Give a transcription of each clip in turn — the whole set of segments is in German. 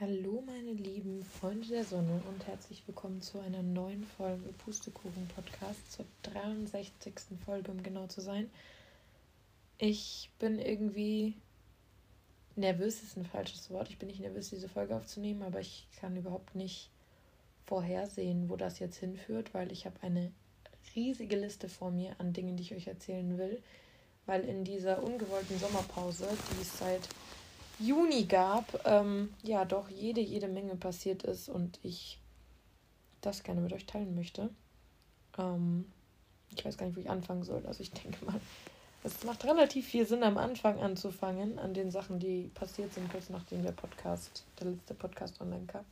Hallo meine lieben Freunde der Sonne und herzlich willkommen zu einer neuen Folge Pustekuchen Podcast, zur 63. Folge, um genau zu sein. Ich bin irgendwie nervös, ist ein falsches Wort. Ich bin nicht nervös, diese Folge aufzunehmen, aber ich kann überhaupt nicht vorhersehen, wo das jetzt hinführt, weil ich habe eine riesige Liste vor mir an Dingen, die ich euch erzählen will, weil in dieser ungewollten Sommerpause, die es seit Juni gab, ähm, ja doch jede, jede Menge passiert ist und ich das gerne mit euch teilen möchte. Ähm, ich weiß gar nicht, wo ich anfangen soll. Also ich denke mal, es macht relativ viel Sinn, am Anfang anzufangen, an den Sachen, die passiert sind, kurz nachdem der Podcast, der letzte Podcast online kam.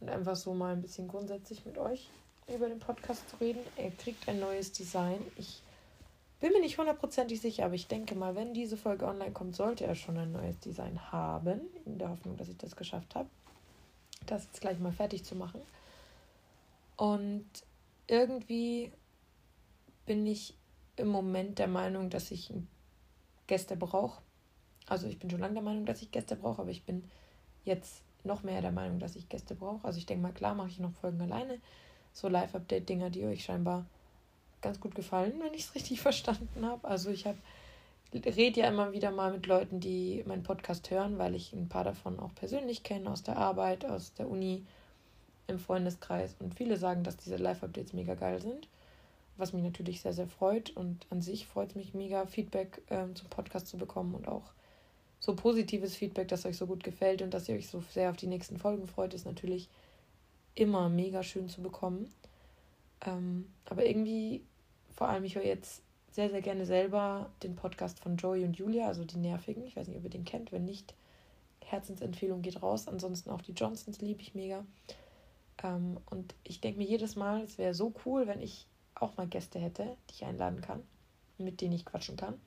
Und einfach so mal ein bisschen grundsätzlich mit euch über den Podcast zu reden. Er kriegt ein neues Design. Ich bin mir nicht hundertprozentig sicher, aber ich denke mal, wenn diese Folge online kommt, sollte er schon ein neues Design haben. In der Hoffnung, dass ich das geschafft habe, das jetzt gleich mal fertig zu machen. Und irgendwie bin ich im Moment der Meinung, dass ich Gäste brauche. Also ich bin schon lange der Meinung, dass ich Gäste brauche, aber ich bin jetzt noch mehr der Meinung, dass ich Gäste brauche. Also ich denke mal, klar mache ich noch Folgen alleine. So Live-Update-Dinger, die euch scheinbar ganz gut gefallen, wenn ich es richtig verstanden habe. Also ich habe rede ja immer wieder mal mit Leuten, die meinen Podcast hören, weil ich ein paar davon auch persönlich kenne, aus der Arbeit, aus der Uni, im Freundeskreis. Und viele sagen, dass diese Live-Updates mega geil sind, was mich natürlich sehr, sehr freut. Und an sich freut es mich mega, Feedback ähm, zum Podcast zu bekommen und auch so positives Feedback, dass euch so gut gefällt und dass ihr euch so sehr auf die nächsten Folgen freut, ist natürlich immer mega schön zu bekommen. Ähm, aber irgendwie vor allem, ich höre jetzt sehr, sehr gerne selber den Podcast von Joey und Julia, also die Nervigen. Ich weiß nicht, ob ihr den kennt. Wenn nicht, Herzensempfehlung geht raus. Ansonsten auch die Johnsons liebe ich mega. Ähm, und ich denke mir jedes Mal, es wäre so cool, wenn ich auch mal Gäste hätte, die ich einladen kann, mit denen ich quatschen kann.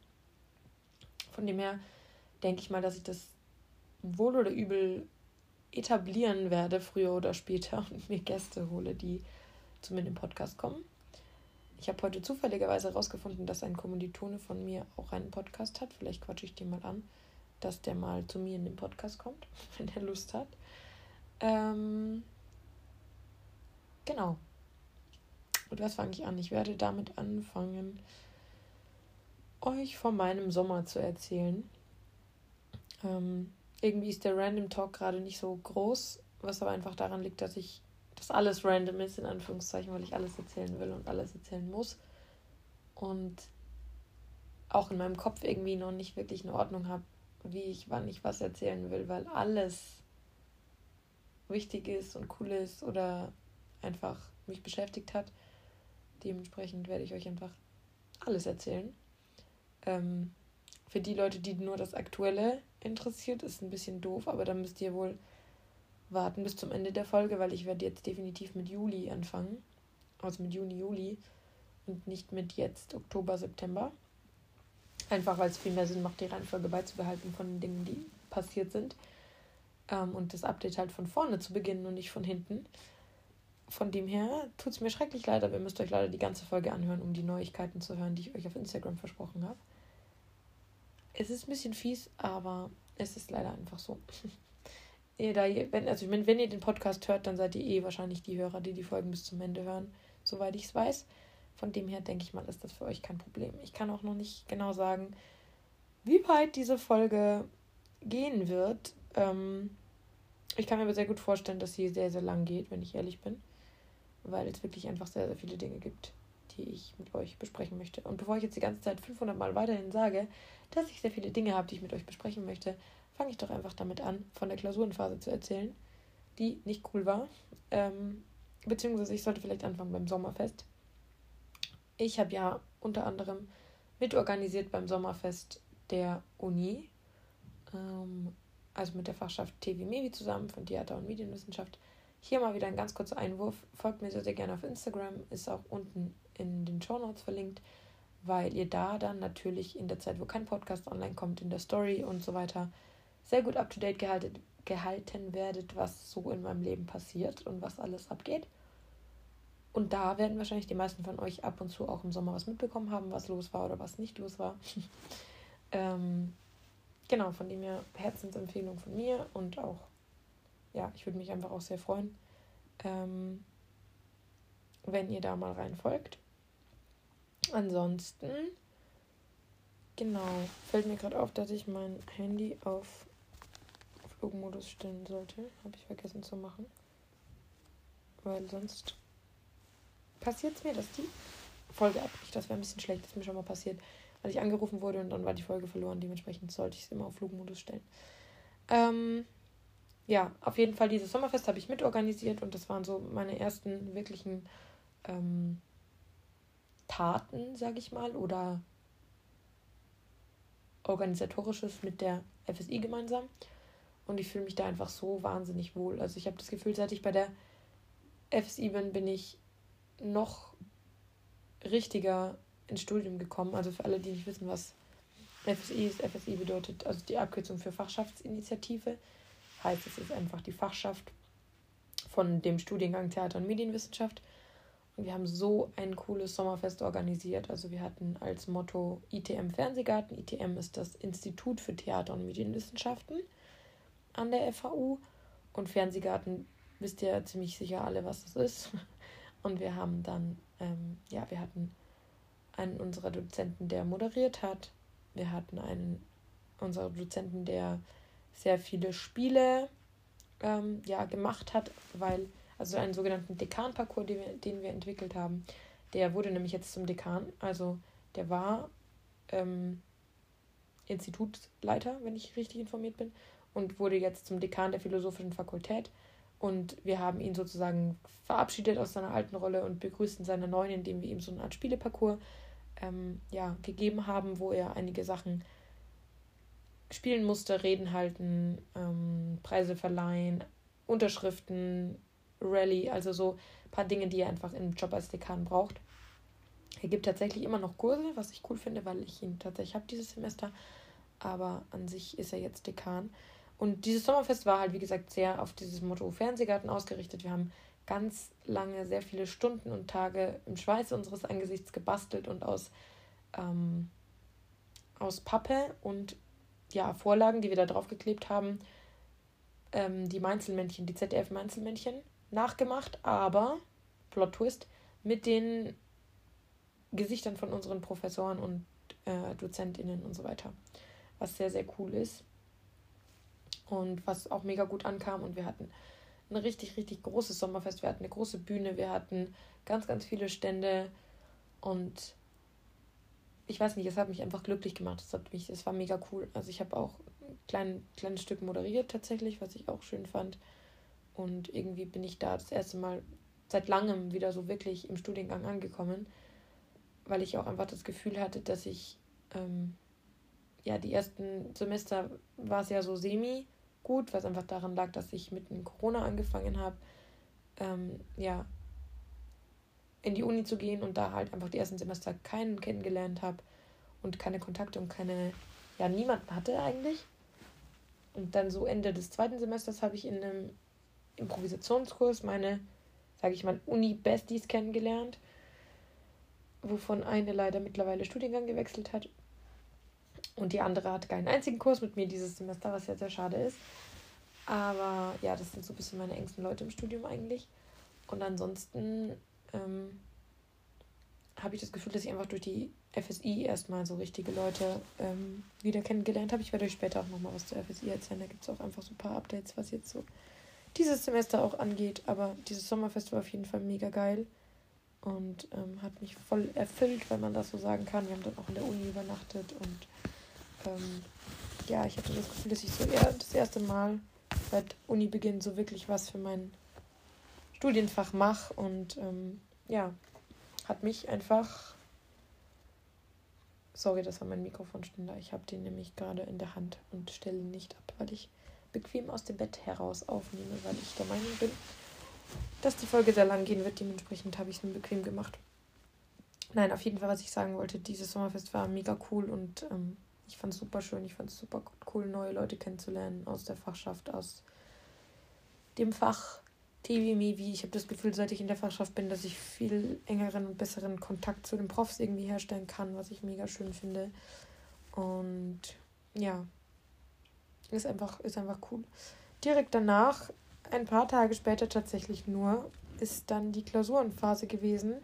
Von dem her denke ich mal, dass ich das wohl oder übel etablieren werde, früher oder später, und mir Gäste hole, die zu mir in den Podcast kommen. Ich habe heute zufälligerweise herausgefunden, dass ein Kommilitone von mir auch einen Podcast hat. Vielleicht quatsche ich den mal an, dass der mal zu mir in den Podcast kommt, wenn er Lust hat. Ähm, genau. Und was fange ich an? Ich werde damit anfangen, euch von meinem Sommer zu erzählen. Ähm, irgendwie ist der Random Talk gerade nicht so groß, was aber einfach daran liegt, dass ich dass alles random ist, in Anführungszeichen, weil ich alles erzählen will und alles erzählen muss. Und auch in meinem Kopf irgendwie noch nicht wirklich eine Ordnung habe, wie ich, wann ich was erzählen will, weil alles wichtig ist und cool ist oder einfach mich beschäftigt hat. Dementsprechend werde ich euch einfach alles erzählen. Ähm, für die Leute, die nur das Aktuelle interessiert, ist ein bisschen doof, aber dann müsst ihr wohl warten bis zum Ende der Folge, weil ich werde jetzt definitiv mit Juli anfangen. Also mit Juni, Juli und nicht mit jetzt Oktober, September. Einfach weil es viel mehr Sinn macht, die Reihenfolge beizubehalten von den Dingen, die passiert sind. Ähm, und das Update halt von vorne zu beginnen und nicht von hinten. Von dem her tut es mir schrecklich leid, aber ihr müsst euch leider die ganze Folge anhören, um die Neuigkeiten zu hören, die ich euch auf Instagram versprochen habe. Es ist ein bisschen fies, aber es ist leider einfach so. ihr da, wenn, also wenn, wenn ihr den Podcast hört, dann seid ihr eh wahrscheinlich die Hörer, die die Folgen bis zum Ende hören, soweit ich es weiß. Von dem her denke ich mal, ist das für euch kein Problem. Ich kann auch noch nicht genau sagen, wie weit diese Folge gehen wird. Ähm, ich kann mir aber sehr gut vorstellen, dass sie sehr, sehr lang geht, wenn ich ehrlich bin. Weil es wirklich einfach sehr, sehr viele Dinge gibt, die ich mit euch besprechen möchte. Und bevor ich jetzt die ganze Zeit 500 Mal weiterhin sage, dass ich sehr viele Dinge habe, die ich mit euch besprechen möchte, fange ich doch einfach damit an, von der Klausurenphase zu erzählen, die nicht cool war. Ähm, beziehungsweise ich sollte vielleicht anfangen beim Sommerfest. Ich habe ja unter anderem mitorganisiert beim Sommerfest der Uni, ähm, also mit der Fachschaft TV Mevi zusammen von Theater und Medienwissenschaft. Hier mal wieder ein ganz kurzer Einwurf. Folgt mir sehr, sehr gerne auf Instagram, ist auch unten in den Show Notes verlinkt, weil ihr da dann natürlich in der Zeit, wo kein Podcast online kommt, in der Story und so weiter, sehr gut up-to-date gehalten, gehalten werdet, was so in meinem Leben passiert und was alles abgeht. Und da werden wahrscheinlich die meisten von euch ab und zu auch im Sommer was mitbekommen haben, was los war oder was nicht los war. ähm, genau, von dem her Herzensempfehlung von mir und auch ja, ich würde mich einfach auch sehr freuen, ähm, wenn ihr da mal reinfolgt. Ansonsten, genau, fällt mir gerade auf, dass ich mein Handy auf Flugmodus stellen sollte. Habe ich vergessen zu machen. Weil sonst passiert es mir, dass die Folge abbricht. Das wäre ein bisschen schlecht, das ist mir schon mal passiert, als ich angerufen wurde und dann war die Folge verloren. Dementsprechend sollte ich es immer auf Flugmodus stellen. Ähm, ja, auf jeden Fall dieses Sommerfest habe ich mitorganisiert und das waren so meine ersten wirklichen ähm, Taten, sage ich mal, oder organisatorisches mit der FSI gemeinsam. Und ich fühle mich da einfach so wahnsinnig wohl. Also ich habe das Gefühl, seit ich bei der FSI bin, bin ich noch richtiger ins Studium gekommen. Also für alle, die nicht wissen, was FSI ist, FSI bedeutet also die Abkürzung für Fachschaftsinitiative. Heißt, es ist einfach die Fachschaft von dem Studiengang Theater und Medienwissenschaft. Und wir haben so ein cooles Sommerfest organisiert. Also wir hatten als Motto ITM Fernsehgarten. ITM ist das Institut für Theater und Medienwissenschaften an der FAU. Und Fernsehgarten wisst ihr ziemlich sicher alle, was das ist. Und wir haben dann, ähm, ja, wir hatten einen unserer Dozenten, der moderiert hat. Wir hatten einen unserer Dozenten, der sehr viele Spiele ähm, ja, gemacht hat, weil, also einen sogenannten Dekan-Parcours, den wir, den wir entwickelt haben, der wurde nämlich jetzt zum Dekan. Also der war ähm, Institutsleiter, wenn ich richtig informiert bin, und wurde jetzt zum Dekan der Philosophischen Fakultät. Und wir haben ihn sozusagen verabschiedet aus seiner alten Rolle und begrüßten seine neuen, indem wir ihm so eine Art Spieleparcours ähm, ja, gegeben haben, wo er einige Sachen spielen musste, Reden halten, ähm, Preise verleihen, Unterschriften, Rallye, also so ein paar Dinge, die er einfach im Job als Dekan braucht. Er gibt tatsächlich immer noch Kurse, was ich cool finde, weil ich ihn tatsächlich habe dieses Semester. Aber an sich ist er jetzt Dekan. Und dieses Sommerfest war halt, wie gesagt, sehr auf dieses Motto Fernsehgarten ausgerichtet. Wir haben ganz lange, sehr viele Stunden und Tage im Schweiß unseres Angesichts gebastelt und aus, ähm, aus Pappe und ja, Vorlagen, die wir da draufgeklebt haben, ähm, die Meinzelmännchen, die ZDF-Meinzelmännchen nachgemacht, aber, Plot Twist, mit den Gesichtern von unseren Professoren und äh, DozentInnen und so weiter. Was sehr, sehr cool ist und was auch mega gut ankam. Und wir hatten ein richtig, richtig großes Sommerfest. Wir hatten eine große Bühne, wir hatten ganz, ganz viele Stände und ich weiß nicht, es hat mich einfach glücklich gemacht. Es, hat mich, es war mega cool. Also ich habe auch ein klein, kleines Stück moderiert tatsächlich, was ich auch schön fand. Und irgendwie bin ich da das erste Mal seit langem wieder so wirklich im Studiengang angekommen, weil ich auch einfach das Gefühl hatte, dass ich, ähm, ja, die ersten Semester war es ja so semi gut, was einfach daran lag, dass ich mit Corona angefangen habe, ähm, ja, in die Uni zu gehen und da halt einfach die ersten Semester keinen kennengelernt habe und keine Kontakte und keine, ja, niemanden hatte eigentlich. Und dann so Ende des zweiten Semesters habe ich in einem Improvisationskurs meine, sage ich mal, Uni-Besties kennengelernt, wovon eine leider mittlerweile Studiengang gewechselt hat. Und die andere hat keinen einzigen Kurs mit mir dieses Semester, was ja sehr schade ist. Aber ja, das sind so ein bisschen meine engsten Leute im Studium eigentlich. Und ansonsten ähm, habe ich das Gefühl, dass ich einfach durch die FSI erstmal so richtige Leute ähm, wieder kennengelernt habe. Ich werde euch später auch nochmal was zur FSI erzählen. Da gibt es auch einfach so ein paar Updates, was jetzt so dieses Semester auch angeht. Aber dieses Sommerfest war auf jeden Fall mega geil und ähm, hat mich voll erfüllt, wenn man das so sagen kann. Wir haben dann auch in der Uni übernachtet und ähm, ja, ich hatte das Gefühl, dass ich so eher das erste Mal seit Unibeginn so wirklich was für mein Studienfach mache und ähm, ja, hat mich einfach. Sorry, das war mein Mikrofonständer. Ich habe den nämlich gerade in der Hand und stelle ihn nicht ab, weil ich bequem aus dem Bett heraus aufnehme, weil ich der Meinung bin, dass die Folge sehr lang gehen wird. Dementsprechend habe ich es mir bequem gemacht. Nein, auf jeden Fall, was ich sagen wollte, dieses Sommerfest war mega cool und ähm, ich fand es super schön. Ich fand es super cool, neue Leute kennenzulernen aus der Fachschaft, aus dem Fach TV Mivi. Ich habe das Gefühl, seit ich in der Fachschaft bin, dass ich viel engeren und besseren Kontakt zu den Profs irgendwie herstellen kann, was ich mega schön finde. Und ja, ist einfach, ist einfach cool. Direkt danach ein paar Tage später tatsächlich nur ist dann die Klausurenphase gewesen,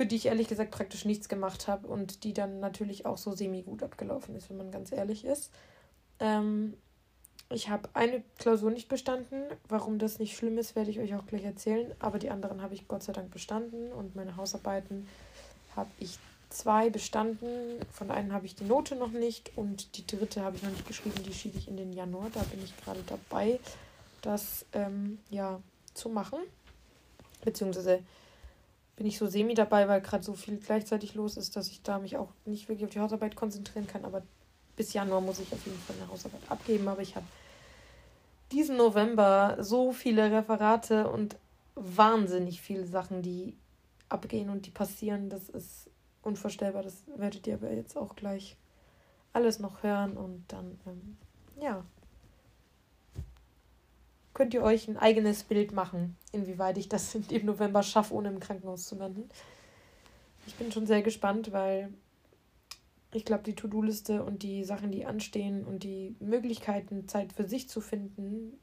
für die ich ehrlich gesagt praktisch nichts gemacht habe und die dann natürlich auch so semi-gut abgelaufen ist, wenn man ganz ehrlich ist. Ähm, ich habe eine Klausur nicht bestanden. Warum das nicht schlimm ist, werde ich euch auch gleich erzählen. Aber die anderen habe ich Gott sei Dank bestanden und meine Hausarbeiten habe ich zwei bestanden. Von einer habe ich die Note noch nicht und die dritte habe ich noch nicht geschrieben. Die schiebe ich in den Januar. Da bin ich gerade dabei, das ähm, ja zu machen. Beziehungsweise bin ich so semi dabei, weil gerade so viel gleichzeitig los ist, dass ich da mich auch nicht wirklich auf die Hausarbeit konzentrieren kann. Aber bis Januar muss ich auf jeden Fall eine Hausarbeit abgeben. Aber ich habe diesen November so viele Referate und wahnsinnig viele Sachen, die abgehen und die passieren. Das ist unvorstellbar. Das werdet ihr aber jetzt auch gleich alles noch hören und dann, ähm, ja, könnt ihr euch ein eigenes Bild machen, inwieweit ich das im November schaffe, ohne im Krankenhaus zu landen. Ich bin schon sehr gespannt, weil ich glaube, die To-Do-Liste und die Sachen, die anstehen und die Möglichkeiten, Zeit für sich zu finden,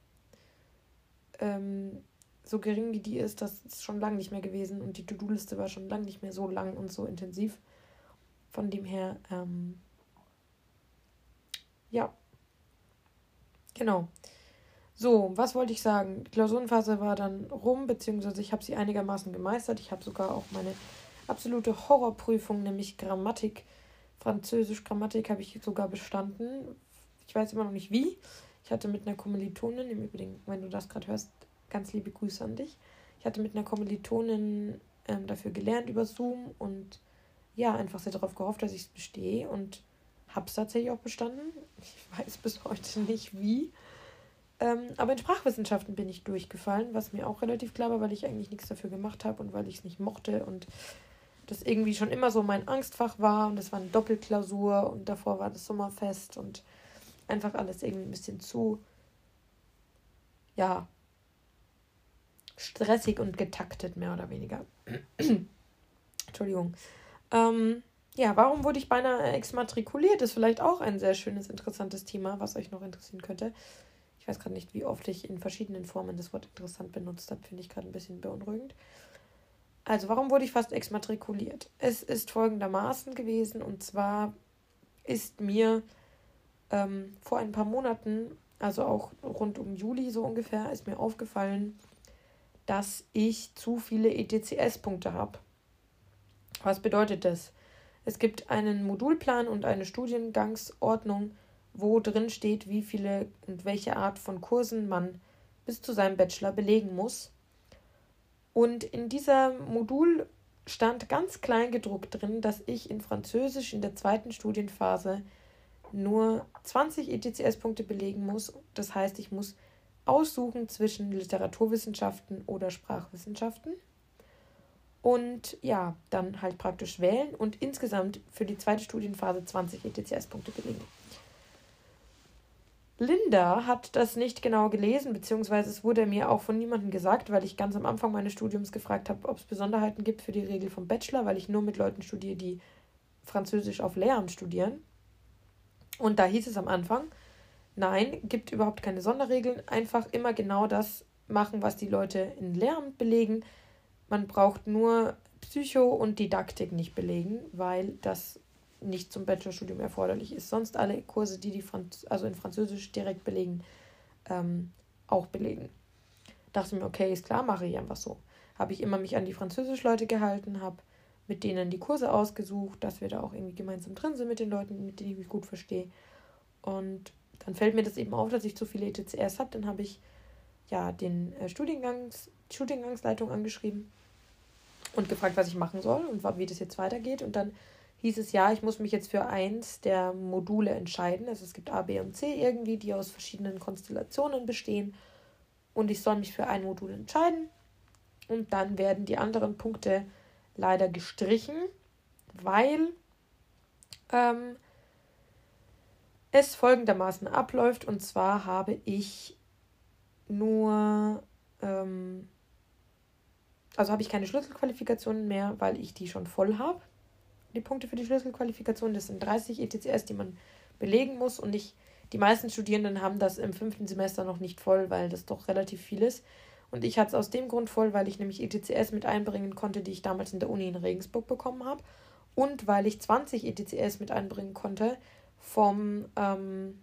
ähm, so gering wie die ist, das ist schon lange nicht mehr gewesen und die To-Do-Liste war schon lange nicht mehr so lang und so intensiv. Von dem her, ähm, ja, genau. So, was wollte ich sagen? Die Klausurenphase war dann rum, beziehungsweise ich habe sie einigermaßen gemeistert. Ich habe sogar auch meine absolute Horrorprüfung, nämlich Grammatik, Französisch Grammatik, habe ich sogar bestanden. Ich weiß immer noch nicht wie. Ich hatte mit einer Kommilitonin, im Übrigen, wenn du das gerade hörst, ganz liebe Grüße an dich. Ich hatte mit einer Kommilitonin ähm, dafür gelernt über Zoom und ja, einfach sehr darauf gehofft, dass ich es bestehe und habe es tatsächlich auch bestanden. Ich weiß bis heute nicht wie. Ähm, aber in Sprachwissenschaften bin ich durchgefallen, was mir auch relativ klar war, weil ich eigentlich nichts dafür gemacht habe und weil ich es nicht mochte und das irgendwie schon immer so mein Angstfach war und das war eine Doppelklausur und davor war das Sommerfest und einfach alles irgendwie ein bisschen zu, ja, stressig und getaktet, mehr oder weniger. Entschuldigung. Ähm, ja, warum wurde ich beinahe exmatrikuliert? Ist vielleicht auch ein sehr schönes, interessantes Thema, was euch noch interessieren könnte. Ich weiß gerade nicht, wie oft ich in verschiedenen Formen das Wort interessant benutzt habe. Finde ich gerade ein bisschen beunruhigend. Also, warum wurde ich fast exmatrikuliert? Es ist folgendermaßen gewesen, und zwar ist mir ähm, vor ein paar Monaten, also auch rund um Juli so ungefähr, ist mir aufgefallen, dass ich zu viele ETCS-Punkte habe. Was bedeutet das? Es gibt einen Modulplan und eine Studiengangsordnung, wo drin steht, wie viele und welche Art von Kursen man bis zu seinem Bachelor belegen muss. Und in dieser Modul stand ganz klein gedruckt drin, dass ich in Französisch in der zweiten Studienphase nur 20 ETCS-Punkte belegen muss. Das heißt, ich muss aussuchen zwischen Literaturwissenschaften oder Sprachwissenschaften. Und ja, dann halt praktisch wählen und insgesamt für die zweite Studienphase 20 ETCS-Punkte belegen. Linda hat das nicht genau gelesen, beziehungsweise es wurde mir auch von niemandem gesagt, weil ich ganz am Anfang meines Studiums gefragt habe, ob es Besonderheiten gibt für die Regel vom Bachelor, weil ich nur mit Leuten studiere, die Französisch auf Lehramt studieren. Und da hieß es am Anfang, nein, gibt überhaupt keine Sonderregeln, einfach immer genau das machen, was die Leute in Lehramt belegen. Man braucht nur Psycho und Didaktik nicht belegen, weil das nicht zum Bachelorstudium erforderlich ist. Sonst alle Kurse, die die Franz also in Französisch direkt belegen, ähm, auch belegen. Dachte mir, okay, ist klar, mache ich einfach so. Habe ich immer mich an die Französischleute gehalten, habe mit denen die Kurse ausgesucht, dass wir da auch irgendwie gemeinsam drin sind mit den Leuten, mit denen ich mich gut verstehe. Und dann fällt mir das eben auf, dass ich zu viele ETCRs habe. Dann habe ich ja den äh, Studiengangs, Studiengangsleitung angeschrieben und gefragt, was ich machen soll und wie das jetzt weitergeht. Und dann hieß es ja, ich muss mich jetzt für eins der Module entscheiden. Also es gibt A, B und C irgendwie, die aus verschiedenen Konstellationen bestehen. Und ich soll mich für ein Modul entscheiden. Und dann werden die anderen Punkte leider gestrichen, weil ähm, es folgendermaßen abläuft. Und zwar habe ich nur, ähm, also habe ich keine Schlüsselqualifikationen mehr, weil ich die schon voll habe die Punkte für die Schlüsselqualifikation. Das sind 30 ETCS, die man belegen muss. Und ich Die meisten Studierenden haben das im fünften Semester noch nicht voll, weil das doch relativ viel ist. Und ich hatte es aus dem Grund voll, weil ich nämlich ETCS mit einbringen konnte, die ich damals in der Uni in Regensburg bekommen habe. Und weil ich 20 ETCS mit einbringen konnte vom ähm,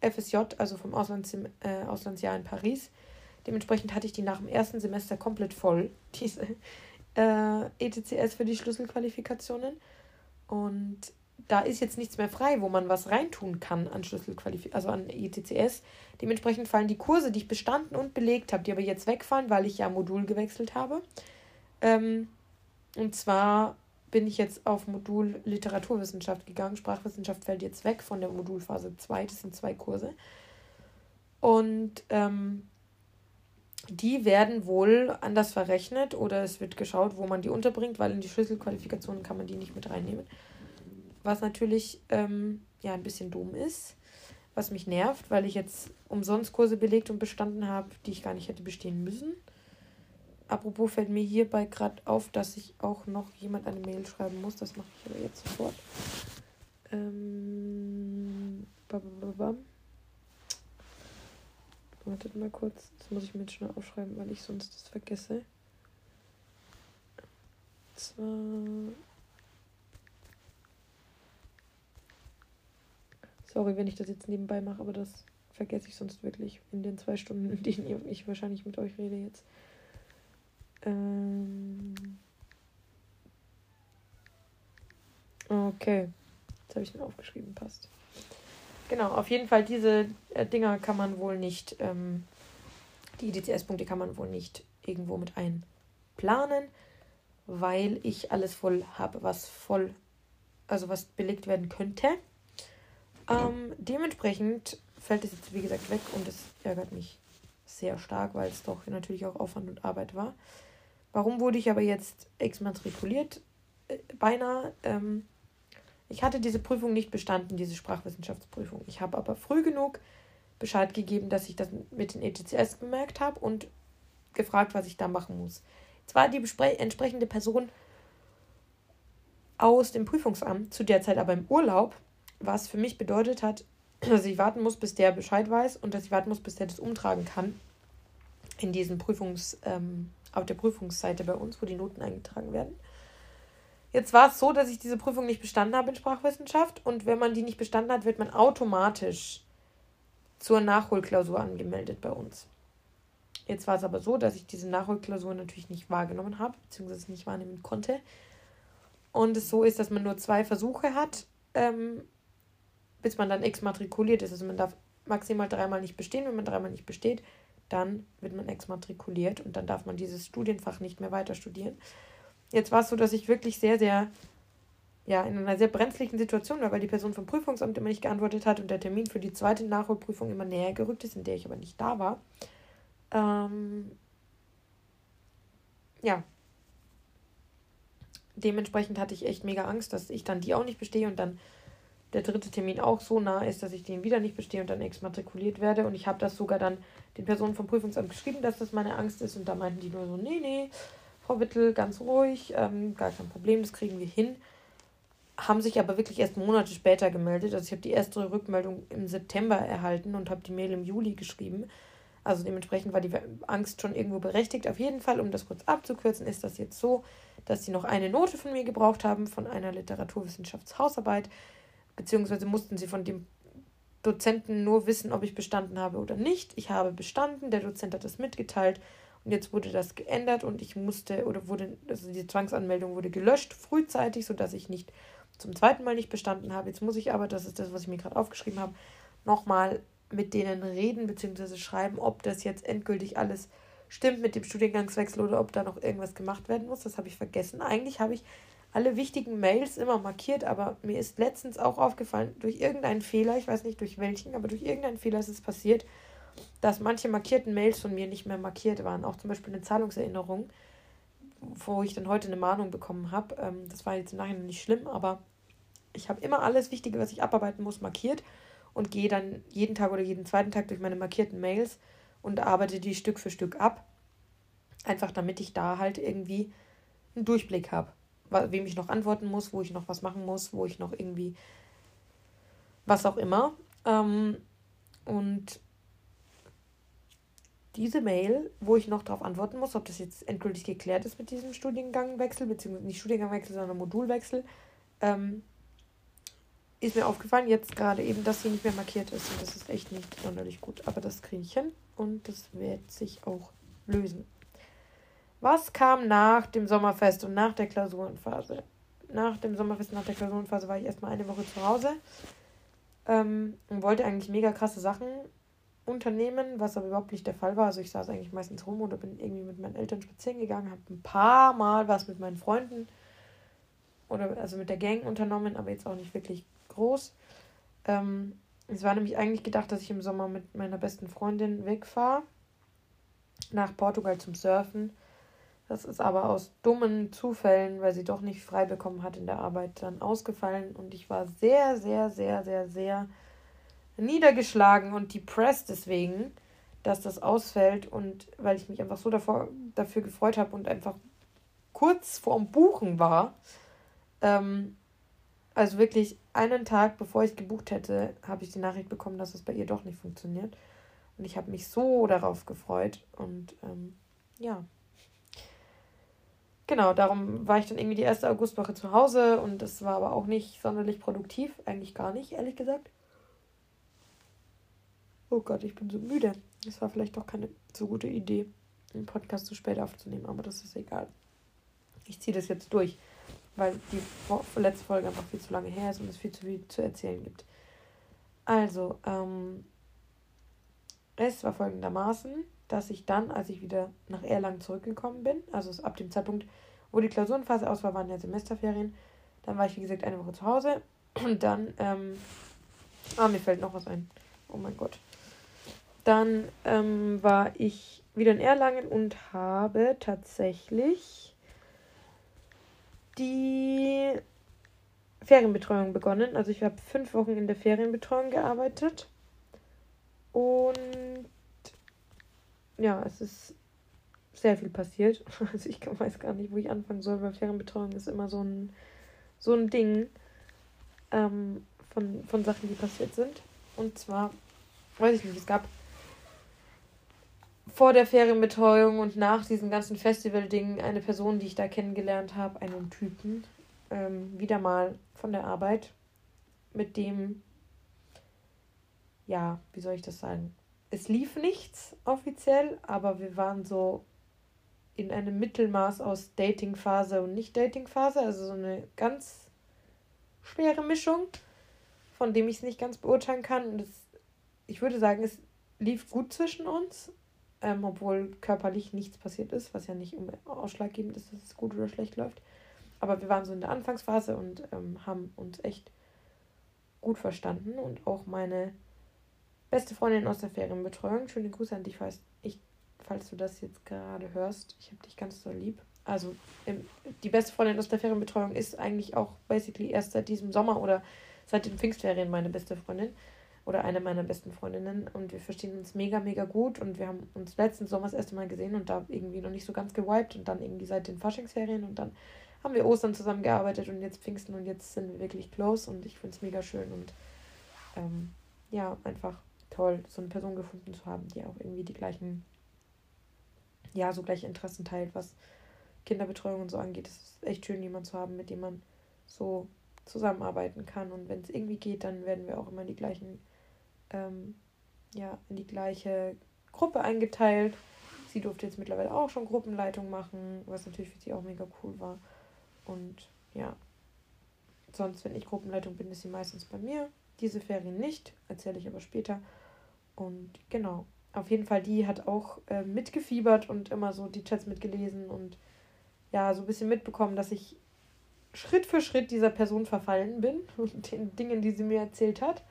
FSJ, also vom Auslands äh, Auslandsjahr in Paris. Dementsprechend hatte ich die nach dem ersten Semester komplett voll, diese äh, ETCS für die Schlüsselqualifikationen. Und da ist jetzt nichts mehr frei, wo man was reintun kann an Schlüsselqualifikationen, also an ETCS. Dementsprechend fallen die Kurse, die ich bestanden und belegt habe, die aber jetzt wegfallen, weil ich ja Modul gewechselt habe. Ähm, und zwar bin ich jetzt auf Modul Literaturwissenschaft gegangen. Sprachwissenschaft fällt jetzt weg von der Modulphase 2. Das sind zwei Kurse. Und ähm, die werden wohl anders verrechnet oder es wird geschaut, wo man die unterbringt, weil in die Schlüsselqualifikationen kann man die nicht mit reinnehmen. Was natürlich ähm, ja ein bisschen dumm ist, was mich nervt, weil ich jetzt umsonst Kurse belegt und bestanden habe, die ich gar nicht hätte bestehen müssen. Apropos fällt mir hierbei gerade auf, dass ich auch noch jemand eine Mail schreiben muss. Das mache ich aber jetzt sofort. Ähm, Wartet mal kurz. Das muss ich mir jetzt schnell aufschreiben, weil ich sonst das vergesse. Zwar. Sorry, wenn ich das jetzt nebenbei mache, aber das vergesse ich sonst wirklich in den zwei Stunden, in denen ich wahrscheinlich mit euch rede jetzt. Ähm okay. Jetzt habe ich den aufgeschrieben, passt. Genau, auf jeden Fall, diese äh, Dinger kann man wohl nicht, ähm, die DCS-Punkte kann man wohl nicht irgendwo mit einplanen, weil ich alles voll habe, was voll, also was belegt werden könnte. Ähm, dementsprechend fällt es jetzt, wie gesagt, weg und es ärgert mich sehr stark, weil es doch natürlich auch Aufwand und Arbeit war. Warum wurde ich aber jetzt exmatrikuliert? Äh, beinahe. Ähm, ich hatte diese Prüfung nicht bestanden, diese Sprachwissenschaftsprüfung. Ich habe aber früh genug Bescheid gegeben, dass ich das mit den ETCS bemerkt habe und gefragt, was ich da machen muss. Jetzt war die entsprechende Person aus dem Prüfungsamt, zu der Zeit aber im Urlaub, was für mich bedeutet hat, dass ich warten muss, bis der Bescheid weiß und dass ich warten muss, bis der das umtragen kann in diesen Prüfungs, ähm, auf der Prüfungsseite bei uns, wo die Noten eingetragen werden. Jetzt war es so, dass ich diese Prüfung nicht bestanden habe in Sprachwissenschaft und wenn man die nicht bestanden hat, wird man automatisch zur Nachholklausur angemeldet bei uns. Jetzt war es aber so, dass ich diese Nachholklausur natürlich nicht wahrgenommen habe, beziehungsweise nicht wahrnehmen konnte. Und es so ist, dass man nur zwei Versuche hat, ähm, bis man dann exmatrikuliert ist. Also man darf maximal dreimal nicht bestehen. Wenn man dreimal nicht besteht, dann wird man exmatrikuliert und dann darf man dieses Studienfach nicht mehr weiter studieren. Jetzt war es so, dass ich wirklich sehr, sehr, ja, in einer sehr brenzlichen Situation war, weil die Person vom Prüfungsamt immer nicht geantwortet hat und der Termin für die zweite Nachholprüfung immer näher gerückt ist, in der ich aber nicht da war. Ähm, ja. Dementsprechend hatte ich echt mega Angst, dass ich dann die auch nicht bestehe und dann der dritte Termin auch so nah ist, dass ich den wieder nicht bestehe und dann exmatrikuliert werde. Und ich habe das sogar dann den Personen vom Prüfungsamt geschrieben, dass das meine Angst ist. Und da meinten die nur so, nee, nee, Frau Wittel, ganz ruhig, ähm, gar kein Problem, das kriegen wir hin. Haben sich aber wirklich erst Monate später gemeldet. Also ich habe die erste Rückmeldung im September erhalten und habe die Mail im Juli geschrieben. Also dementsprechend war die Angst schon irgendwo berechtigt. Auf jeden Fall, um das kurz abzukürzen, ist das jetzt so, dass sie noch eine Note von mir gebraucht haben von einer Literaturwissenschaftshausarbeit, beziehungsweise mussten sie von dem Dozenten nur wissen, ob ich bestanden habe oder nicht. Ich habe bestanden, der Dozent hat das mitgeteilt und jetzt wurde das geändert und ich musste oder wurde, also die Zwangsanmeldung wurde gelöscht frühzeitig, sodass ich nicht zum zweiten Mal nicht bestanden habe. Jetzt muss ich aber, das ist das, was ich mir gerade aufgeschrieben habe, nochmal mit denen reden bzw. schreiben, ob das jetzt endgültig alles stimmt mit dem Studiengangswechsel oder ob da noch irgendwas gemacht werden muss. Das habe ich vergessen. Eigentlich habe ich alle wichtigen Mails immer markiert, aber mir ist letztens auch aufgefallen, durch irgendeinen Fehler, ich weiß nicht durch welchen, aber durch irgendeinen Fehler ist es passiert, dass manche markierten Mails von mir nicht mehr markiert waren. Auch zum Beispiel eine Zahlungserinnerung, wo ich dann heute eine Mahnung bekommen habe. Ähm, das war jetzt im Nachhinein nicht schlimm, aber ich habe immer alles Wichtige, was ich abarbeiten muss, markiert und gehe dann jeden Tag oder jeden zweiten Tag durch meine markierten Mails und arbeite die Stück für Stück ab. Einfach damit ich da halt irgendwie einen Durchblick habe, wem ich noch antworten muss, wo ich noch was machen muss, wo ich noch irgendwie was auch immer. Ähm, und diese Mail, wo ich noch darauf antworten muss, ob das jetzt endgültig geklärt ist mit diesem Studiengangwechsel, beziehungsweise nicht Studiengangwechsel, sondern Modulwechsel, ähm, ist mir aufgefallen, jetzt gerade eben, dass sie nicht mehr markiert ist. Und das ist echt nicht sonderlich gut. Aber das kriege ich hin und das wird sich auch lösen. Was kam nach dem Sommerfest und nach der Klausurenphase? Nach dem Sommerfest nach der Klausurenphase war ich erstmal eine Woche zu Hause ähm, und wollte eigentlich mega krasse Sachen unternehmen, was aber überhaupt nicht der Fall war. Also ich saß eigentlich meistens rum oder bin irgendwie mit meinen Eltern spazieren gegangen, habe ein paar Mal was mit meinen Freunden oder also mit der Gang unternommen, aber jetzt auch nicht wirklich groß. Ähm, es war nämlich eigentlich gedacht, dass ich im Sommer mit meiner besten Freundin wegfahre nach Portugal zum Surfen. Das ist aber aus dummen Zufällen, weil sie doch nicht frei bekommen hat in der Arbeit, dann ausgefallen. Und ich war sehr, sehr, sehr, sehr, sehr niedergeschlagen und depressed deswegen, dass das ausfällt. Und weil ich mich einfach so davor, dafür gefreut habe und einfach kurz vorm Buchen war. Ähm, also wirklich einen Tag bevor ich gebucht hätte, habe ich die Nachricht bekommen, dass es bei ihr doch nicht funktioniert. Und ich habe mich so darauf gefreut. Und ähm, ja, genau, darum war ich dann irgendwie die erste Augustwoche zu Hause und das war aber auch nicht sonderlich produktiv, eigentlich gar nicht, ehrlich gesagt. Oh Gott, ich bin so müde. Es war vielleicht doch keine so gute Idee, einen Podcast zu spät aufzunehmen, aber das ist egal. Ich ziehe das jetzt durch, weil die letzte Folge einfach viel zu lange her ist und es viel zu viel zu erzählen gibt. Also, ähm, es war folgendermaßen dass ich dann, als ich wieder nach Erlangen zurückgekommen bin, also ab dem Zeitpunkt, wo die Klausurenphase aus war, waren ja Semesterferien, dann war ich, wie gesagt, eine Woche zu Hause und dann, ähm, ah, mir fällt noch was ein. Oh mein Gott. Dann ähm, war ich wieder in Erlangen und habe tatsächlich die Ferienbetreuung begonnen. Also ich habe fünf Wochen in der Ferienbetreuung gearbeitet. Und ja, es ist sehr viel passiert. Also ich weiß gar nicht, wo ich anfangen soll, weil Ferienbetreuung ist immer so ein, so ein Ding ähm, von, von Sachen, die passiert sind. Und zwar, weiß ich nicht, es gab vor der Ferienbetreuung und nach diesen ganzen Festival-Dingen eine Person, die ich da kennengelernt habe, einen Typen, ähm, wieder mal von der Arbeit, mit dem, ja, wie soll ich das sagen? es lief nichts offiziell, aber wir waren so in einem Mittelmaß aus Datingphase und Nicht-Datingphase, also so eine ganz schwere Mischung, von dem ich es nicht ganz beurteilen kann. Es, ich würde sagen, es lief gut zwischen uns, ähm, obwohl körperlich nichts passiert ist, was ja nicht ausschlaggebend ist, dass es gut oder schlecht läuft. Aber wir waren so in der Anfangsphase und ähm, haben uns echt gut verstanden und auch meine Beste Freundin aus der Ferienbetreuung. Schöne Grüße an dich, falls, ich, falls du das jetzt gerade hörst. Ich habe dich ganz so lieb. Also, die beste Freundin aus der Ferienbetreuung ist eigentlich auch basically erst seit diesem Sommer oder seit den Pfingstferien meine beste Freundin oder eine meiner besten Freundinnen. Und wir verstehen uns mega, mega gut. Und wir haben uns letzten Sommer das erste Mal gesehen und da irgendwie noch nicht so ganz gewiped. Und dann irgendwie seit den Faschingsferien. Und dann haben wir Ostern zusammengearbeitet und jetzt Pfingsten und jetzt sind wir wirklich close. Und ich finde es mega schön und ähm, ja, einfach toll, so eine Person gefunden zu haben, die auch irgendwie die gleichen, ja, so gleiche Interessen teilt, was Kinderbetreuung und so angeht. Es ist echt schön, jemanden zu haben, mit dem man so zusammenarbeiten kann. Und wenn es irgendwie geht, dann werden wir auch immer in die gleichen, ähm, ja, in die gleiche Gruppe eingeteilt. Sie durfte jetzt mittlerweile auch schon Gruppenleitung machen, was natürlich für sie auch mega cool war. Und ja, sonst, wenn ich Gruppenleitung bin, ist sie meistens bei mir. Diese Ferien nicht, erzähle ich aber später. Und genau, auf jeden Fall, die hat auch äh, mitgefiebert und immer so die Chats mitgelesen und ja, so ein bisschen mitbekommen, dass ich Schritt für Schritt dieser Person verfallen bin und den Dingen, die sie mir erzählt hat.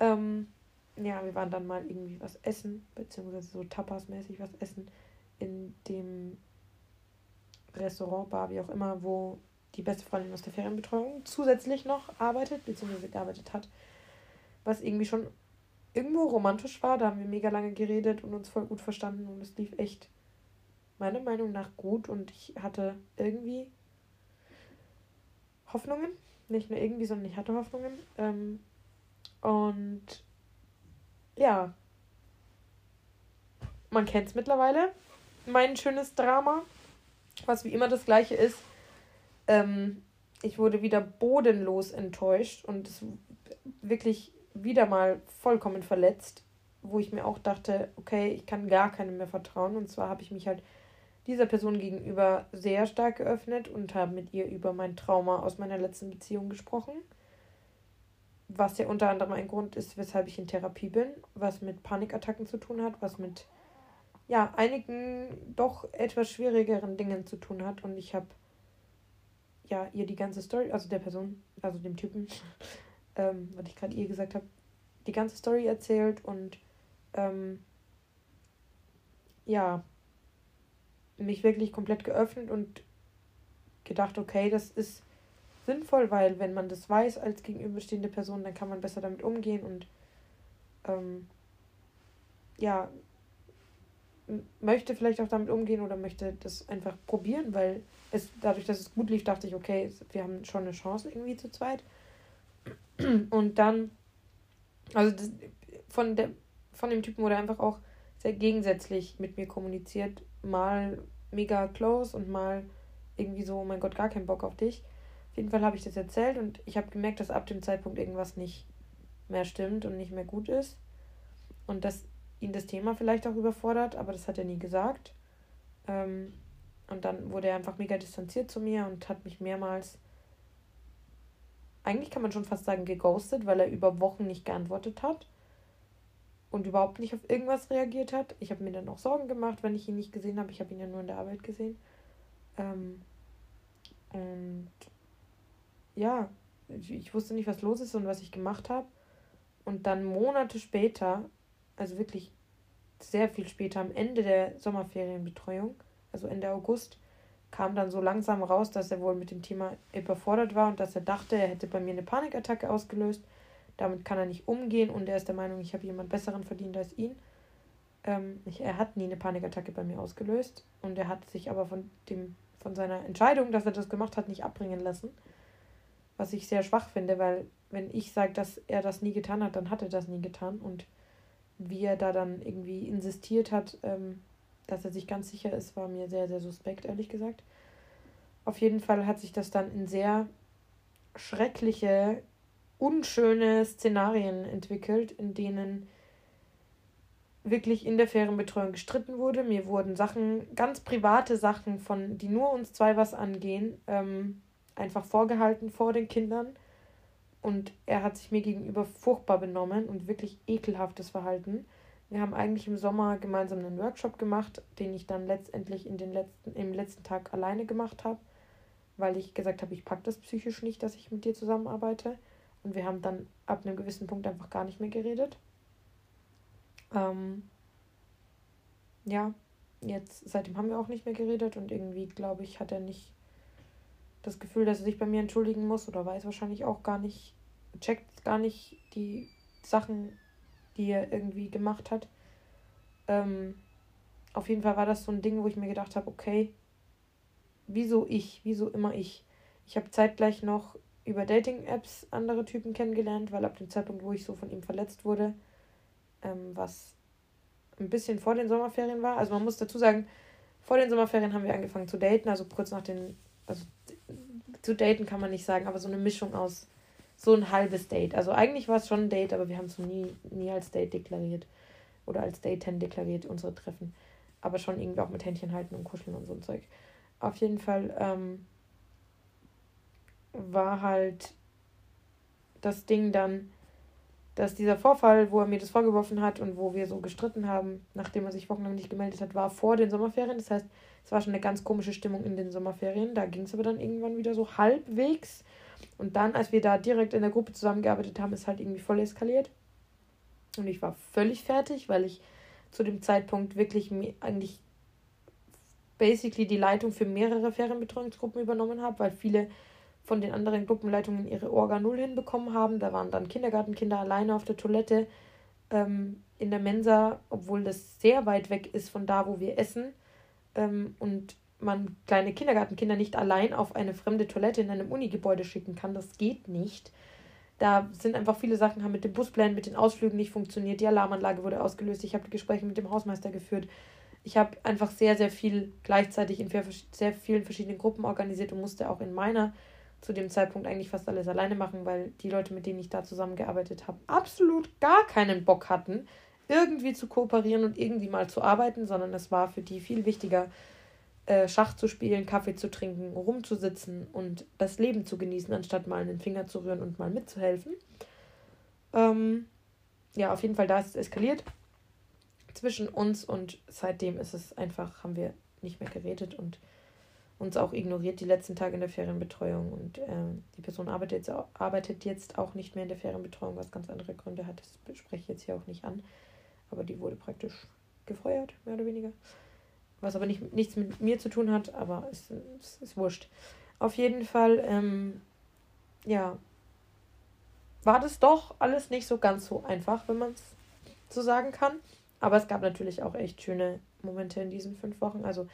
Ähm, ja, wir waren dann mal irgendwie was essen, beziehungsweise so Tapas-mäßig was essen in dem Restaurant, Bar, wie auch immer, wo die beste Freundin aus der Ferienbetreuung zusätzlich noch arbeitet, beziehungsweise gearbeitet hat. Was irgendwie schon irgendwo romantisch war. Da haben wir mega lange geredet und uns voll gut verstanden und es lief echt meiner Meinung nach gut und ich hatte irgendwie Hoffnungen. Nicht nur irgendwie, sondern ich hatte Hoffnungen. Ähm, Und ja, man kennt es mittlerweile. Mein schönes Drama, was wie immer das gleiche ist. Ähm, ich wurde wieder bodenlos enttäuscht und wirklich wieder mal vollkommen verletzt, wo ich mir auch dachte, okay, ich kann gar keinem mehr vertrauen. Und zwar habe ich mich halt dieser Person gegenüber sehr stark geöffnet und habe mit ihr über mein Trauma aus meiner letzten Beziehung gesprochen. Was ja unter anderem ein Grund ist, weshalb ich in Therapie bin, was mit Panikattacken zu tun hat, was mit ja, einigen doch etwas schwierigeren Dingen zu tun hat. Und ich habe ja ihr die ganze Story, also der Person, also dem Typen, ähm, was ich gerade ihr gesagt habe, die ganze Story erzählt und ähm, ja, mich wirklich komplett geöffnet und gedacht, okay, das ist sinnvoll, weil wenn man das weiß als gegenüberstehende Person, dann kann man besser damit umgehen und ähm, ja, möchte vielleicht auch damit umgehen oder möchte das einfach probieren, weil es dadurch, dass es gut lief, dachte ich, okay, wir haben schon eine Chance irgendwie zu zweit. Und dann, also das, von, der, von dem Typen wurde einfach auch sehr gegensätzlich mit mir kommuniziert. Mal mega close und mal irgendwie so, oh mein Gott, gar keinen Bock auf dich. Auf jeden Fall habe ich das erzählt und ich habe gemerkt, dass ab dem Zeitpunkt irgendwas nicht mehr stimmt und nicht mehr gut ist. Und dass ihn das Thema vielleicht auch überfordert, aber das hat er nie gesagt. Ähm, und dann wurde er einfach mega distanziert zu mir und hat mich mehrmals, eigentlich kann man schon fast sagen, geghostet, weil er über Wochen nicht geantwortet hat und überhaupt nicht auf irgendwas reagiert hat. Ich habe mir dann auch Sorgen gemacht, wenn ich ihn nicht gesehen habe. Ich habe ihn ja nur in der Arbeit gesehen. Ähm, und ja, ich, wusste nicht, was los ist und was ich gemacht habe. Und dann Monate später also wirklich sehr viel später, am Ende der Sommerferienbetreuung, also Ende August, kam dann so langsam raus, dass er wohl mit dem Thema überfordert war und dass er dachte, er hätte bei mir eine Panikattacke ausgelöst. Damit kann er nicht umgehen und er ist der Meinung, ich habe jemand Besseren verdient als ihn. Ähm, ich, er hat nie eine Panikattacke bei mir ausgelöst und er hat sich aber von, dem, von seiner Entscheidung, dass er das gemacht hat, nicht abbringen lassen. Was ich sehr schwach finde, weil wenn ich sage, dass er das nie getan hat, dann hat er das nie getan und wie er da dann irgendwie insistiert hat, ähm, dass er sich ganz sicher ist, war mir sehr, sehr suspekt, ehrlich gesagt. Auf jeden Fall hat sich das dann in sehr schreckliche, unschöne Szenarien entwickelt, in denen wirklich in der Ferienbetreuung gestritten wurde. Mir wurden Sachen, ganz private Sachen, von die nur uns zwei was angehen, ähm, einfach vorgehalten vor den Kindern und er hat sich mir gegenüber furchtbar benommen und wirklich ekelhaftes Verhalten. Wir haben eigentlich im Sommer gemeinsam einen Workshop gemacht, den ich dann letztendlich in den letzten, im letzten Tag alleine gemacht habe, weil ich gesagt habe, ich packe das psychisch nicht, dass ich mit dir zusammenarbeite. Und wir haben dann ab einem gewissen Punkt einfach gar nicht mehr geredet. Ähm, ja, jetzt seitdem haben wir auch nicht mehr geredet und irgendwie, glaube ich, hat er nicht das Gefühl, dass er sich bei mir entschuldigen muss oder weiß wahrscheinlich auch gar nicht, checkt gar nicht die Sachen, die er irgendwie gemacht hat. Ähm, auf jeden Fall war das so ein Ding, wo ich mir gedacht habe, okay, wieso ich, wieso immer ich? Ich habe zeitgleich noch über Dating-Apps andere Typen kennengelernt, weil ab dem Zeitpunkt, wo ich so von ihm verletzt wurde, ähm, was ein bisschen vor den Sommerferien war. Also man muss dazu sagen, vor den Sommerferien haben wir angefangen zu daten, also kurz nach den, also zu daten kann man nicht sagen, aber so eine Mischung aus so ein halbes Date. Also eigentlich war es schon ein Date, aber wir haben es nie, nie als Date deklariert. Oder als Daten deklariert, unsere Treffen. Aber schon irgendwie auch mit Händchen halten und kuscheln und so ein Zeug. Auf jeden Fall ähm, war halt das Ding dann, dass dieser Vorfall, wo er mir das vorgeworfen hat und wo wir so gestritten haben, nachdem er sich wochenlang nicht gemeldet hat, war vor den Sommerferien. Das heißt, es war schon eine ganz komische Stimmung in den Sommerferien. Da ging es aber dann irgendwann wieder so halbwegs. Und dann, als wir da direkt in der Gruppe zusammengearbeitet haben, ist halt irgendwie voll eskaliert. Und ich war völlig fertig, weil ich zu dem Zeitpunkt wirklich eigentlich basically die Leitung für mehrere Ferienbetreuungsgruppen übernommen habe, weil viele von den anderen Gruppenleitungen ihre Orga null hinbekommen haben. Da waren dann Kindergartenkinder alleine auf der Toilette ähm, in der Mensa, obwohl das sehr weit weg ist von da, wo wir essen. Ähm, und man kleine Kindergartenkinder nicht allein auf eine fremde Toilette in einem Unigebäude schicken kann. Das geht nicht. Da sind einfach viele Sachen, haben mit dem Busplan, mit den Ausflügen nicht funktioniert. Die Alarmanlage wurde ausgelöst. Ich habe Gespräche mit dem Hausmeister geführt. Ich habe einfach sehr, sehr viel gleichzeitig in sehr vielen verschiedenen Gruppen organisiert und musste auch in meiner zu dem Zeitpunkt eigentlich fast alles alleine machen, weil die Leute, mit denen ich da zusammengearbeitet habe, absolut gar keinen Bock hatten, irgendwie zu kooperieren und irgendwie mal zu arbeiten, sondern es war für die viel wichtiger, äh, Schach zu spielen, Kaffee zu trinken, rumzusitzen und das Leben zu genießen, anstatt mal einen Finger zu rühren und mal mitzuhelfen. Ähm, ja, auf jeden Fall, da ist es eskaliert zwischen uns und seitdem ist es einfach, haben wir nicht mehr geredet und uns auch ignoriert die letzten Tage in der Ferienbetreuung und äh, die Person arbeitet jetzt, arbeitet jetzt auch nicht mehr in der Ferienbetreuung, was ganz andere Gründe hat. Das spreche ich jetzt hier auch nicht an. Aber die wurde praktisch gefeuert, mehr oder weniger. Was aber nicht, nichts mit mir zu tun hat, aber es, es ist wurscht. Auf jeden Fall, ähm, ja, war das doch alles nicht so ganz so einfach, wenn man es so sagen kann. Aber es gab natürlich auch echt schöne Momente in diesen fünf Wochen. Also,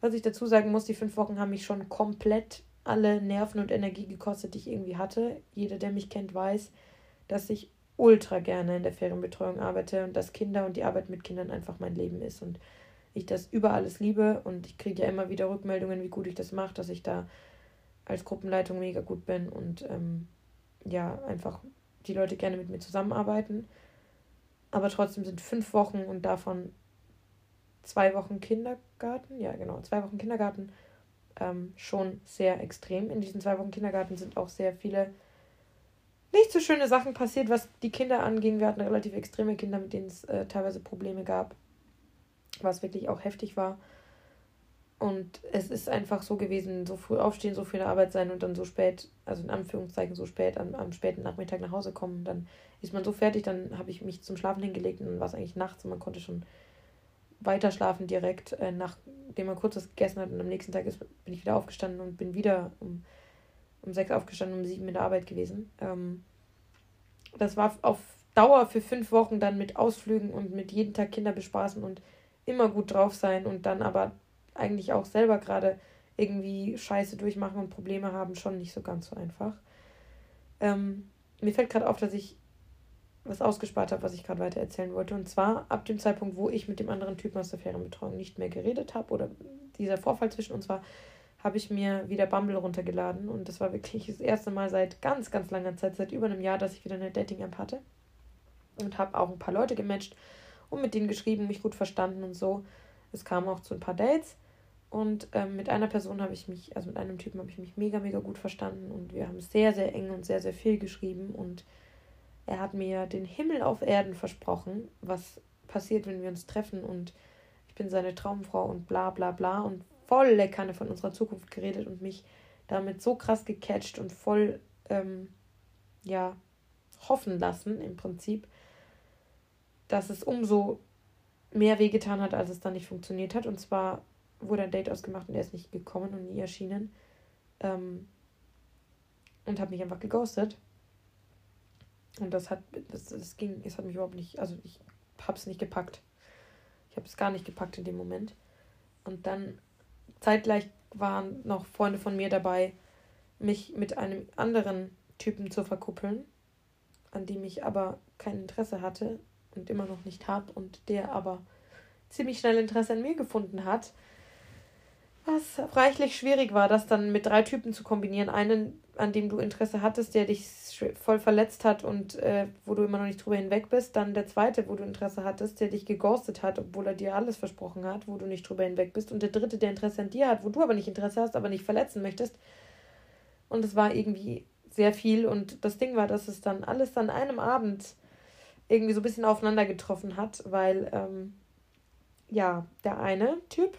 was ich dazu sagen muss, die fünf Wochen haben mich schon komplett alle Nerven und Energie gekostet, die ich irgendwie hatte. Jeder, der mich kennt, weiß, dass ich ultra gerne in der Ferienbetreuung arbeite und dass Kinder und die Arbeit mit Kindern einfach mein Leben ist und ich das über alles liebe und ich kriege ja immer wieder Rückmeldungen, wie gut ich das mache, dass ich da als Gruppenleitung mega gut bin und ähm, ja, einfach die Leute gerne mit mir zusammenarbeiten. Aber trotzdem sind fünf Wochen und davon zwei Wochen Kindergarten, ja genau, zwei Wochen Kindergarten ähm, schon sehr extrem. In diesen zwei Wochen Kindergarten sind auch sehr viele nicht so schöne Sachen passiert, was die Kinder anging. Wir hatten relativ extreme Kinder, mit denen es äh, teilweise Probleme gab, was wirklich auch heftig war. Und es ist einfach so gewesen, so früh aufstehen, so viel Arbeit sein und dann so spät, also in Anführungszeichen so spät, am, am späten Nachmittag nach Hause kommen. Dann ist man so fertig, dann habe ich mich zum Schlafen hingelegt und dann war es eigentlich nachts und man konnte schon weiter schlafen direkt, äh, nachdem man kurz was gegessen hat. Und am nächsten Tag ist, bin ich wieder aufgestanden und bin wieder um um sechs aufgestanden, um sieben in der Arbeit gewesen. Ähm, das war auf Dauer für fünf Wochen dann mit Ausflügen und mit jeden Tag Kinder bespaßen und immer gut drauf sein und dann aber eigentlich auch selber gerade irgendwie Scheiße durchmachen und Probleme haben, schon nicht so ganz so einfach. Ähm, mir fällt gerade auf, dass ich was ausgespart habe, was ich gerade weiter erzählen wollte. Und zwar ab dem Zeitpunkt, wo ich mit dem anderen Typen aus der Ferienbetreuung nicht mehr geredet habe oder dieser Vorfall zwischen uns war, habe ich mir wieder Bumble runtergeladen. Und das war wirklich das erste Mal seit ganz, ganz langer Zeit, seit über einem Jahr, dass ich wieder eine Dating-App hatte. Und habe auch ein paar Leute gematcht und mit denen geschrieben, mich gut verstanden und so. Es kam auch zu ein paar Dates. Und ähm, mit einer Person habe ich mich, also mit einem Typen habe ich mich mega, mega gut verstanden. Und wir haben sehr, sehr eng und sehr, sehr viel geschrieben. Und er hat mir den Himmel auf Erden versprochen, was passiert, wenn wir uns treffen und ich bin seine Traumfrau und bla bla bla und volle Kanne von unserer Zukunft geredet und mich damit so krass gecatcht und voll, ähm, ja, hoffen lassen im Prinzip, dass es umso mehr wehgetan hat, als es dann nicht funktioniert hat. Und zwar wurde ein Date ausgemacht und er ist nicht gekommen und nie erschienen. Ähm, und hat mich einfach geghostet. Und das hat, das, das ging, es hat mich überhaupt nicht, also ich hab's nicht gepackt. Ich habe es gar nicht gepackt in dem Moment. Und dann zeitgleich waren noch Freunde von mir dabei, mich mit einem anderen Typen zu verkuppeln, an dem ich aber kein Interesse hatte und immer noch nicht habe und der aber ziemlich schnell Interesse an mir gefunden hat. Was reichlich schwierig war, das dann mit drei Typen zu kombinieren. Einen, an dem du Interesse hattest, der dich voll verletzt hat und äh, wo du immer noch nicht drüber hinweg bist. Dann der zweite, wo du Interesse hattest, der dich geghostet hat, obwohl er dir alles versprochen hat, wo du nicht drüber hinweg bist. Und der dritte, der Interesse an dir hat, wo du aber nicht Interesse hast, aber nicht verletzen möchtest. Und es war irgendwie sehr viel. Und das Ding war, dass es dann alles an einem Abend irgendwie so ein bisschen aufeinander getroffen hat, weil, ähm, ja, der eine Typ,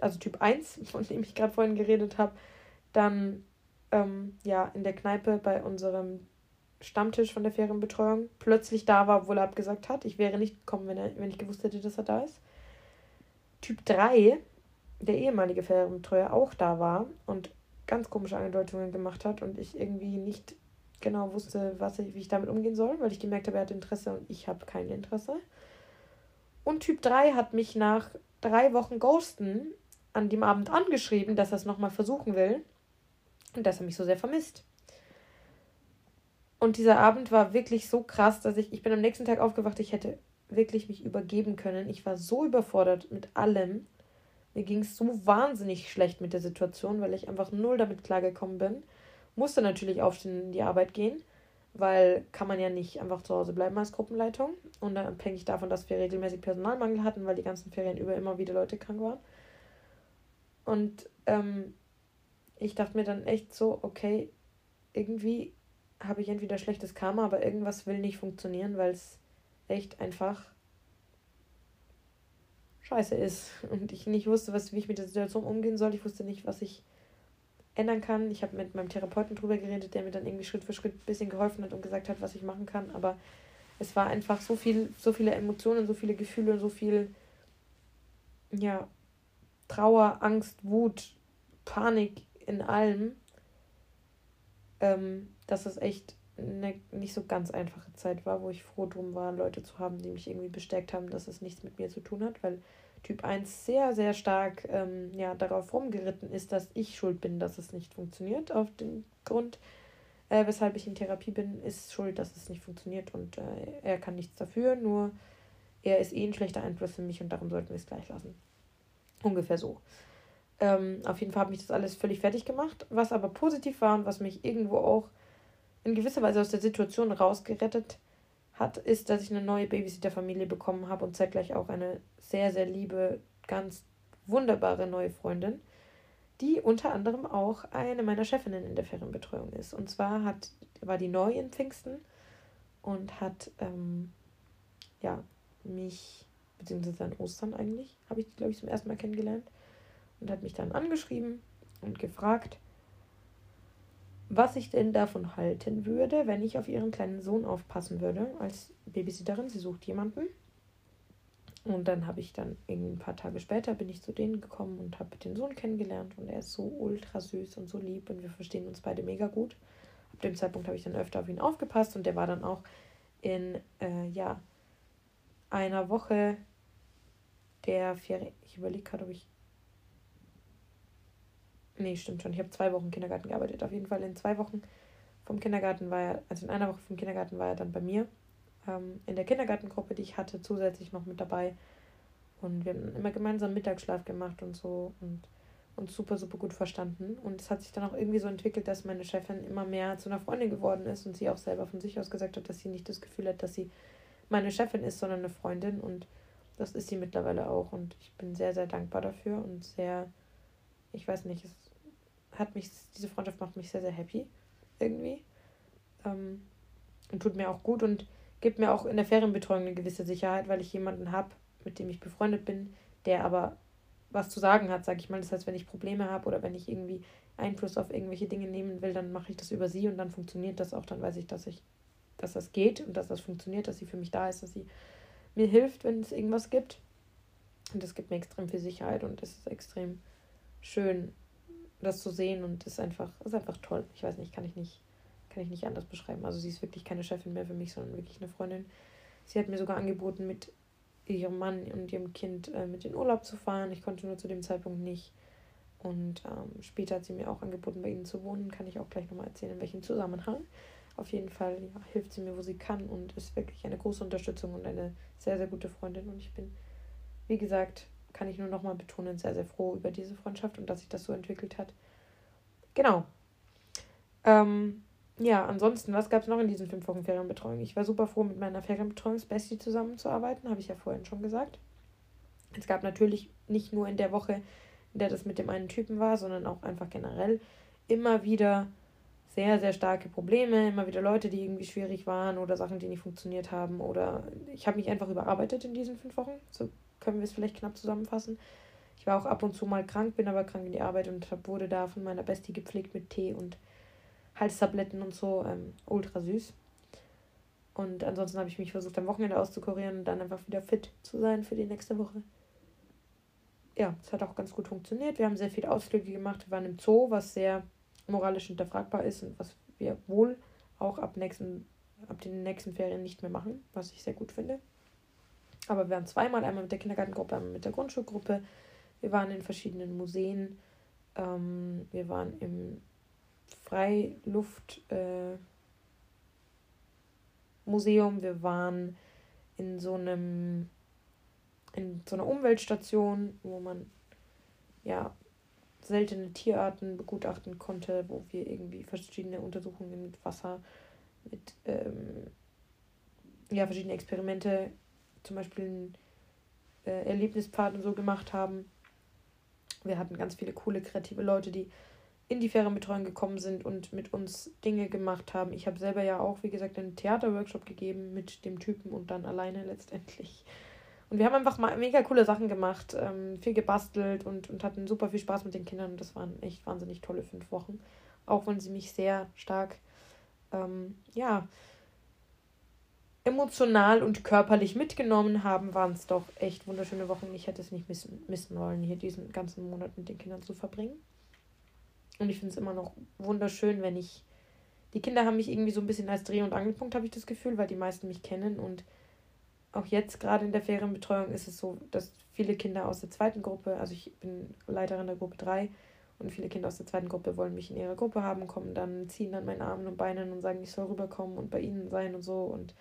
also Typ 1, von dem ich gerade vorhin geredet habe, dann ähm, ja, in der Kneipe bei unserem Stammtisch von der Ferienbetreuung plötzlich da war, obwohl er abgesagt hat. Ich wäre nicht gekommen, wenn, er, wenn ich gewusst hätte, dass er da ist. Typ 3, der ehemalige Ferienbetreuer, auch da war und ganz komische Andeutungen gemacht hat und ich irgendwie nicht genau wusste, was ich, wie ich damit umgehen soll, weil ich gemerkt habe, er hat Interesse und ich habe kein Interesse. Und Typ 3 hat mich nach drei Wochen Ghosten an dem Abend angeschrieben, dass er es nochmal versuchen will und dass er mich so sehr vermisst. Und dieser Abend war wirklich so krass, dass ich, ich bin am nächsten Tag aufgewacht, ich hätte wirklich mich übergeben können. Ich war so überfordert mit allem. Mir ging es so wahnsinnig schlecht mit der Situation, weil ich einfach null damit klargekommen bin. Musste natürlich aufstehen in die Arbeit gehen, weil kann man ja nicht einfach zu Hause bleiben als Gruppenleitung. Und dann abhängig davon, dass wir regelmäßig Personalmangel hatten, weil die ganzen Ferien über immer wieder Leute krank waren. Und ähm, ich dachte mir dann echt so, okay, irgendwie habe ich entweder schlechtes Karma, aber irgendwas will nicht funktionieren, weil es echt einfach scheiße ist. Und ich nicht wusste, was, wie ich mit der Situation umgehen soll. Ich wusste nicht, was ich ändern kann. Ich habe mit meinem Therapeuten drüber geredet, der mir dann irgendwie Schritt für Schritt ein bisschen geholfen hat und gesagt hat, was ich machen kann. Aber es war einfach so viel, so viele Emotionen, so viele Gefühle, so viel, ja, Trauer, Angst, Wut, Panik in allem, ähm, dass es echt eine nicht so ganz einfache Zeit war, wo ich froh drum war, Leute zu haben, die mich irgendwie bestärkt haben, dass es nichts mit mir zu tun hat, weil Typ 1 sehr, sehr stark ähm, ja, darauf rumgeritten ist, dass ich schuld bin, dass es nicht funktioniert. Auf den Grund, äh, weshalb ich in Therapie bin, ist schuld, dass es nicht funktioniert und äh, er kann nichts dafür, nur er ist eh ein schlechter Einfluss für mich und darum sollten wir es gleich lassen. Ungefähr so. Ähm, auf jeden Fall hat mich das alles völlig fertig gemacht. Was aber positiv war und was mich irgendwo auch in gewisser Weise aus der Situation rausgerettet hat, ist, dass ich eine neue Babysitter-Familie bekommen habe und zeitgleich auch eine sehr, sehr liebe, ganz wunderbare neue Freundin, die unter anderem auch eine meiner Chefinnen in der Ferienbetreuung ist. Und zwar hat, war die neu in Pfingsten und hat ähm, ja, mich, beziehungsweise an Ostern eigentlich, habe ich, glaube ich, zum ersten Mal kennengelernt und hat mich dann angeschrieben und gefragt, was ich denn davon halten würde, wenn ich auf ihren kleinen Sohn aufpassen würde als Babysitterin. Sie sucht jemanden. Und dann habe ich dann ein paar Tage später bin ich zu denen gekommen und habe den Sohn kennengelernt und er ist so ultra süß und so lieb und wir verstehen uns beide mega gut. Ab dem Zeitpunkt habe ich dann öfter auf ihn aufgepasst und der war dann auch in äh, ja einer Woche der Ferien. Ich überlege gerade, ob ich Nee, stimmt schon. Ich habe zwei Wochen im Kindergarten gearbeitet. Auf jeden Fall in zwei Wochen vom Kindergarten war er, also in einer Woche vom Kindergarten war er dann bei mir. Ähm, in der Kindergartengruppe, die ich hatte, zusätzlich noch mit dabei. Und wir haben immer gemeinsam Mittagsschlaf gemacht und so und uns super, super gut verstanden. Und es hat sich dann auch irgendwie so entwickelt, dass meine Chefin immer mehr zu einer Freundin geworden ist und sie auch selber von sich aus gesagt hat, dass sie nicht das Gefühl hat, dass sie meine Chefin ist, sondern eine Freundin. Und das ist sie mittlerweile auch. Und ich bin sehr, sehr dankbar dafür und sehr, ich weiß nicht, es hat mich, diese Freundschaft macht mich sehr, sehr happy irgendwie. Ähm, und tut mir auch gut und gibt mir auch in der Ferienbetreuung eine gewisse Sicherheit, weil ich jemanden habe, mit dem ich befreundet bin, der aber was zu sagen hat, sage ich mal. Das heißt, wenn ich Probleme habe oder wenn ich irgendwie Einfluss auf irgendwelche Dinge nehmen will, dann mache ich das über sie und dann funktioniert das auch. Dann weiß ich, dass ich, dass das geht und dass das funktioniert, dass sie für mich da ist, dass sie mir hilft, wenn es irgendwas gibt. Und das gibt mir extrem viel Sicherheit und es ist extrem schön, das zu sehen und ist einfach, ist einfach toll. Ich weiß nicht, kann ich nicht, kann ich nicht anders beschreiben. Also sie ist wirklich keine Chefin mehr für mich, sondern wirklich eine Freundin. Sie hat mir sogar angeboten, mit ihrem Mann und ihrem Kind äh, mit in Urlaub zu fahren. Ich konnte nur zu dem Zeitpunkt nicht. Und ähm, später hat sie mir auch angeboten, bei ihnen zu wohnen. Kann ich auch gleich nochmal erzählen, in welchem Zusammenhang. Auf jeden Fall ja, hilft sie mir, wo sie kann und ist wirklich eine große Unterstützung und eine sehr, sehr gute Freundin. Und ich bin, wie gesagt, kann ich nur nochmal betonen, sehr, sehr froh über diese Freundschaft und dass sich das so entwickelt hat. Genau. Ähm, ja, ansonsten, was gab es noch in diesen fünf Wochen Ferienbetreuung? Ich war super froh, mit meiner Ferienbetreuungsbestie zusammenzuarbeiten, habe ich ja vorhin schon gesagt. Es gab natürlich nicht nur in der Woche, in der das mit dem einen Typen war, sondern auch einfach generell immer wieder sehr, sehr starke Probleme, immer wieder Leute, die irgendwie schwierig waren oder Sachen, die nicht funktioniert haben. Oder ich habe mich einfach überarbeitet in diesen fünf Wochen. So können wir es vielleicht knapp zusammenfassen. Ich war auch ab und zu mal krank, bin aber krank in die Arbeit und wurde da von meiner Bestie gepflegt mit Tee und Halstabletten und so. Ähm, ultra süß. Und ansonsten habe ich mich versucht, am Wochenende auszukurieren und dann einfach wieder fit zu sein für die nächste Woche. Ja, es hat auch ganz gut funktioniert. Wir haben sehr viele Ausflüge gemacht. Wir waren im Zoo, was sehr moralisch hinterfragbar ist und was wir wohl auch ab, nächsten, ab den nächsten Ferien nicht mehr machen, was ich sehr gut finde. Aber wir waren zweimal, einmal mit der Kindergartengruppe, einmal mit der Grundschulgruppe. Wir waren in verschiedenen Museen. Ähm, wir waren im Freiluft, äh, wir waren in so einem in so einer Umweltstation, wo man ja seltene Tierarten begutachten konnte, wo wir irgendwie verschiedene Untersuchungen mit Wasser, mit ähm, ja, verschiedene Experimente, zum Beispiel einen äh, Erlebnispfad und so gemacht haben. Wir hatten ganz viele coole, kreative Leute, die in die Ferienbetreuung gekommen sind und mit uns Dinge gemacht haben. Ich habe selber ja auch, wie gesagt, einen Theaterworkshop gegeben mit dem Typen und dann alleine letztendlich. Und wir haben einfach mal mega coole Sachen gemacht, ähm, viel gebastelt und, und hatten super viel Spaß mit den Kindern. Und das waren echt wahnsinnig tolle fünf Wochen. Auch wenn sie mich sehr stark, ähm, ja, emotional und körperlich mitgenommen haben, waren es doch echt wunderschöne Wochen. Ich hätte es nicht missen, missen wollen, hier diesen ganzen Monat mit den Kindern zu verbringen. Und ich finde es immer noch wunderschön, wenn ich. Die Kinder haben mich irgendwie so ein bisschen als Dreh- und Angelpunkt, habe ich das Gefühl, weil die meisten mich kennen. Und auch jetzt, gerade in der Ferienbetreuung, ist es so, dass viele Kinder aus der zweiten Gruppe, also ich bin Leiterin der Gruppe 3, und viele Kinder aus der zweiten Gruppe wollen mich in ihrer Gruppe haben, kommen dann, ziehen dann meinen Armen und Beinen und sagen, ich soll rüberkommen und bei ihnen sein und so. Und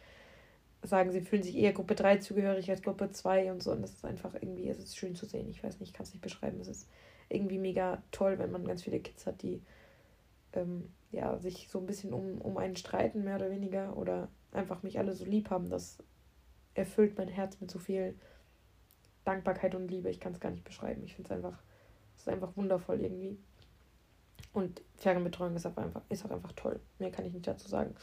sagen, sie fühlen sich eher Gruppe 3 zugehörig als Gruppe 2 und so. Und das ist einfach irgendwie, es ist schön zu sehen. Ich weiß nicht, ich kann es nicht beschreiben. Es ist irgendwie mega toll, wenn man ganz viele Kids hat, die ähm, ja, sich so ein bisschen um, um einen streiten, mehr oder weniger, oder einfach mich alle so lieb haben. Das erfüllt mein Herz mit so viel Dankbarkeit und Liebe. Ich kann es gar nicht beschreiben. Ich finde es einfach, es ist einfach wundervoll irgendwie. Und Ferienbetreuung ist auch, einfach, ist auch einfach toll. Mehr kann ich nicht dazu sagen.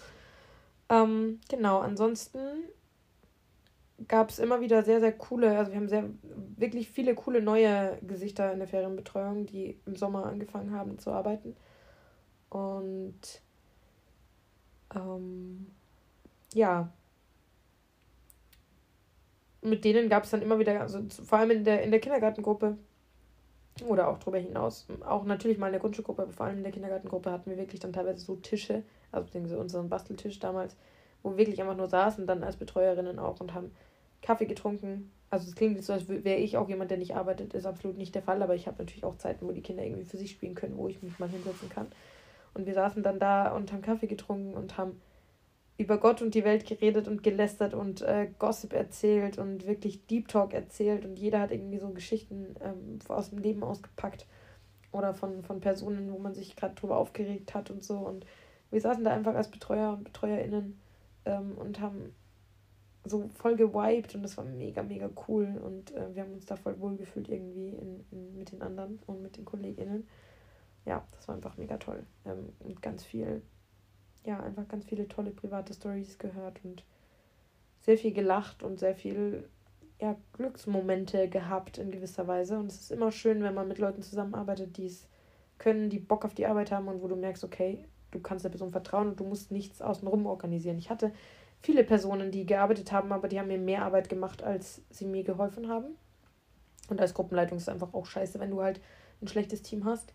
Ähm, genau, ansonsten gab es immer wieder sehr, sehr coole, also wir haben sehr, wirklich viele coole neue Gesichter in der Ferienbetreuung, die im Sommer angefangen haben zu arbeiten. Und ähm, ja, mit denen gab es dann immer wieder, also vor allem in der, in der Kindergartengruppe oder auch darüber hinaus, auch natürlich mal in der Grundschulgruppe, aber vor allem in der Kindergartengruppe hatten wir wirklich dann teilweise so Tische, also beziehungsweise unseren Basteltisch damals, wo wir wirklich einfach nur saßen, dann als Betreuerinnen auch und haben Kaffee getrunken. Also es klingt jetzt so, als wäre ich auch jemand, der nicht arbeitet, ist absolut nicht der Fall, aber ich habe natürlich auch Zeiten, wo die Kinder irgendwie für sich spielen können, wo ich mich mal hinsetzen kann. Und wir saßen dann da und haben Kaffee getrunken und haben über Gott und die Welt geredet und gelästert und äh, Gossip erzählt und wirklich Deep Talk erzählt und jeder hat irgendwie so Geschichten ähm, aus dem Leben ausgepackt oder von, von Personen, wo man sich gerade drüber aufgeregt hat und so. Und wir saßen da einfach als Betreuer und BetreuerInnen ähm, und haben so voll gewiped und das war mega, mega cool und äh, wir haben uns da voll wohl gefühlt irgendwie in, in, mit den anderen und mit den KollegInnen. Ja, das war einfach mega toll. Ähm, und ganz viel, ja, einfach ganz viele tolle private Stories gehört und sehr viel gelacht und sehr viel, ja, Glücksmomente gehabt in gewisser Weise. Und es ist immer schön, wenn man mit Leuten zusammenarbeitet, die es können, die Bock auf die Arbeit haben und wo du merkst, okay, du kannst der Person vertrauen und du musst nichts außenrum organisieren. Ich hatte viele Personen, die gearbeitet haben, aber die haben mir mehr Arbeit gemacht, als sie mir geholfen haben. Und als Gruppenleitung ist es einfach auch scheiße, wenn du halt ein schlechtes Team hast.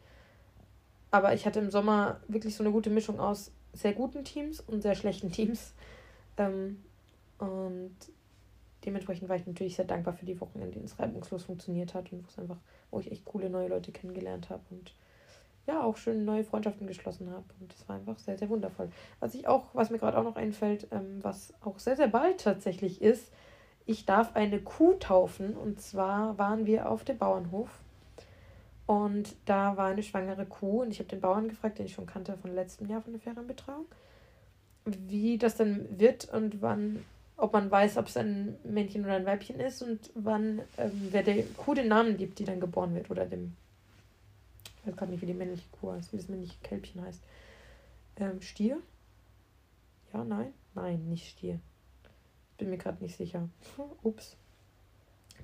Aber ich hatte im Sommer wirklich so eine gute Mischung aus sehr guten Teams und sehr schlechten Teams. Ähm, und dementsprechend war ich natürlich sehr dankbar für die Wochen, in denen es reibungslos funktioniert hat und wo es einfach, wo ich echt coole neue Leute kennengelernt habe und ja auch schön neue Freundschaften geschlossen habe. Und das war einfach sehr, sehr wundervoll. Was ich auch, was mir gerade auch noch einfällt, ähm, was auch sehr, sehr bald tatsächlich ist, ich darf eine Kuh taufen. Und zwar waren wir auf dem Bauernhof. Und da war eine schwangere Kuh. Und ich habe den Bauern gefragt, den ich schon kannte von letztem Jahr von der Ferienbetreuung, wie das dann wird und wann, ob man weiß, ob es ein Männchen oder ein Weibchen ist und wann, ähm, wer der Kuh den Namen gibt, die dann geboren wird oder dem weiß gerade nicht, wie die männliche Kuh heißt, wie das männliche Kälbchen heißt. Ähm, Stier? Ja, nein? Nein, nicht Stier. Bin mir gerade nicht sicher. Ups.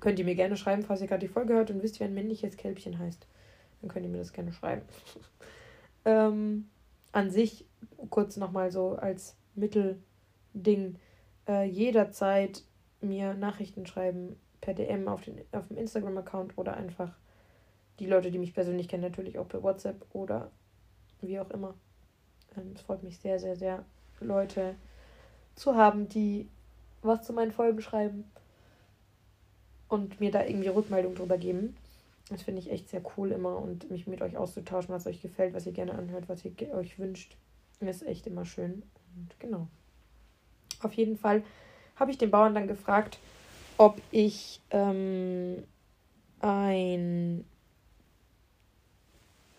Könnt ihr mir gerne schreiben, falls ihr gerade die Folge hört und wisst, wie ein männliches Kälbchen heißt. Dann könnt ihr mir das gerne schreiben. ähm, an sich, kurz nochmal so als Mittelding, äh, jederzeit mir Nachrichten schreiben per DM auf, den, auf dem Instagram-Account oder einfach die Leute, die mich persönlich kennen, natürlich auch per WhatsApp oder wie auch immer. Ähm, es freut mich sehr, sehr, sehr, Leute zu haben, die was zu meinen Folgen schreiben und mir da irgendwie Rückmeldung drüber geben. Das finde ich echt sehr cool immer und mich mit euch auszutauschen, was euch gefällt, was ihr gerne anhört, was ihr euch wünscht. Ist echt immer schön. Und genau. Auf jeden Fall habe ich den Bauern dann gefragt, ob ich ähm, ein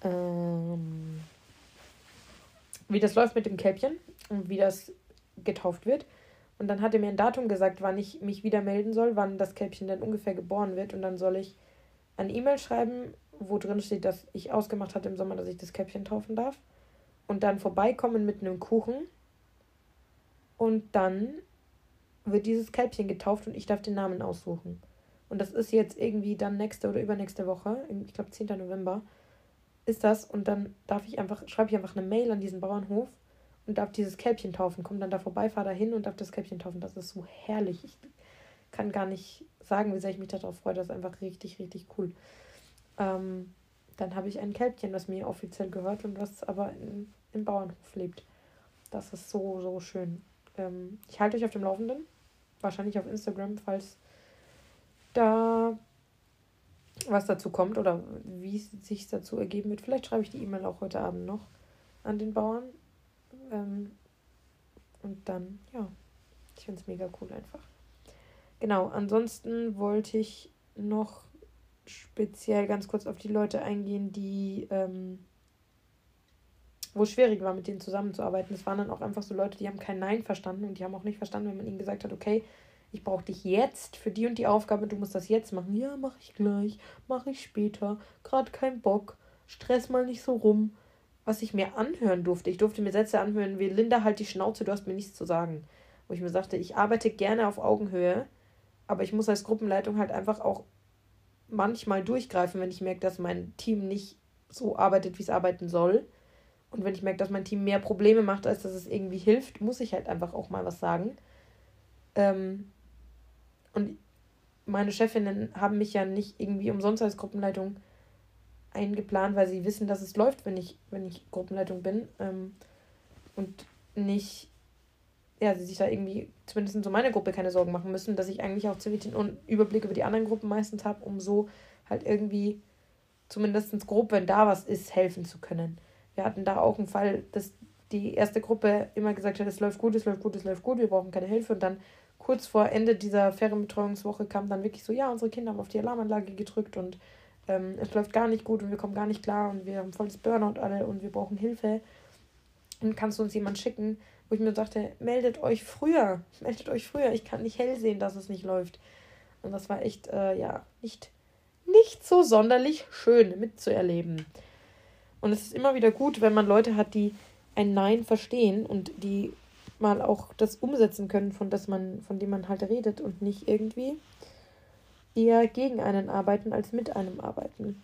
ähm, wie das läuft mit dem Kälbchen und wie das getauft wird. Und dann hat er mir ein Datum gesagt, wann ich mich wieder melden soll, wann das Kälbchen dann ungefähr geboren wird. Und dann soll ich eine E-Mail schreiben, wo drin steht, dass ich ausgemacht hatte im Sommer, dass ich das Kälbchen taufen darf. Und dann vorbeikommen mit einem Kuchen. Und dann wird dieses Kälbchen getauft und ich darf den Namen aussuchen. Und das ist jetzt irgendwie dann nächste oder übernächste Woche, ich glaube 10. November, ist das. Und dann darf ich einfach, schreibe ich einfach eine Mail an diesen Bauernhof und darf dieses Kälbchen taufen. Komm dann da vorbei, fahre da hin und darf das Kälbchen taufen. Das ist so herrlich. Ich kann gar nicht sagen, wie sehr ich mich darauf freue. Das ist einfach richtig, richtig cool. Ähm, dann habe ich ein Kälbchen, das mir offiziell gehört und was aber in, im Bauernhof lebt. Das ist so, so schön. Ähm, ich halte euch auf dem Laufenden. Wahrscheinlich auf Instagram, falls da was dazu kommt oder wie es sich dazu ergeben wird. Vielleicht schreibe ich die E-Mail auch heute Abend noch an den Bauern. Ähm, und dann, ja, ich finde es mega cool einfach. Genau, ansonsten wollte ich noch speziell ganz kurz auf die Leute eingehen, die, ähm, wo es schwierig war, mit denen zusammenzuarbeiten. Es waren dann auch einfach so Leute, die haben kein Nein verstanden und die haben auch nicht verstanden, wenn man ihnen gesagt hat, okay, ich brauche dich jetzt für die und die Aufgabe, du musst das jetzt machen. Ja, mache ich gleich, mache ich später, gerade kein Bock, stress mal nicht so rum. Was ich mir anhören durfte, ich durfte mir Sätze anhören wie Linda, halt die Schnauze, du hast mir nichts zu sagen. Wo ich mir sagte, ich arbeite gerne auf Augenhöhe, aber ich muss als Gruppenleitung halt einfach auch manchmal durchgreifen, wenn ich merke, dass mein Team nicht so arbeitet, wie es arbeiten soll. Und wenn ich merke, dass mein Team mehr Probleme macht, als dass es irgendwie hilft, muss ich halt einfach auch mal was sagen. Ähm, und meine Chefinnen haben mich ja nicht irgendwie umsonst als Gruppenleitung eingeplant, weil sie wissen, dass es läuft, wenn ich, wenn ich Gruppenleitung bin. Ähm, und nicht, ja, sie sich da irgendwie, zumindest in so meiner Gruppe, keine Sorgen machen müssen, dass ich eigentlich auch ziemlich den Überblick über die anderen Gruppen meistens habe, um so halt irgendwie zumindest grob, wenn da was ist, helfen zu können. Wir hatten da auch einen Fall, dass die erste Gruppe immer gesagt hat, es läuft gut, es läuft gut, es läuft gut, wir brauchen keine Hilfe. Und dann kurz vor Ende dieser Ferienbetreuungswoche kam dann wirklich so, ja, unsere Kinder haben auf die Alarmanlage gedrückt und ähm, es läuft gar nicht gut und wir kommen gar nicht klar und wir haben volles Burnout alle und wir brauchen Hilfe. Und kannst du uns jemand schicken, wo ich mir sagte, meldet euch früher, meldet euch früher, ich kann nicht hell sehen, dass es nicht läuft. Und das war echt, äh, ja, nicht, nicht so sonderlich schön mitzuerleben. Und es ist immer wieder gut, wenn man Leute hat, die ein Nein verstehen und die mal auch das umsetzen können, von, das man, von dem man halt redet und nicht irgendwie eher gegen einen arbeiten als mit einem arbeiten.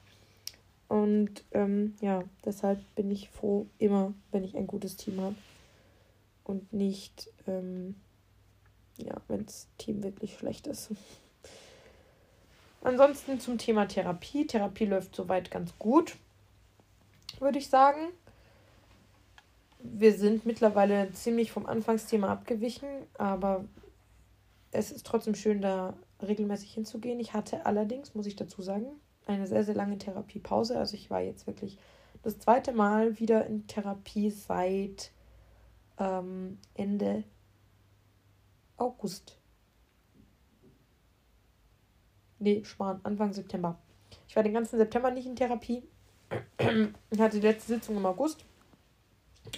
Und ähm, ja, deshalb bin ich froh immer, wenn ich ein gutes Team habe. Und nicht, ähm, ja, wenn das Team wirklich schlecht ist. Ansonsten zum Thema Therapie. Therapie läuft soweit ganz gut, würde ich sagen wir sind mittlerweile ziemlich vom Anfangsthema abgewichen, aber es ist trotzdem schön, da regelmäßig hinzugehen. Ich hatte allerdings, muss ich dazu sagen, eine sehr, sehr lange Therapiepause. Also ich war jetzt wirklich das zweite Mal wieder in Therapie seit ähm, Ende August. Nee, Schwan, Anfang September. Ich war den ganzen September nicht in Therapie. Ich hatte die letzte Sitzung im August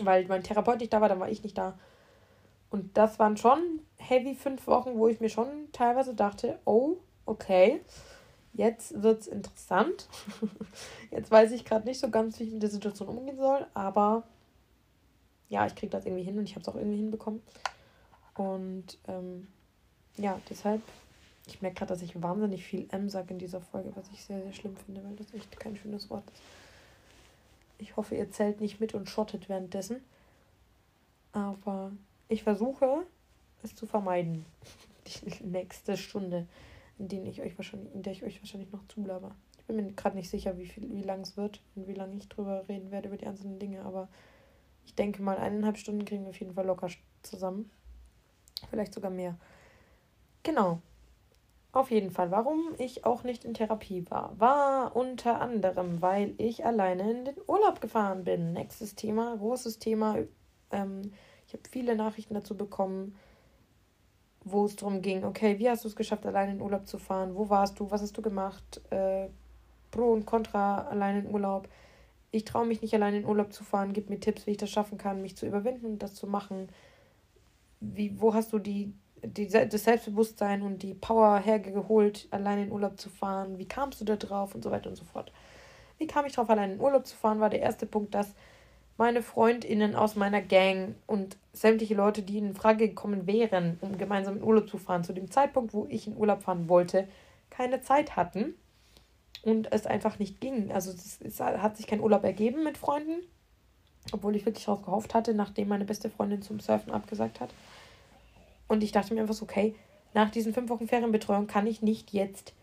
weil mein Therapeut nicht da war, dann war ich nicht da. Und das waren schon heavy fünf Wochen, wo ich mir schon teilweise dachte, oh, okay, jetzt wird es interessant. jetzt weiß ich gerade nicht so ganz, wie ich mit der Situation umgehen soll, aber ja, ich kriege das irgendwie hin und ich habe es auch irgendwie hinbekommen. Und ähm, ja, deshalb, ich merke gerade, dass ich wahnsinnig viel M sage in dieser Folge, was ich sehr, sehr schlimm finde, weil das echt kein schönes Wort ist. Ich hoffe, ihr zählt nicht mit und schottet währenddessen. Aber ich versuche, es zu vermeiden. Die nächste Stunde, in, denen ich euch wahrscheinlich, in der ich euch wahrscheinlich noch zublaber. Ich bin mir gerade nicht sicher, wie, wie lang es wird und wie lange ich drüber reden werde über die einzelnen Dinge, aber ich denke mal, eineinhalb Stunden kriegen wir auf jeden Fall locker zusammen. Vielleicht sogar mehr. Genau. Auf jeden Fall, warum ich auch nicht in Therapie war, war unter anderem, weil ich alleine in den Urlaub gefahren bin. Nächstes Thema, großes Thema. Ähm, ich habe viele Nachrichten dazu bekommen, wo es darum ging, okay, wie hast du es geschafft, allein in Urlaub zu fahren? Wo warst du? Was hast du gemacht? Äh, Pro und Contra allein in Urlaub. Ich traue mich nicht allein in Urlaub zu fahren. Gib mir Tipps, wie ich das schaffen kann, mich zu überwinden und das zu machen. Wie, wo hast du die, die, das Selbstbewusstsein und die Power hergeholt, allein in Urlaub zu fahren? Wie kamst du da drauf und so weiter und so fort? Wie kam ich drauf, allein in Urlaub zu fahren? War der erste Punkt, dass meine Freundinnen aus meiner Gang und sämtliche Leute, die in Frage gekommen wären, um gemeinsam in Urlaub zu fahren, zu dem Zeitpunkt, wo ich in Urlaub fahren wollte, keine Zeit hatten und es einfach nicht ging. Also es, es hat sich kein Urlaub ergeben mit Freunden, obwohl ich wirklich darauf gehofft hatte, nachdem meine beste Freundin zum Surfen abgesagt hat. Und ich dachte mir einfach so, okay, nach diesen fünf Wochen Ferienbetreuung kann ich nicht jetzt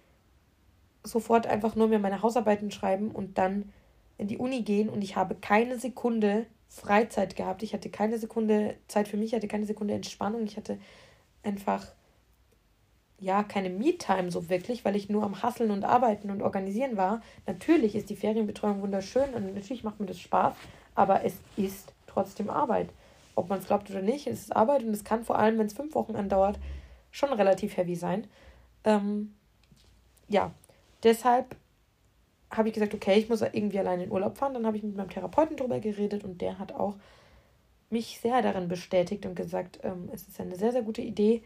sofort einfach nur mir meine Hausarbeiten schreiben und dann in die Uni gehen und ich habe keine Sekunde Freizeit gehabt. Ich hatte keine Sekunde Zeit für mich, ich hatte keine Sekunde Entspannung. Ich hatte einfach ja keine Me-Time so wirklich, weil ich nur am Hasseln und Arbeiten und Organisieren war. Natürlich ist die Ferienbetreuung wunderschön und natürlich macht mir das Spaß, aber es ist trotzdem Arbeit. Ob man es glaubt oder nicht, es ist Arbeit und es kann vor allem, wenn es fünf Wochen andauert, schon relativ heavy sein. Ähm, ja, deshalb habe ich gesagt, okay, ich muss irgendwie alleine in Urlaub fahren. Dann habe ich mit meinem Therapeuten darüber geredet und der hat auch mich sehr darin bestätigt und gesagt, ähm, es ist eine sehr, sehr gute Idee,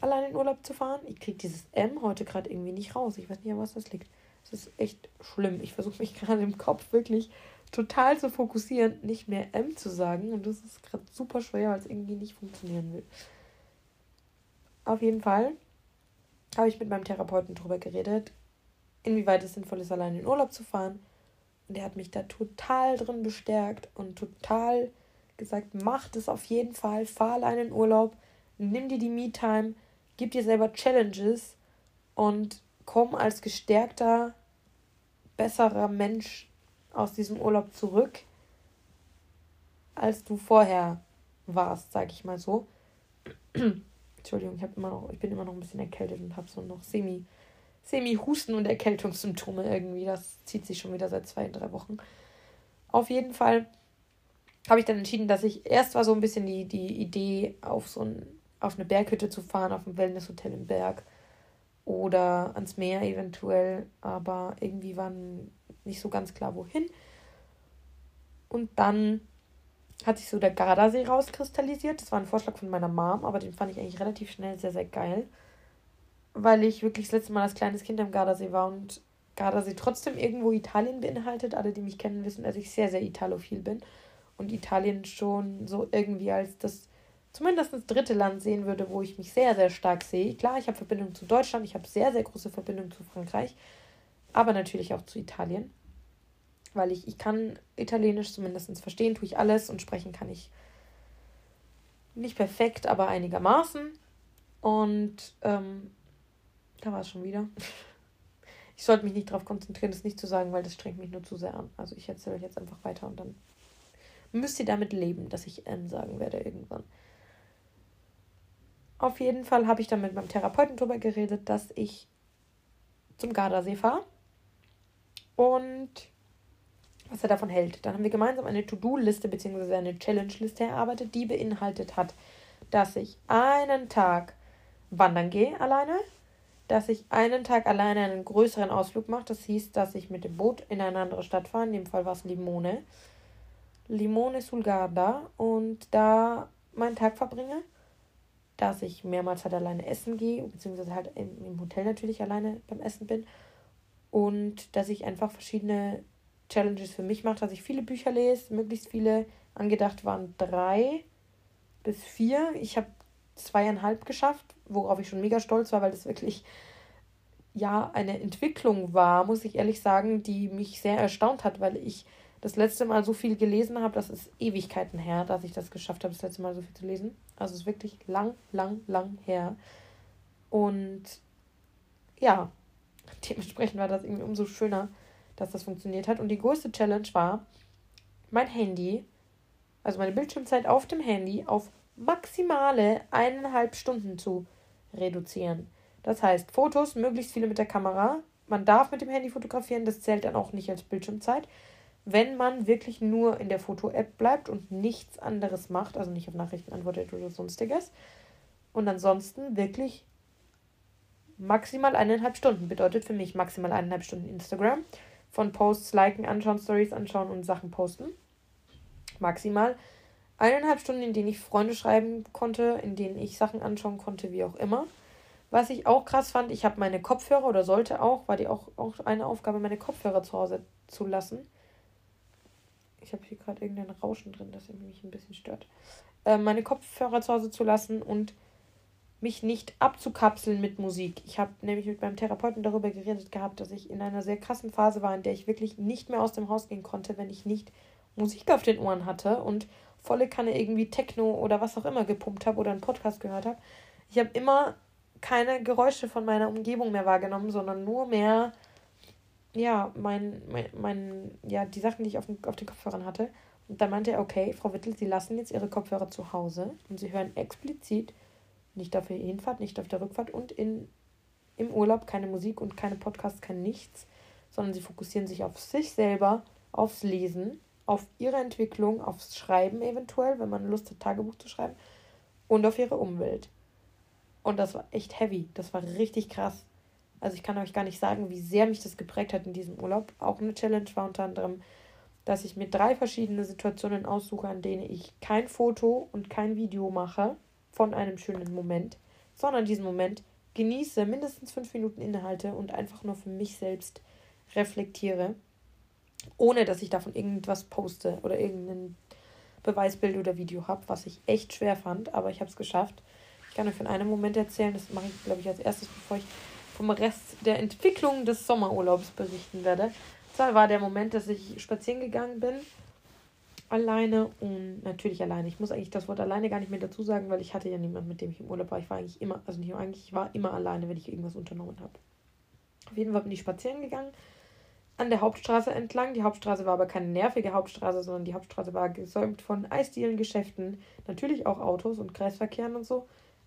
alleine in Urlaub zu fahren. Ich kriege dieses M heute gerade irgendwie nicht raus. Ich weiß nicht, an was das liegt. Es ist echt schlimm. Ich versuche mich gerade im Kopf wirklich total zu fokussieren, nicht mehr M zu sagen. Und das ist gerade super schwer, weil es irgendwie nicht funktionieren will. Auf jeden Fall habe ich mit meinem Therapeuten darüber geredet, inwieweit es sinnvoll ist, allein in Urlaub zu fahren. Und er hat mich da total drin bestärkt und total gesagt, mach das auf jeden Fall, fahr allein in Urlaub, nimm dir die Me-Time, gib dir selber Challenges und komm als gestärkter, besserer Mensch aus diesem Urlaub zurück, als du vorher warst, sag ich mal so. Entschuldigung, ich, immer noch, ich bin immer noch ein bisschen erkältet und habe so noch semi Semi-Husten und Erkältungssymptome irgendwie. Das zieht sich schon wieder seit zwei, drei Wochen. Auf jeden Fall habe ich dann entschieden, dass ich erst war so ein bisschen die, die Idee, auf so ein, auf eine Berghütte zu fahren, auf ein Wellnesshotel im Berg oder ans Meer eventuell, aber irgendwie war nicht so ganz klar, wohin. Und dann hat sich so der Gardasee rauskristallisiert. Das war ein Vorschlag von meiner Mom, aber den fand ich eigentlich relativ schnell sehr, sehr geil weil ich wirklich das letzte Mal als kleines Kind am Gardasee war und Gardasee trotzdem irgendwo Italien beinhaltet. Alle, die mich kennen, wissen, dass ich sehr, sehr italophil bin und Italien schon so irgendwie als das zumindest das dritte Land sehen würde, wo ich mich sehr, sehr stark sehe. Klar, ich habe Verbindung zu Deutschland, ich habe sehr, sehr große Verbindung zu Frankreich, aber natürlich auch zu Italien, weil ich, ich kann Italienisch zumindest verstehen, tue ich alles und sprechen kann ich nicht perfekt, aber einigermaßen. Und ähm, da war es schon wieder. Ich sollte mich nicht darauf konzentrieren, das nicht zu sagen, weil das strengt mich nur zu sehr an. Also ich erzähle euch jetzt einfach weiter und dann müsst ihr damit leben, dass ich M sagen werde irgendwann. Auf jeden Fall habe ich dann mit meinem Therapeuten darüber geredet, dass ich zum Gardasee fahre und was er davon hält. Dann haben wir gemeinsam eine To-Do-Liste bzw. eine Challenge-Liste erarbeitet, die beinhaltet hat, dass ich einen Tag wandern gehe alleine, dass ich einen Tag alleine einen größeren Ausflug mache. Das hieß, dass ich mit dem Boot in eine andere Stadt fahre. In dem Fall war es Limone. Limone sul Garda. Und da meinen Tag verbringe. Dass ich mehrmals halt alleine essen gehe, beziehungsweise halt im, im Hotel natürlich alleine beim Essen bin. Und dass ich einfach verschiedene Challenges für mich mache, dass ich viele Bücher lese, möglichst viele. Angedacht waren drei bis vier. Ich habe zweieinhalb geschafft, worauf ich schon mega stolz war, weil das wirklich ja eine Entwicklung war, muss ich ehrlich sagen, die mich sehr erstaunt hat, weil ich das letzte Mal so viel gelesen habe, das ist Ewigkeiten her, dass ich das geschafft habe, das letzte Mal so viel zu lesen. Also es ist wirklich lang, lang, lang her. Und ja, dementsprechend war das irgendwie umso schöner, dass das funktioniert hat. Und die größte Challenge war, mein Handy, also meine Bildschirmzeit auf dem Handy auf maximale eineinhalb Stunden zu reduzieren. Das heißt, Fotos möglichst viele mit der Kamera. Man darf mit dem Handy fotografieren, das zählt dann auch nicht als Bildschirmzeit. Wenn man wirklich nur in der Foto-App bleibt und nichts anderes macht, also nicht auf Nachrichten antwortet oder sonstiges. Und ansonsten wirklich maximal eineinhalb Stunden. Bedeutet für mich maximal eineinhalb Stunden Instagram. Von Posts liken, anschauen, Stories anschauen und Sachen posten. Maximal eineinhalb Stunden, in denen ich Freunde schreiben konnte, in denen ich Sachen anschauen konnte, wie auch immer. Was ich auch krass fand, ich habe meine Kopfhörer oder sollte auch, war die auch, auch eine Aufgabe, meine Kopfhörer zu Hause zu lassen. Ich habe hier gerade irgendein Rauschen drin, das mich ein bisschen stört. Äh, meine Kopfhörer zu Hause zu lassen und mich nicht abzukapseln mit Musik. Ich habe nämlich mit meinem Therapeuten darüber geredet gehabt, dass ich in einer sehr krassen Phase war, in der ich wirklich nicht mehr aus dem Haus gehen konnte, wenn ich nicht Musik auf den Ohren hatte und volle Kanne irgendwie Techno oder was auch immer gepumpt habe oder einen Podcast gehört habe. Ich habe immer keine Geräusche von meiner Umgebung mehr wahrgenommen, sondern nur mehr, ja, mein, mein, mein ja, die Sachen, die ich auf, den, auf den Kopfhörern hatte. Und dann meinte er, okay, Frau Wittel, Sie lassen jetzt Ihre Kopfhörer zu Hause und Sie hören explizit nicht auf der Hinfahrt, nicht auf der Rückfahrt und in, im Urlaub keine Musik und keine Podcasts, kein nichts, sondern Sie fokussieren sich auf sich selber, aufs Lesen, auf Ihre Entwicklung, aufs Schreiben eventuell, wenn man Lust hat, Tagebuch zu schreiben und auf Ihre Umwelt. Und das war echt heavy. Das war richtig krass. Also ich kann euch gar nicht sagen, wie sehr mich das geprägt hat in diesem Urlaub. Auch eine Challenge war unter anderem, dass ich mir drei verschiedene Situationen aussuche, an denen ich kein Foto und kein Video mache von einem schönen Moment, sondern diesen Moment genieße, mindestens fünf Minuten innehalte und einfach nur für mich selbst reflektiere, ohne dass ich davon irgendwas poste oder irgendein Beweisbild oder Video habe, was ich echt schwer fand, aber ich habe es geschafft kann euch von einem Moment erzählen, das mache ich, glaube ich, als erstes, bevor ich vom Rest der Entwicklung des Sommerurlaubs berichten werde. Und zwar war der Moment, dass ich spazieren gegangen bin, alleine und natürlich alleine. Ich muss eigentlich das Wort alleine gar nicht mehr dazu sagen, weil ich hatte ja niemanden, mit dem ich im Urlaub war. Ich war eigentlich immer, also nicht nur eigentlich, ich war immer alleine, wenn ich irgendwas unternommen habe. Auf jeden Fall bin ich spazieren gegangen an der Hauptstraße entlang. Die Hauptstraße war aber keine nervige Hauptstraße, sondern die Hauptstraße war gesäumt von Eisdielen, Geschäften, natürlich auch Autos und Kreisverkehren und so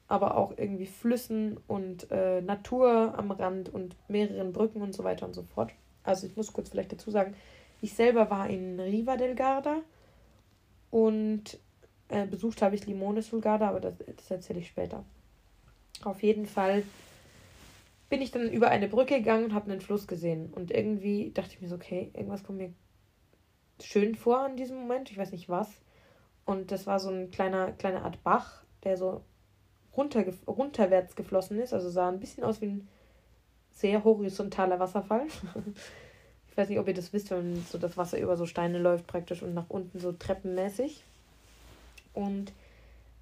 aber auch irgendwie Flüssen und äh, Natur am Rand und mehreren Brücken und so weiter und so fort. Also ich muss kurz vielleicht dazu sagen, ich selber war in Riva del Garda und äh, besucht habe ich Limone sul Garda, aber das, das erzähle ich später. Auf jeden Fall bin ich dann über eine Brücke gegangen und habe einen Fluss gesehen. Und irgendwie dachte ich mir so, okay, irgendwas kommt mir schön vor in diesem Moment. Ich weiß nicht was. Und das war so ein kleiner, kleine Art Bach, der so runter, runterwärts geflossen ist. Also sah ein bisschen aus wie ein sehr horizontaler Wasserfall. ich weiß nicht, ob ihr das wisst, wenn so das Wasser über so Steine läuft praktisch und nach unten so treppenmäßig. Und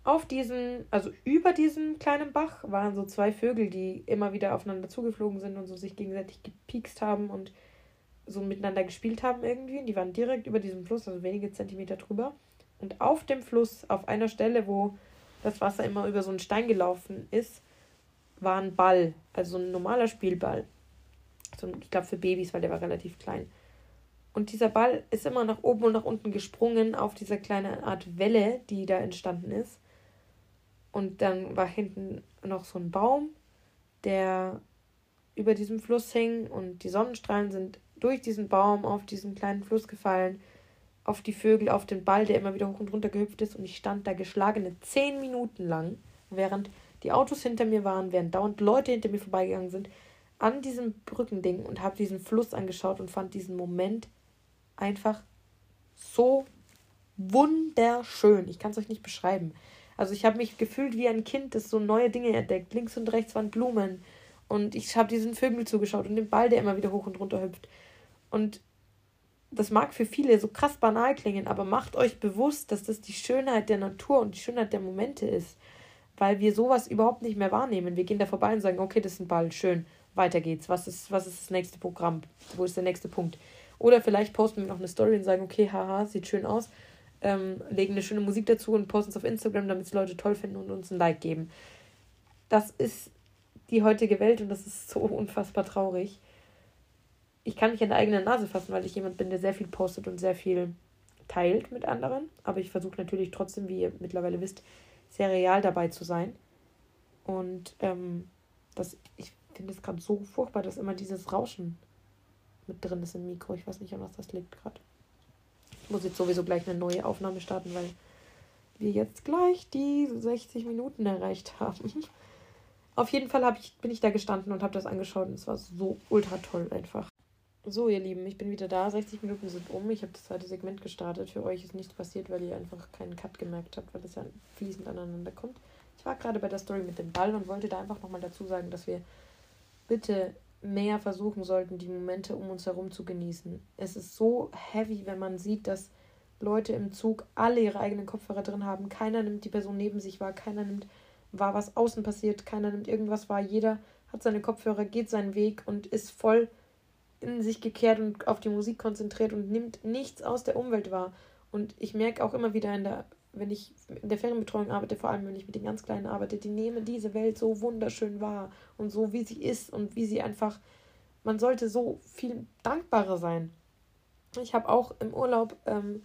auf diesem, also über diesem kleinen Bach waren so zwei Vögel, die immer wieder aufeinander zugeflogen sind und so sich gegenseitig gepiekst haben und so miteinander gespielt haben irgendwie. Die waren direkt über diesem Fluss, also wenige Zentimeter drüber. Und auf dem Fluss, auf einer Stelle, wo das Wasser immer über so einen Stein gelaufen ist, war ein Ball, also ein normaler Spielball. Also ich glaube für Babys, weil der war relativ klein. Und dieser Ball ist immer nach oben und nach unten gesprungen auf dieser kleine Art Welle, die da entstanden ist. Und dann war hinten noch so ein Baum, der über diesem Fluss hing und die Sonnenstrahlen sind durch diesen Baum auf diesen kleinen Fluss gefallen auf die Vögel, auf den Ball, der immer wieder hoch und runter gehüpft ist. Und ich stand da geschlagene zehn Minuten lang, während die Autos hinter mir waren, während dauernd Leute hinter mir vorbeigegangen sind, an diesem Brückending und habe diesen Fluss angeschaut und fand diesen Moment einfach so wunderschön. Ich kann es euch nicht beschreiben. Also ich habe mich gefühlt wie ein Kind, das so neue Dinge entdeckt. Links und rechts waren Blumen. Und ich habe diesen Vögel zugeschaut und den Ball, der immer wieder hoch und runter hüpft. Und das mag für viele so krass banal klingen, aber macht euch bewusst, dass das die Schönheit der Natur und die Schönheit der Momente ist. Weil wir sowas überhaupt nicht mehr wahrnehmen. Wir gehen da vorbei und sagen, okay, das ist ein Ball, schön, weiter geht's. Was ist, was ist das nächste Programm? Wo ist der nächste Punkt? Oder vielleicht posten wir noch eine Story und sagen, okay, haha, sieht schön aus. Ähm, legen eine schöne Musik dazu und posten es auf Instagram, damit es Leute toll finden und uns ein Like geben. Das ist die heutige Welt und das ist so unfassbar traurig ich kann mich an der eigenen Nase fassen, weil ich jemand bin, der sehr viel postet und sehr viel teilt mit anderen. Aber ich versuche natürlich trotzdem, wie ihr mittlerweile wisst, sehr real dabei zu sein. Und ähm, das, ich finde es gerade so furchtbar, dass immer dieses Rauschen mit drin ist im Mikro. Ich weiß nicht, an was das liegt gerade. Ich muss jetzt sowieso gleich eine neue Aufnahme starten, weil wir jetzt gleich die 60 Minuten erreicht haben. Auf jeden Fall ich, bin ich da gestanden und habe das angeschaut und es war so ultra toll einfach. So, ihr Lieben, ich bin wieder da. 60 Minuten sind um. Ich habe das zweite Segment gestartet. Für euch ist nichts passiert, weil ihr einfach keinen Cut gemerkt habt, weil das ja fließend aneinander kommt. Ich war gerade bei der Story mit dem Ball und wollte da einfach nochmal dazu sagen, dass wir bitte mehr versuchen sollten, die Momente um uns herum zu genießen. Es ist so heavy, wenn man sieht, dass Leute im Zug alle ihre eigenen Kopfhörer drin haben. Keiner nimmt die Person neben sich wahr, keiner nimmt wahr, was außen passiert, keiner nimmt irgendwas wahr. Jeder hat seine Kopfhörer, geht seinen Weg und ist voll in sich gekehrt und auf die Musik konzentriert und nimmt nichts aus der Umwelt wahr. Und ich merke auch immer wieder in der, wenn ich in der Ferienbetreuung arbeite, vor allem wenn ich mit den ganz Kleinen arbeite, die nehmen diese Welt so wunderschön wahr und so wie sie ist und wie sie einfach, man sollte so viel dankbarer sein. Ich habe auch im Urlaub ähm,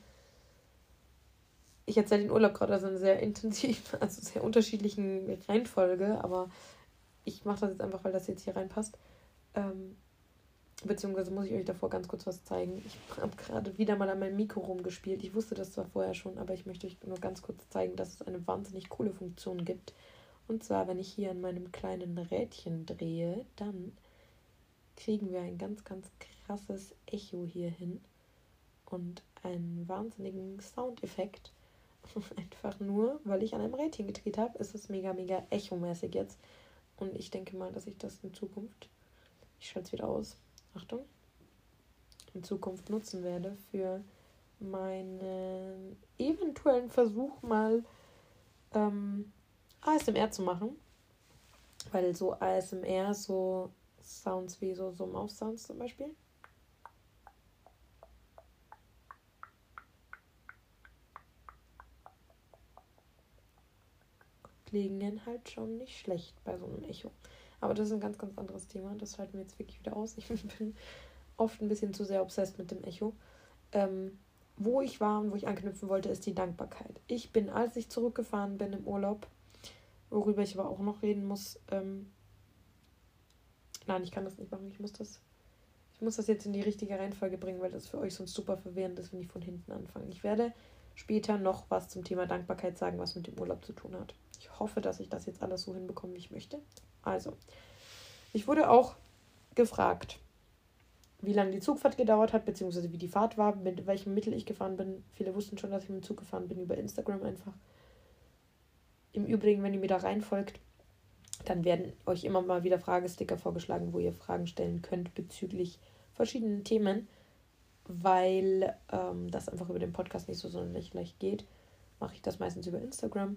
ich erzähle den Urlaub gerade also in sehr intensiv, also sehr unterschiedlichen Reihenfolge, aber ich mache das jetzt einfach, weil das jetzt hier reinpasst. Ähm, beziehungsweise muss ich euch davor ganz kurz was zeigen. Ich habe gerade wieder mal an meinem Mikro rumgespielt. Ich wusste das zwar vorher schon, aber ich möchte euch nur ganz kurz zeigen, dass es eine wahnsinnig coole Funktion gibt. Und zwar, wenn ich hier an meinem kleinen Rädchen drehe, dann kriegen wir ein ganz, ganz krasses Echo hier hin und einen wahnsinnigen Soundeffekt. Einfach nur, weil ich an einem Rädchen gedreht habe, ist es mega, mega echomäßig jetzt. Und ich denke mal, dass ich das in Zukunft, ich schalte es wieder aus, Achtung, in Zukunft nutzen werde für meinen eventuellen Versuch mal ähm, ASMR zu machen. Weil so ASMR, so Sounds wie so, so Maus-Sounds zum Beispiel, klingen halt schon nicht schlecht bei so einem Echo. Aber das ist ein ganz, ganz anderes Thema. Das halten wir jetzt wirklich wieder aus. Ich bin oft ein bisschen zu sehr obsessed mit dem Echo. Ähm, wo ich war und wo ich anknüpfen wollte, ist die Dankbarkeit. Ich bin, als ich zurückgefahren bin im Urlaub, worüber ich aber auch noch reden muss, ähm, nein, ich kann das nicht machen. Ich muss das, ich muss das jetzt in die richtige Reihenfolge bringen, weil das für euch sonst super verwirrend ist, wenn ich von hinten anfange. Ich werde später noch was zum Thema Dankbarkeit sagen, was mit dem Urlaub zu tun hat. Ich hoffe, dass ich das jetzt alles so hinbekomme, wie ich möchte. Also, ich wurde auch gefragt, wie lange die Zugfahrt gedauert hat, beziehungsweise wie die Fahrt war, mit welchem Mittel ich gefahren bin. Viele wussten schon, dass ich mit dem Zug gefahren bin, über Instagram einfach. Im Übrigen, wenn ihr mir da reinfolgt, dann werden euch immer mal wieder Fragesticker vorgeschlagen, wo ihr Fragen stellen könnt bezüglich verschiedenen Themen, weil ähm, das einfach über den Podcast nicht so sonderlich leicht geht. Mache ich das meistens über Instagram.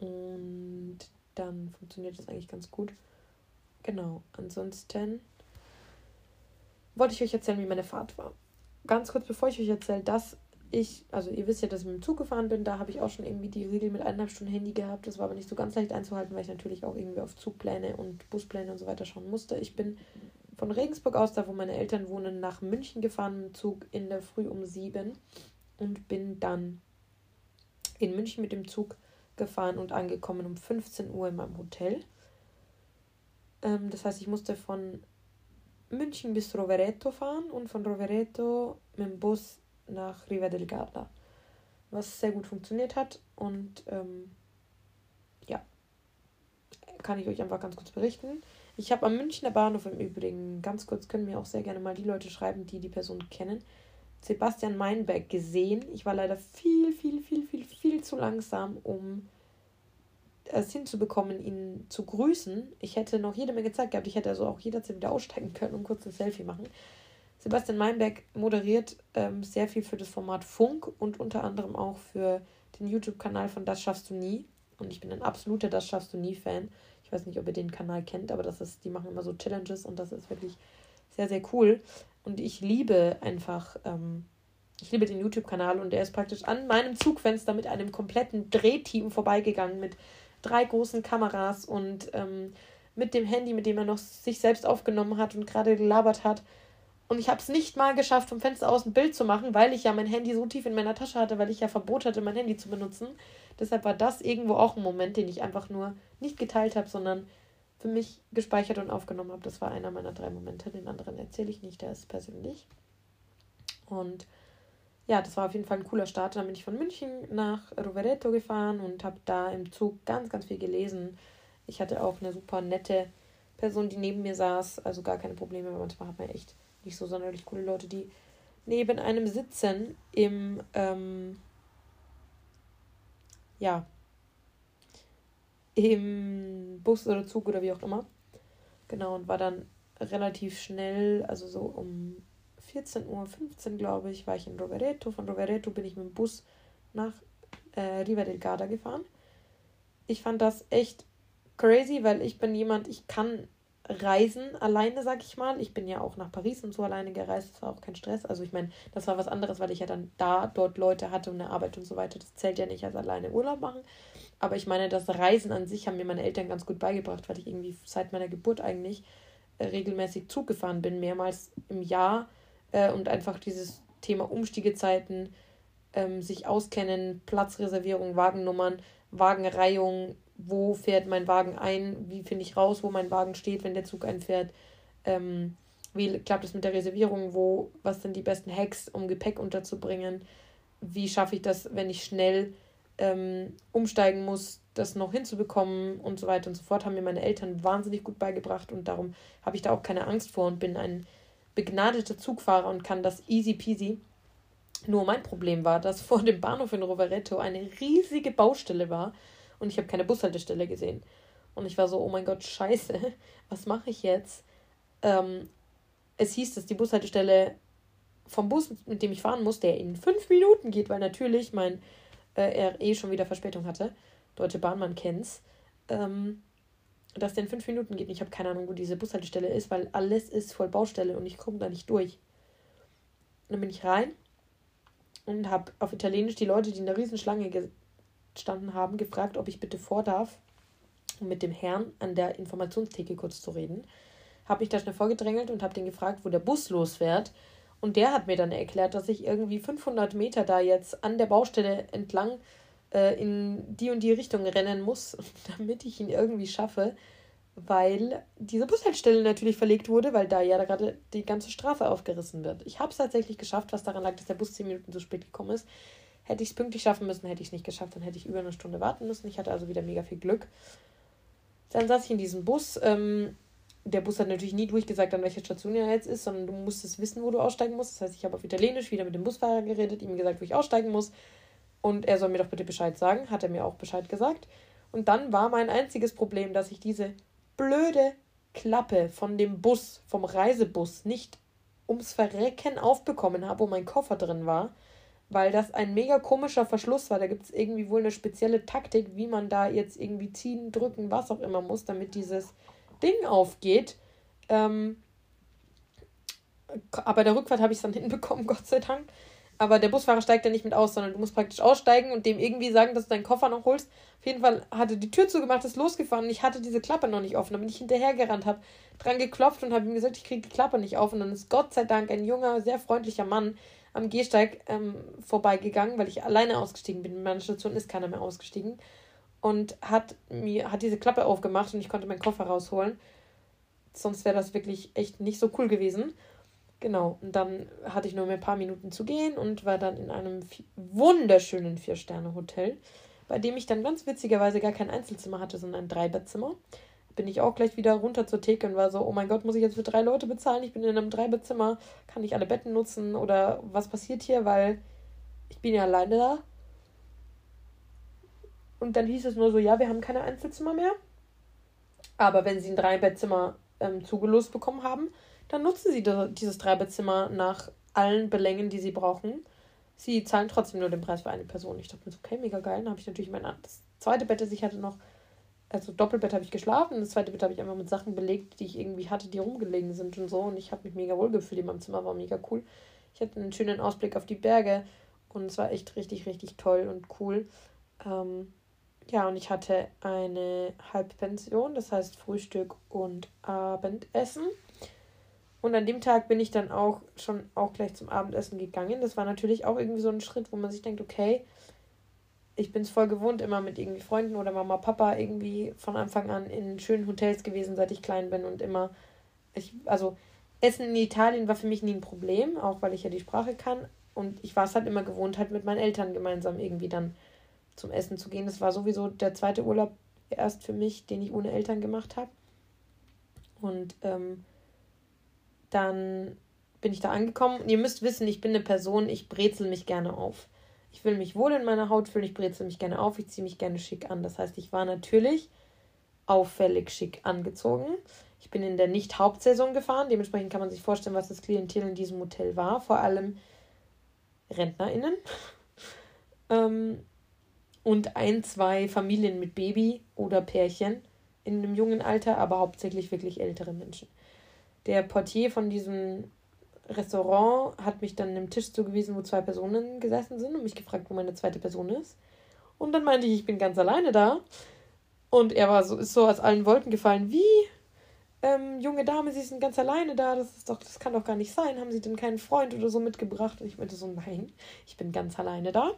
Und dann funktioniert das eigentlich ganz gut. Genau, ansonsten wollte ich euch erzählen, wie meine Fahrt war. Ganz kurz, bevor ich euch erzähle, dass ich, also ihr wisst ja, dass ich mit dem Zug gefahren bin, da habe ich auch schon irgendwie die Regel mit eineinhalb Stunden Handy gehabt. Das war aber nicht so ganz leicht einzuhalten, weil ich natürlich auch irgendwie auf Zugpläne und Buspläne und so weiter schauen musste. Ich bin von Regensburg aus, da wo meine Eltern wohnen, nach München gefahren mit dem Zug in der Früh um sieben und bin dann in München mit dem Zug gefahren und angekommen um 15 Uhr in meinem Hotel. Ähm, das heißt, ich musste von München bis Rovereto fahren und von Rovereto mit dem Bus nach Riva del Garda. Was sehr gut funktioniert hat und ähm, ja, kann ich euch einfach ganz kurz berichten. Ich habe am Münchner Bahnhof im Übrigen, ganz kurz können mir auch sehr gerne mal die Leute schreiben, die die Person kennen, Sebastian Meinberg gesehen. Ich war leider viel, viel, viel, viel, viel zu langsam, um es hinzubekommen, ihn zu grüßen. Ich hätte noch jede Menge Zeit gehabt. Ich hätte also auch jederzeit wieder aussteigen können und kurz ein Selfie machen. Sebastian Meinberg moderiert ähm, sehr viel für das Format Funk und unter anderem auch für den YouTube-Kanal von Das schaffst du nie. Und ich bin ein absoluter Das schaffst du nie Fan. Ich weiß nicht, ob ihr den Kanal kennt, aber das ist, die machen immer so Challenges und das ist wirklich sehr, sehr cool. Und ich liebe einfach, ähm, ich liebe den YouTube-Kanal und der ist praktisch an meinem Zugfenster mit einem kompletten Drehteam vorbeigegangen, mit drei großen Kameras und ähm, mit dem Handy, mit dem er noch sich selbst aufgenommen hat und gerade gelabert hat. Und ich habe es nicht mal geschafft, vom Fenster aus ein Bild zu machen, weil ich ja mein Handy so tief in meiner Tasche hatte, weil ich ja Verbot hatte, mein Handy zu benutzen. Deshalb war das irgendwo auch ein Moment, den ich einfach nur nicht geteilt habe, sondern für mich gespeichert und aufgenommen habe. Das war einer meiner drei Momente. Den anderen erzähle ich nicht, der ist persönlich. Und ja, das war auf jeden Fall ein cooler Start. Dann bin ich von München nach Rovereto gefahren und habe da im Zug ganz, ganz viel gelesen. Ich hatte auch eine super nette Person, die neben mir saß, also gar keine Probleme. Manchmal hat man echt nicht so sonderlich coole Leute, die neben einem sitzen im, ähm, ja, im Bus oder Zug oder wie auch immer. Genau, und war dann relativ schnell, also so um 14.15 Uhr, glaube ich, war ich in Rovereto. Von Rovereto bin ich mit dem Bus nach äh, Riva del Garda gefahren. Ich fand das echt crazy, weil ich bin jemand, ich kann reisen alleine, sag ich mal. Ich bin ja auch nach Paris und so alleine gereist, das war auch kein Stress. Also ich meine, das war was anderes, weil ich ja dann da dort Leute hatte und eine Arbeit und so weiter. Das zählt ja nicht als alleine Urlaub machen. Aber ich meine, das Reisen an sich haben mir meine Eltern ganz gut beigebracht, weil ich irgendwie seit meiner Geburt eigentlich äh, regelmäßig Zug gefahren bin, mehrmals im Jahr. Äh, und einfach dieses Thema Umstiegezeiten, ähm, sich auskennen, Platzreservierung, Wagennummern, Wagenreihung, wo fährt mein Wagen ein, wie finde ich raus, wo mein Wagen steht, wenn der Zug einfährt, ähm, wie klappt es mit der Reservierung, wo, was sind die besten Hacks, um Gepäck unterzubringen, wie schaffe ich das, wenn ich schnell ähm, umsteigen muss, das noch hinzubekommen und so weiter und so fort, haben mir meine Eltern wahnsinnig gut beigebracht und darum habe ich da auch keine Angst vor und bin ein begnadeter Zugfahrer und kann das easy peasy. Nur mein Problem war, dass vor dem Bahnhof in Rovereto eine riesige Baustelle war und ich habe keine Bushaltestelle gesehen. Und ich war so, oh mein Gott, scheiße, was mache ich jetzt? Ähm, es hieß, dass die Bushaltestelle vom Bus, mit dem ich fahren muss, der in fünf Minuten geht, weil natürlich mein äh, er eh schon wieder Verspätung hatte. Deutsche Bahn, man kennt's. Ähm, dass der in fünf Minuten geht. Ich habe keine Ahnung, wo diese Bushaltestelle ist, weil alles ist voll Baustelle und ich komme da nicht durch. dann bin ich rein und habe auf Italienisch die Leute, die in der Riesenschlange gestanden haben, gefragt, ob ich bitte vor darf, um mit dem Herrn an der Informationstheke kurz zu reden. Habe ich da schnell vorgedrängelt und habe den gefragt, wo der Bus losfährt. Und der hat mir dann erklärt, dass ich irgendwie 500 Meter da jetzt an der Baustelle entlang äh, in die und die Richtung rennen muss, damit ich ihn irgendwie schaffe, weil diese Bushaltestelle natürlich verlegt wurde, weil da ja gerade die ganze Straße aufgerissen wird. Ich habe es tatsächlich geschafft, was daran lag, dass der Bus 10 Minuten zu spät gekommen ist. Hätte ich es pünktlich schaffen müssen, hätte ich es nicht geschafft, dann hätte ich über eine Stunde warten müssen. Ich hatte also wieder mega viel Glück. Dann saß ich in diesem Bus. Ähm, der Bus hat natürlich nie durchgesagt, an welcher Station er jetzt ist, sondern du musstest wissen, wo du aussteigen musst. Das heißt, ich habe auf Italienisch wieder mit dem Busfahrer geredet, ihm gesagt, wo ich aussteigen muss. Und er soll mir doch bitte Bescheid sagen. Hat er mir auch Bescheid gesagt. Und dann war mein einziges Problem, dass ich diese blöde Klappe von dem Bus, vom Reisebus, nicht ums Verrecken aufbekommen habe, wo mein Koffer drin war weil das ein mega komischer Verschluss war. Da gibt es irgendwie wohl eine spezielle Taktik, wie man da jetzt irgendwie ziehen, drücken, was auch immer muss, damit dieses Ding aufgeht. Ähm, aber der Rückfahrt habe ich es dann hinbekommen, Gott sei Dank. Aber der Busfahrer steigt ja nicht mit aus, sondern du musst praktisch aussteigen und dem irgendwie sagen, dass du deinen Koffer noch holst. Auf jeden Fall hatte die Tür zugemacht, ist losgefahren und ich hatte diese Klappe noch nicht offen. Dann bin ich hinterhergerannt, habe dran geklopft und habe ihm gesagt, ich kriege die Klappe nicht auf. Und dann ist Gott sei Dank ein junger, sehr freundlicher Mann am Gehsteig ähm, vorbeigegangen, weil ich alleine ausgestiegen bin. In meiner Station ist keiner mehr ausgestiegen. Und hat mir hat diese Klappe aufgemacht und ich konnte meinen Koffer rausholen. Sonst wäre das wirklich echt nicht so cool gewesen. Genau, und dann hatte ich nur mehr ein paar Minuten zu gehen und war dann in einem wunderschönen Vier-Sterne-Hotel, bei dem ich dann ganz witzigerweise gar kein Einzelzimmer hatte, sondern ein Dreibettzimmer bin ich auch gleich wieder runter zur Theke und war so, oh mein Gott, muss ich jetzt für drei Leute bezahlen? Ich bin in einem Dreibettzimmer, kann ich alle Betten nutzen oder was passiert hier, weil ich bin ja alleine da. Und dann hieß es nur so, ja, wir haben keine Einzelzimmer mehr. Aber wenn sie ein Dreibettzimmer ähm, zugelost bekommen haben, dann nutzen sie dieses Dreibettzimmer nach allen Belängen, die sie brauchen. Sie zahlen trotzdem nur den Preis für eine Person. Ich dachte mir so, okay, mega geil. Dann habe ich natürlich mein das zweite Bett, das ich hatte, noch also Doppelbett habe ich geschlafen, das zweite Bett habe ich einfach mit Sachen belegt, die ich irgendwie hatte, die rumgelegen sind und so. Und ich habe mich mega wohl gefühlt in meinem Zimmer, war mega cool. Ich hatte einen schönen Ausblick auf die Berge und es war echt richtig, richtig toll und cool. Ähm, ja, und ich hatte eine Halbpension, das heißt Frühstück und Abendessen. Und an dem Tag bin ich dann auch schon auch gleich zum Abendessen gegangen. Das war natürlich auch irgendwie so ein Schritt, wo man sich denkt, okay, ich bin es voll gewohnt, immer mit irgendwie Freunden oder Mama, Papa irgendwie von Anfang an in schönen Hotels gewesen, seit ich klein bin und immer, ich, also Essen in Italien war für mich nie ein Problem, auch weil ich ja die Sprache kann. Und ich war es halt immer gewohnt, halt mit meinen Eltern gemeinsam irgendwie dann zum Essen zu gehen. Das war sowieso der zweite Urlaub erst für mich, den ich ohne Eltern gemacht habe. Und ähm, dann bin ich da angekommen. Und ihr müsst wissen, ich bin eine Person, ich brezel mich gerne auf. Ich will mich wohl in meiner Haut fühlen, ich brezel mich gerne auf, ich ziehe mich gerne schick an. Das heißt, ich war natürlich auffällig schick angezogen. Ich bin in der Nicht-Hauptsaison gefahren, dementsprechend kann man sich vorstellen, was das Klientel in diesem Hotel war. Vor allem RentnerInnen. ähm, und ein, zwei Familien mit Baby oder Pärchen in einem jungen Alter, aber hauptsächlich wirklich ältere Menschen. Der Portier von diesem Restaurant hat mich dann einem Tisch zugewiesen, wo zwei Personen gesessen sind und mich gefragt, wo meine zweite Person ist. Und dann meinte ich, ich bin ganz alleine da. Und er war so, ist so aus allen Wolken gefallen. Wie? Ähm, junge Dame, Sie sind ganz alleine da. Das ist doch, das kann doch gar nicht sein. Haben Sie denn keinen Freund oder so mitgebracht? Und ich meinte so, nein, ich bin ganz alleine da.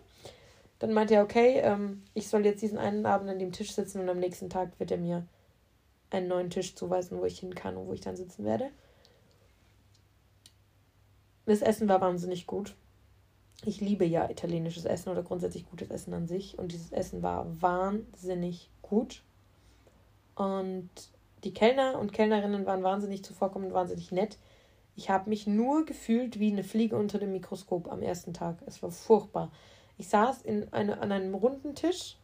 Dann meinte er, okay, ähm, ich soll jetzt diesen einen Abend an dem Tisch sitzen und am nächsten Tag wird er mir einen neuen Tisch zuweisen, wo ich hin kann und wo ich dann sitzen werde. Das Essen war wahnsinnig gut. Ich liebe ja italienisches Essen oder grundsätzlich gutes Essen an sich. Und dieses Essen war wahnsinnig gut. Und die Kellner und Kellnerinnen waren wahnsinnig zuvorkommend, wahnsinnig nett. Ich habe mich nur gefühlt wie eine Fliege unter dem Mikroskop am ersten Tag. Es war furchtbar. Ich saß in eine, an einem runden Tisch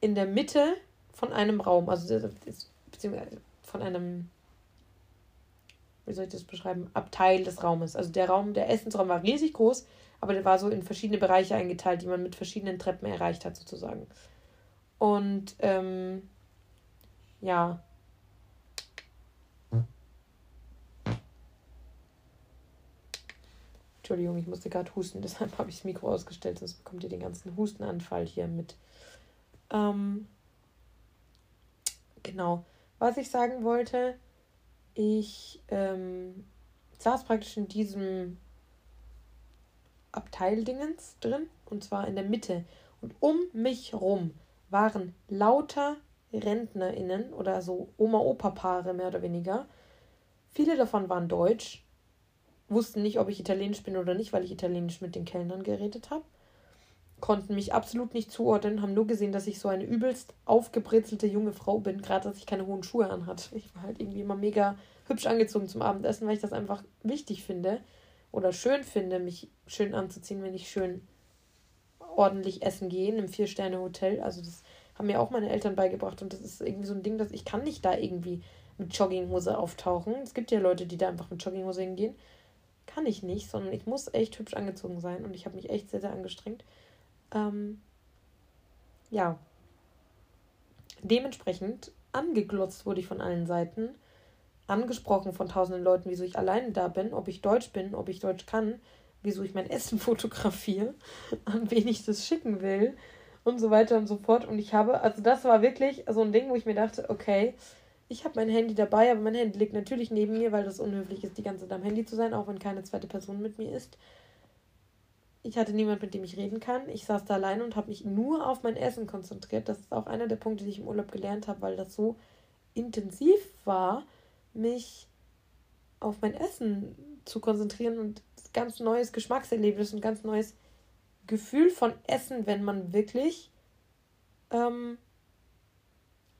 in der Mitte von einem Raum, also beziehungsweise von einem, wie soll ich das beschreiben, Abteil des Raumes. Also der Raum, der Essensraum war riesig groß, aber der war so in verschiedene Bereiche eingeteilt, die man mit verschiedenen Treppen erreicht hat, sozusagen. Und ähm, ja, Entschuldigung, ich musste gerade husten, deshalb habe ich das Mikro ausgestellt, sonst bekommt ihr den ganzen Hustenanfall hier mit. Ähm, genau. Was ich sagen wollte, ich ähm, saß praktisch in diesem Abteildingens drin, und zwar in der Mitte. Und um mich rum waren lauter RentnerInnen oder so Oma-Opa-Paare mehr oder weniger. Viele davon waren deutsch, wussten nicht, ob ich Italienisch bin oder nicht, weil ich Italienisch mit den Kellnern geredet habe. Konnten mich absolut nicht zuordnen, haben nur gesehen, dass ich so eine übelst aufgebrezelte junge Frau bin, gerade dass ich keine hohen Schuhe anhatte. Ich war halt irgendwie immer mega hübsch angezogen zum Abendessen, weil ich das einfach wichtig finde oder schön finde, mich schön anzuziehen, wenn ich schön ordentlich essen gehe in einem Vier-Sterne-Hotel. Also das haben mir auch meine Eltern beigebracht und das ist irgendwie so ein Ding, dass ich kann nicht da irgendwie mit Jogginghose auftauchen. Es gibt ja Leute, die da einfach mit Jogginghose hingehen kann ich nicht, sondern ich muss echt hübsch angezogen sein und ich habe mich echt sehr, sehr angestrengt. Ähm, ja. Dementsprechend angeglotzt wurde ich von allen Seiten, angesprochen von tausenden Leuten, wieso ich alleine da bin, ob ich Deutsch bin, ob ich Deutsch kann, wieso ich mein Essen fotografiere, an wen ich das schicken will und so weiter und so fort. Und ich habe, also das war wirklich so ein Ding, wo ich mir dachte, okay, ich habe mein Handy dabei, aber mein Handy liegt natürlich neben mir, weil das unhöflich ist, die ganze Zeit am Handy zu sein, auch wenn keine zweite Person mit mir ist. Ich hatte niemand, mit dem ich reden kann. Ich saß da alleine und habe mich nur auf mein Essen konzentriert. Das ist auch einer der Punkte, die ich im Urlaub gelernt habe, weil das so intensiv war, mich auf mein Essen zu konzentrieren und ganz neues Geschmackserlebnis und ganz neues Gefühl von Essen, wenn man wirklich ähm,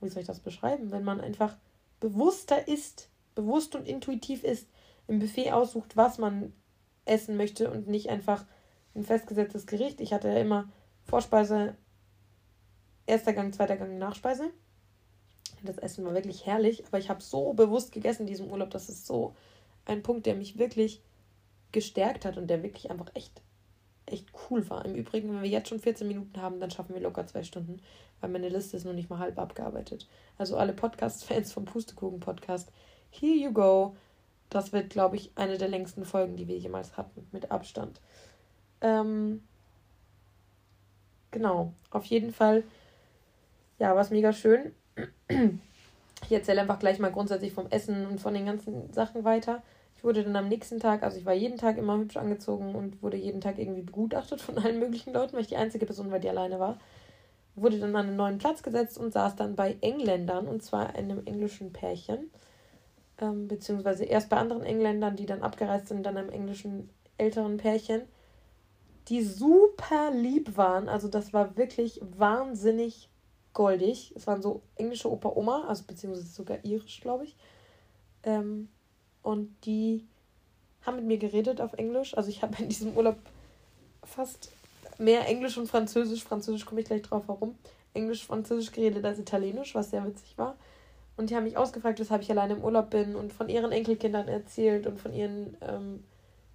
wie soll ich das beschreiben, wenn man einfach bewusster ist, bewusst und intuitiv ist, im Buffet aussucht, was man essen möchte und nicht einfach ein festgesetztes Gericht. Ich hatte ja immer Vorspeise, erster Gang, zweiter Gang, Nachspeise. Das Essen war wirklich herrlich, aber ich habe so bewusst gegessen in diesem Urlaub, das ist so ein Punkt, der mich wirklich gestärkt hat und der wirklich einfach echt echt cool war. Im Übrigen, wenn wir jetzt schon 14 Minuten haben, dann schaffen wir locker zwei Stunden, weil meine Liste ist noch nicht mal halb abgearbeitet. Also alle Podcast-Fans vom Pustekuchen-Podcast, here you go. Das wird, glaube ich, eine der längsten Folgen, die wir jemals hatten, mit Abstand. Ähm, genau, auf jeden Fall, ja, war es mega schön. Ich erzähle einfach gleich mal grundsätzlich vom Essen und von den ganzen Sachen weiter. Wurde dann am nächsten Tag, also ich war jeden Tag immer hübsch angezogen und wurde jeden Tag irgendwie begutachtet von allen möglichen Leuten, weil ich die einzige Person war, die alleine war. Wurde dann an einen neuen Platz gesetzt und saß dann bei Engländern, und zwar einem englischen Pärchen. Ähm, beziehungsweise erst bei anderen Engländern, die dann abgereist sind, dann einem englischen älteren Pärchen. die super lieb waren. Also das war wirklich wahnsinnig goldig. Es waren so englische Opa-Oma, also beziehungsweise sogar irisch, glaube ich. Ähm, und die haben mit mir geredet auf Englisch. Also ich habe in diesem Urlaub fast mehr Englisch und Französisch. Französisch komme ich gleich drauf, warum. Englisch, Französisch geredet als Italienisch, was sehr witzig war. Und die haben mich ausgefragt, weshalb ich alleine im Urlaub bin und von ihren Enkelkindern erzählt und von ihren ähm,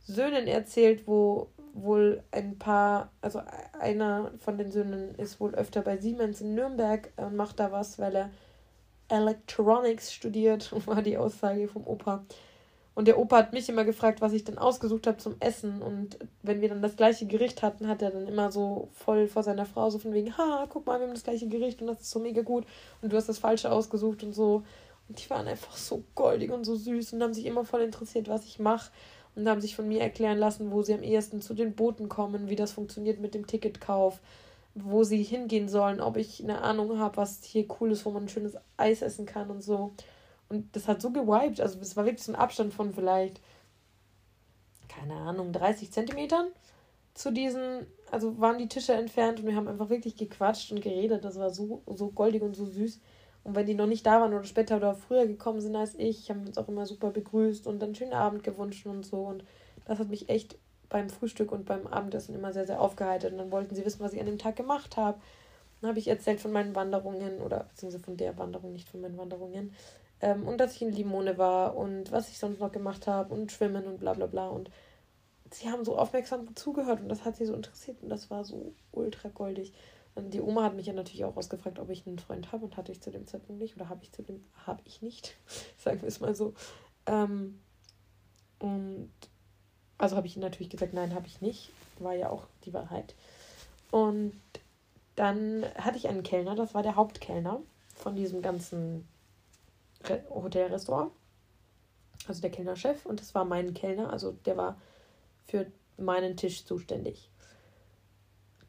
Söhnen erzählt, wo wohl ein paar, also einer von den Söhnen ist wohl öfter bei Siemens in Nürnberg und macht da was, weil er Electronics studiert, war die Aussage vom Opa. Und der Opa hat mich immer gefragt, was ich denn ausgesucht habe zum Essen. Und wenn wir dann das gleiche Gericht hatten, hat er dann immer so voll vor seiner Frau so von wegen, ha, guck mal, wir haben das gleiche Gericht und das ist so mega gut und du hast das falsche ausgesucht und so. Und die waren einfach so goldig und so süß und haben sich immer voll interessiert, was ich mache und haben sich von mir erklären lassen, wo sie am ehesten zu den Booten kommen, wie das funktioniert mit dem Ticketkauf, wo sie hingehen sollen, ob ich eine Ahnung habe, was hier cool ist, wo man schönes Eis essen kann und so. Und das hat so gewiped, also es war wirklich so ein Abstand von vielleicht, keine Ahnung, 30 Zentimetern zu diesen, also waren die Tische entfernt und wir haben einfach wirklich gequatscht und geredet. Das war so, so goldig und so süß. Und wenn die noch nicht da waren oder später oder früher gekommen sind als ich, haben wir uns auch immer super begrüßt und dann schönen Abend gewünscht und so. Und das hat mich echt beim Frühstück und beim Abendessen immer sehr, sehr aufgeheitert. Und dann wollten sie wissen, was ich an dem Tag gemacht habe. Dann habe ich erzählt von meinen Wanderungen oder beziehungsweise von der Wanderung, nicht von meinen Wanderungen. Ähm, und dass ich in Limone war und was ich sonst noch gemacht habe und schwimmen und bla bla bla. Und sie haben so aufmerksam zugehört und das hat sie so interessiert und das war so ultra goldig. Die Oma hat mich ja natürlich auch ausgefragt, ob ich einen Freund habe und hatte ich zu dem Zeitpunkt nicht oder habe ich zu dem habe ich nicht, sagen wir es mal so. Ähm, und also habe ich natürlich gesagt, nein, habe ich nicht. War ja auch die Wahrheit. Und dann hatte ich einen Kellner, das war der Hauptkellner von diesem ganzen Re Hotelrestaurant. Also der Kellnerchef und das war mein Kellner, also der war für meinen Tisch zuständig.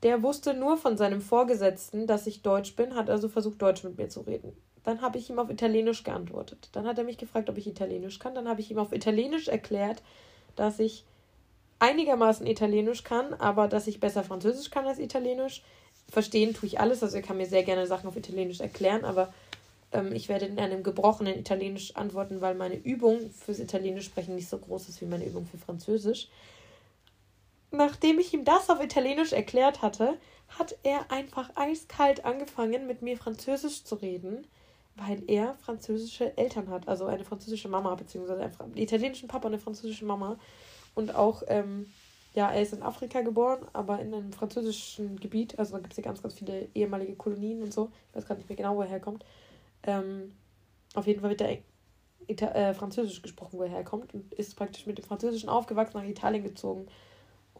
Der wusste nur von seinem Vorgesetzten, dass ich Deutsch bin, hat also versucht, Deutsch mit mir zu reden. Dann habe ich ihm auf Italienisch geantwortet. Dann hat er mich gefragt, ob ich Italienisch kann. Dann habe ich ihm auf Italienisch erklärt, dass ich einigermaßen Italienisch kann, aber dass ich besser Französisch kann als Italienisch. Verstehen tue ich alles, also er kann mir sehr gerne Sachen auf Italienisch erklären, aber ähm, ich werde in einem gebrochenen Italienisch antworten, weil meine Übung fürs Italienisch sprechen nicht so groß ist wie meine Übung für Französisch nachdem ich ihm das auf Italienisch erklärt hatte, hat er einfach eiskalt angefangen, mit mir Französisch zu reden, weil er französische Eltern hat. Also eine französische Mama, beziehungsweise einen italienischen Papa und eine französische Mama. Und auch, ähm, ja, er ist in Afrika geboren, aber in einem französischen Gebiet. Also da gibt es ja ganz, ganz viele ehemalige Kolonien und so. Ich weiß gar nicht mehr genau, wo er herkommt. Ähm, auf jeden Fall wird er Ita äh, Französisch gesprochen, wo er herkommt und ist praktisch mit dem Französischen aufgewachsen, nach Italien gezogen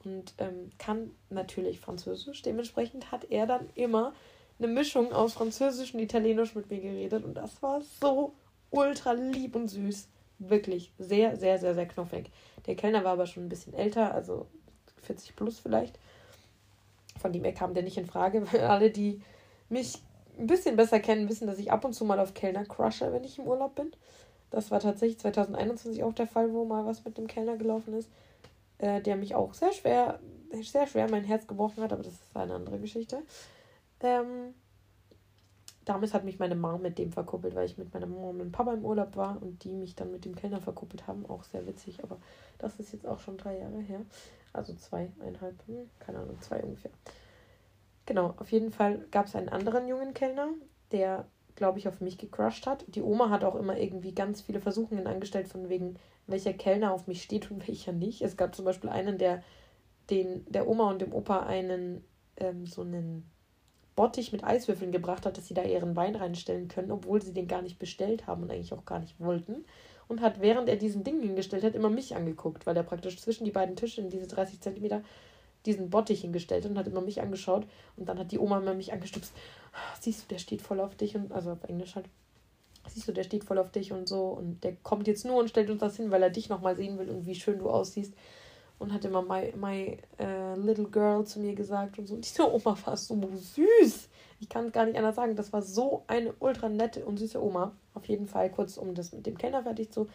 und ähm, kann natürlich Französisch. Dementsprechend hat er dann immer eine Mischung aus Französisch und Italienisch mit mir geredet und das war so ultra lieb und süß. Wirklich sehr, sehr, sehr, sehr knuffig. Der Kellner war aber schon ein bisschen älter, also 40 plus vielleicht. Von dem her kam der nicht in Frage, weil alle, die mich ein bisschen besser kennen, wissen, dass ich ab und zu mal auf Kellner crushe, wenn ich im Urlaub bin. Das war tatsächlich 2021 auch der Fall, wo mal was mit dem Kellner gelaufen ist äh, der mich auch sehr schwer, sehr schwer mein Herz gebrochen hat, aber das ist eine andere Geschichte. Ähm, damals hat mich meine Mom mit dem verkuppelt, weil ich mit meiner Mom und Papa im Urlaub war und die mich dann mit dem Kellner verkuppelt haben. Auch sehr witzig, aber das ist jetzt auch schon drei Jahre her. Also zweieinhalb, hm, keine Ahnung, zwei ungefähr. Genau, auf jeden Fall gab es einen anderen jungen Kellner, der, glaube ich, auf mich gecrushed hat. Die Oma hat auch immer irgendwie ganz viele Versuchungen angestellt, von wegen, welcher Kellner auf mich steht und welcher nicht. Es gab zum Beispiel einen, der den, der Oma und dem Opa einen ähm, so einen Bottich mit Eiswürfeln gebracht hat, dass sie da ihren Wein reinstellen können, obwohl sie den gar nicht bestellt haben und eigentlich auch gar nicht wollten. Und hat, während er diesen Ding hingestellt hat, immer mich angeguckt, weil er praktisch zwischen die beiden Tische in diese 30 Zentimeter diesen Bottich hingestellt und hat immer mich angeschaut. Und dann hat die Oma immer mich angestupst. Siehst du, der steht voll auf dich. Und, also auf Englisch halt siehst du, der steht voll auf dich und so und der kommt jetzt nur und stellt uns das hin, weil er dich nochmal sehen will und wie schön du aussiehst. Und hat immer my, my uh, little girl zu mir gesagt und so. Und diese Oma war so süß. Ich kann gar nicht anders sagen. Das war so eine ultra nette und süße Oma. Auf jeden Fall, kurz um das mit dem Kellner fertig zu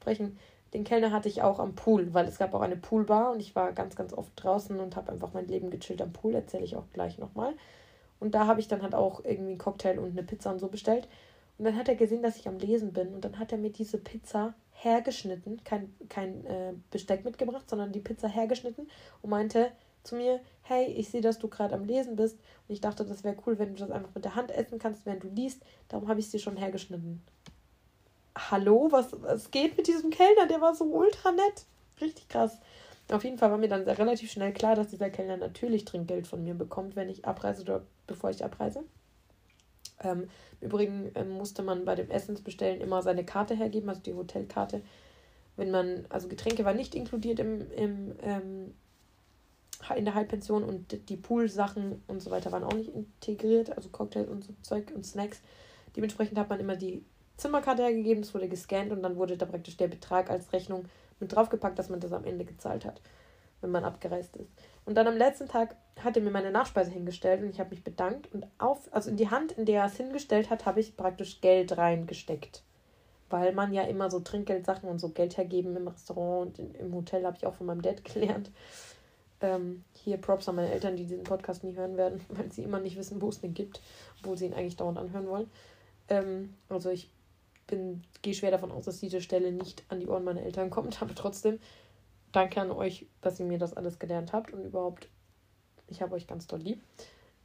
sprechen. Den Kellner hatte ich auch am Pool, weil es gab auch eine Poolbar und ich war ganz, ganz oft draußen und habe einfach mein Leben gechillt am Pool. Erzähle ich auch gleich nochmal. Und da habe ich dann halt auch irgendwie einen Cocktail und eine Pizza und so bestellt. Und dann hat er gesehen, dass ich am Lesen bin. Und dann hat er mir diese Pizza hergeschnitten, kein, kein äh, Besteck mitgebracht, sondern die Pizza hergeschnitten und meinte zu mir, hey, ich sehe, dass du gerade am Lesen bist. Und ich dachte, das wäre cool, wenn du das einfach mit der Hand essen kannst, während du liest. Darum habe ich dir schon hergeschnitten. Hallo, was, was geht mit diesem Kellner? Der war so ultra nett. Richtig krass. Auf jeden Fall war mir dann relativ schnell klar, dass dieser Kellner natürlich Trinkgeld von mir bekommt, wenn ich abreise oder bevor ich abreise. Ähm, Im Übrigen ähm, musste man bei dem Essensbestellen immer seine Karte hergeben, also die Hotelkarte. Wenn man, also Getränke war nicht inkludiert im, im, ähm, in der Halbpension und die Poolsachen und so weiter waren auch nicht integriert, also Cocktail und so Zeug und Snacks. Dementsprechend hat man immer die Zimmerkarte hergegeben, es wurde gescannt und dann wurde da praktisch der Betrag als Rechnung mit draufgepackt, dass man das am Ende gezahlt hat, wenn man abgereist ist. Und dann am letzten Tag hat er mir meine Nachspeise hingestellt und ich habe mich bedankt und auf, also in die Hand, in der er es hingestellt hat, habe ich praktisch Geld reingesteckt. Weil man ja immer so Trinkgeldsachen und so Geld hergeben im Restaurant und im Hotel habe ich auch von meinem Dad gelernt. Ähm, hier Props an meine Eltern, die diesen Podcast nie hören werden, weil sie immer nicht wissen, wo es den gibt, obwohl sie ihn eigentlich dauernd anhören wollen. Ähm, also ich bin, gehe schwer davon aus, dass diese Stelle nicht an die Ohren meiner Eltern kommt, aber trotzdem danke an euch, dass ihr mir das alles gelernt habt und überhaupt, ich habe euch ganz doll lieb.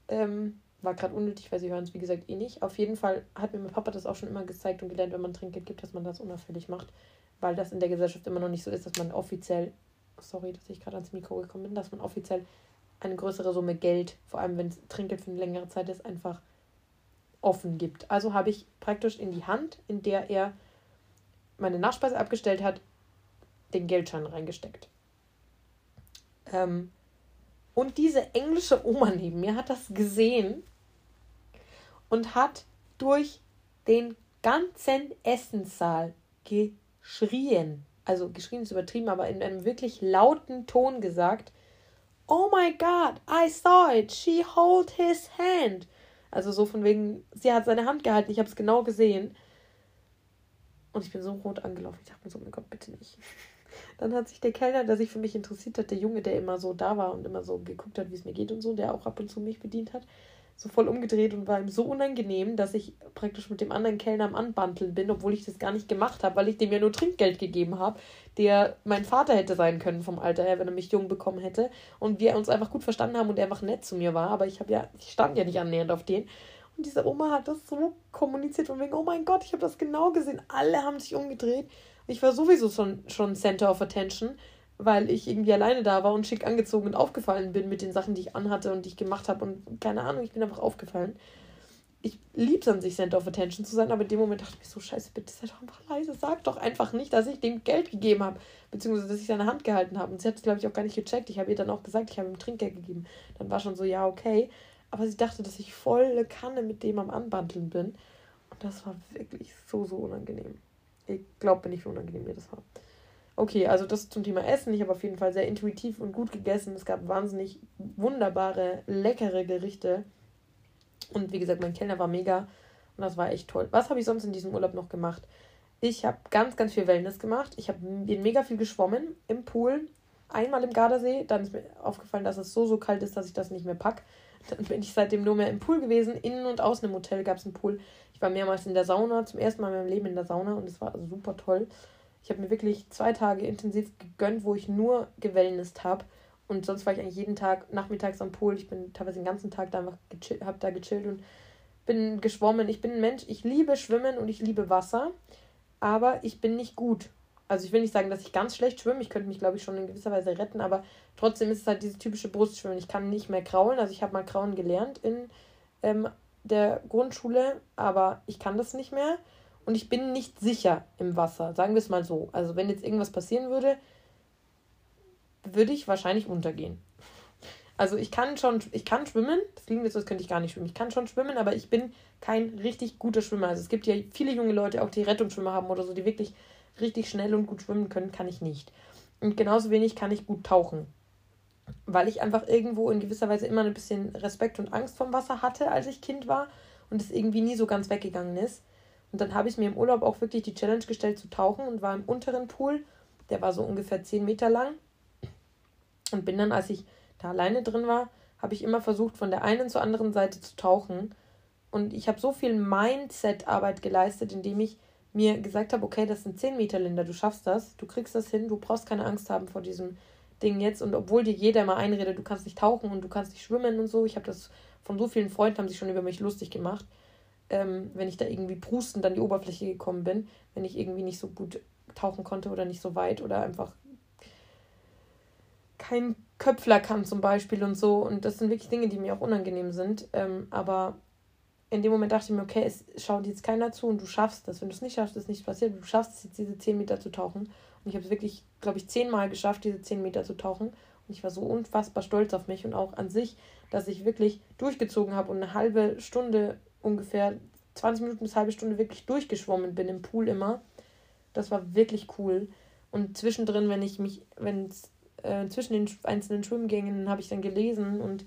Ähm, war gerade unnötig, weil sie hören es, wie gesagt, eh nicht. Auf jeden Fall hat mir mein Papa das auch schon immer gezeigt und gelernt, wenn man Trinkgeld gibt, dass man das unauffällig macht, weil das in der Gesellschaft immer noch nicht so ist, dass man offiziell, sorry, dass ich gerade ans Mikro gekommen bin, dass man offiziell eine größere Summe Geld, vor allem wenn es Trinkgeld für eine längere Zeit ist, einfach offen gibt. Also habe ich praktisch in die Hand, in der er meine Nachspeise abgestellt hat, den Geldschein reingesteckt. Ähm, und diese englische Oma neben mir hat das gesehen und hat durch den ganzen Essenssaal geschrien. Also geschrien ist übertrieben, aber in einem wirklich lauten Ton gesagt, Oh my God, I saw it. She hold his hand. Also so von wegen, sie hat seine Hand gehalten, ich habe es genau gesehen. Und ich bin so rot angelaufen. Ich dachte mir so, mein Gott, bitte nicht. Dann hat sich der Kellner, der sich für mich interessiert hat, der Junge, der immer so da war und immer so geguckt hat, wie es mir geht und so, der auch ab und zu mich bedient hat, so voll umgedreht und war ihm so unangenehm, dass ich praktisch mit dem anderen Kellner am Anbanteln bin, obwohl ich das gar nicht gemacht habe, weil ich dem ja nur Trinkgeld gegeben habe, der mein Vater hätte sein können vom Alter her, wenn er mich jung bekommen hätte und wir uns einfach gut verstanden haben und er einfach nett zu mir war, aber ich habe ja, ich stand ja nicht annähernd auf den. Und diese Oma hat das so kommuniziert von wegen, oh mein Gott, ich habe das genau gesehen. Alle haben sich umgedreht. Ich war sowieso schon, schon Center of Attention, weil ich irgendwie alleine da war und schick angezogen und aufgefallen bin mit den Sachen, die ich anhatte und die ich gemacht habe. Und keine Ahnung, ich bin einfach aufgefallen. Ich liebe es an sich, Center of Attention zu sein, aber in dem Moment dachte ich mir so, scheiße, bitte sei doch einfach leise. Sag doch einfach nicht, dass ich dem Geld gegeben habe, beziehungsweise dass ich seine Hand gehalten habe. Und sie hat es, glaube ich, auch gar nicht gecheckt. Ich habe ihr dann auch gesagt, ich habe ihm Trinkgeld gegeben. Dann war schon so, ja, okay. Aber sie dachte, dass ich volle Kanne mit dem am Anbandeln bin. Und das war wirklich so, so unangenehm. Ich glaube nicht, wie unangenehm mir das war. Okay, also das zum Thema Essen. Ich habe auf jeden Fall sehr intuitiv und gut gegessen. Es gab wahnsinnig wunderbare, leckere Gerichte. Und wie gesagt, mein Kellner war mega. Und das war echt toll. Was habe ich sonst in diesem Urlaub noch gemacht? Ich habe ganz, ganz viel Wellness gemacht. Ich habe bin mega viel geschwommen im Pool. Einmal im Gardasee. Dann ist mir aufgefallen, dass es so, so kalt ist, dass ich das nicht mehr packe. Dann bin ich seitdem nur mehr im Pool gewesen. Innen und außen im Hotel gab es einen Pool. Ich war mehrmals in der Sauna, zum ersten Mal in meinem Leben in der Sauna und es war super toll. Ich habe mir wirklich zwei Tage intensiv gegönnt, wo ich nur gewellnest habe. Und sonst war ich eigentlich jeden Tag nachmittags am Pool. Ich bin teilweise den ganzen Tag da einfach gechillt, habe da gechillt und bin geschwommen. Ich bin ein Mensch, ich liebe Schwimmen und ich liebe Wasser, aber ich bin nicht gut. Also ich will nicht sagen, dass ich ganz schlecht schwimme. Ich könnte mich, glaube ich, schon in gewisser Weise retten, aber trotzdem ist es halt dieses typische Brustschwimmen. Ich kann nicht mehr kraulen. Also ich habe mal Krauen gelernt in ähm, der Grundschule, aber ich kann das nicht mehr. Und ich bin nicht sicher im Wasser, sagen wir es mal so. Also wenn jetzt irgendwas passieren würde, würde ich wahrscheinlich untergehen. Also ich kann schon, ich kann schwimmen, das klingt jetzt so, als könnte ich gar nicht schwimmen. Ich kann schon schwimmen, aber ich bin kein richtig guter Schwimmer. Also es gibt ja viele junge Leute, auch die Rettungsschwimmer haben oder so, die wirklich richtig schnell und gut schwimmen können, kann ich nicht. Und genauso wenig kann ich gut tauchen. Weil ich einfach irgendwo in gewisser Weise immer ein bisschen Respekt und Angst vom Wasser hatte, als ich Kind war und es irgendwie nie so ganz weggegangen ist. Und dann habe ich mir im Urlaub auch wirklich die Challenge gestellt zu tauchen und war im unteren Pool Der war so ungefähr 10 Meter lang. Und bin dann, als ich da alleine drin war, habe ich immer versucht, von der einen zur anderen Seite zu tauchen. Und ich habe so viel Mindset-Arbeit geleistet, indem ich mir gesagt habe, okay, das sind 10 Meter, Linda, du schaffst das, du kriegst das hin, du brauchst keine Angst haben vor diesem Ding jetzt. Und obwohl dir jeder immer einredet, du kannst nicht tauchen und du kannst nicht schwimmen und so, ich habe das von so vielen Freunden, haben sich schon über mich lustig gemacht, ähm, wenn ich da irgendwie prustend an die Oberfläche gekommen bin, wenn ich irgendwie nicht so gut tauchen konnte oder nicht so weit oder einfach kein Köpfler kann zum Beispiel und so. Und das sind wirklich Dinge, die mir auch unangenehm sind. Ähm, aber in dem Moment dachte ich mir, okay, es schaut jetzt keiner zu und du schaffst das. Wenn du es nicht schaffst, ist nichts passiert. Du schaffst es jetzt, diese 10 Meter zu tauchen. Und ich habe es wirklich, glaube ich, zehnmal geschafft, diese 10 Meter zu tauchen. Und ich war so unfassbar stolz auf mich und auch an sich, dass ich wirklich durchgezogen habe und eine halbe Stunde ungefähr, 20 Minuten bis halbe Stunde wirklich durchgeschwommen bin im Pool immer. Das war wirklich cool. Und zwischendrin, wenn ich mich, wenn äh, zwischen den einzelnen Schwimmgängen habe ich dann gelesen und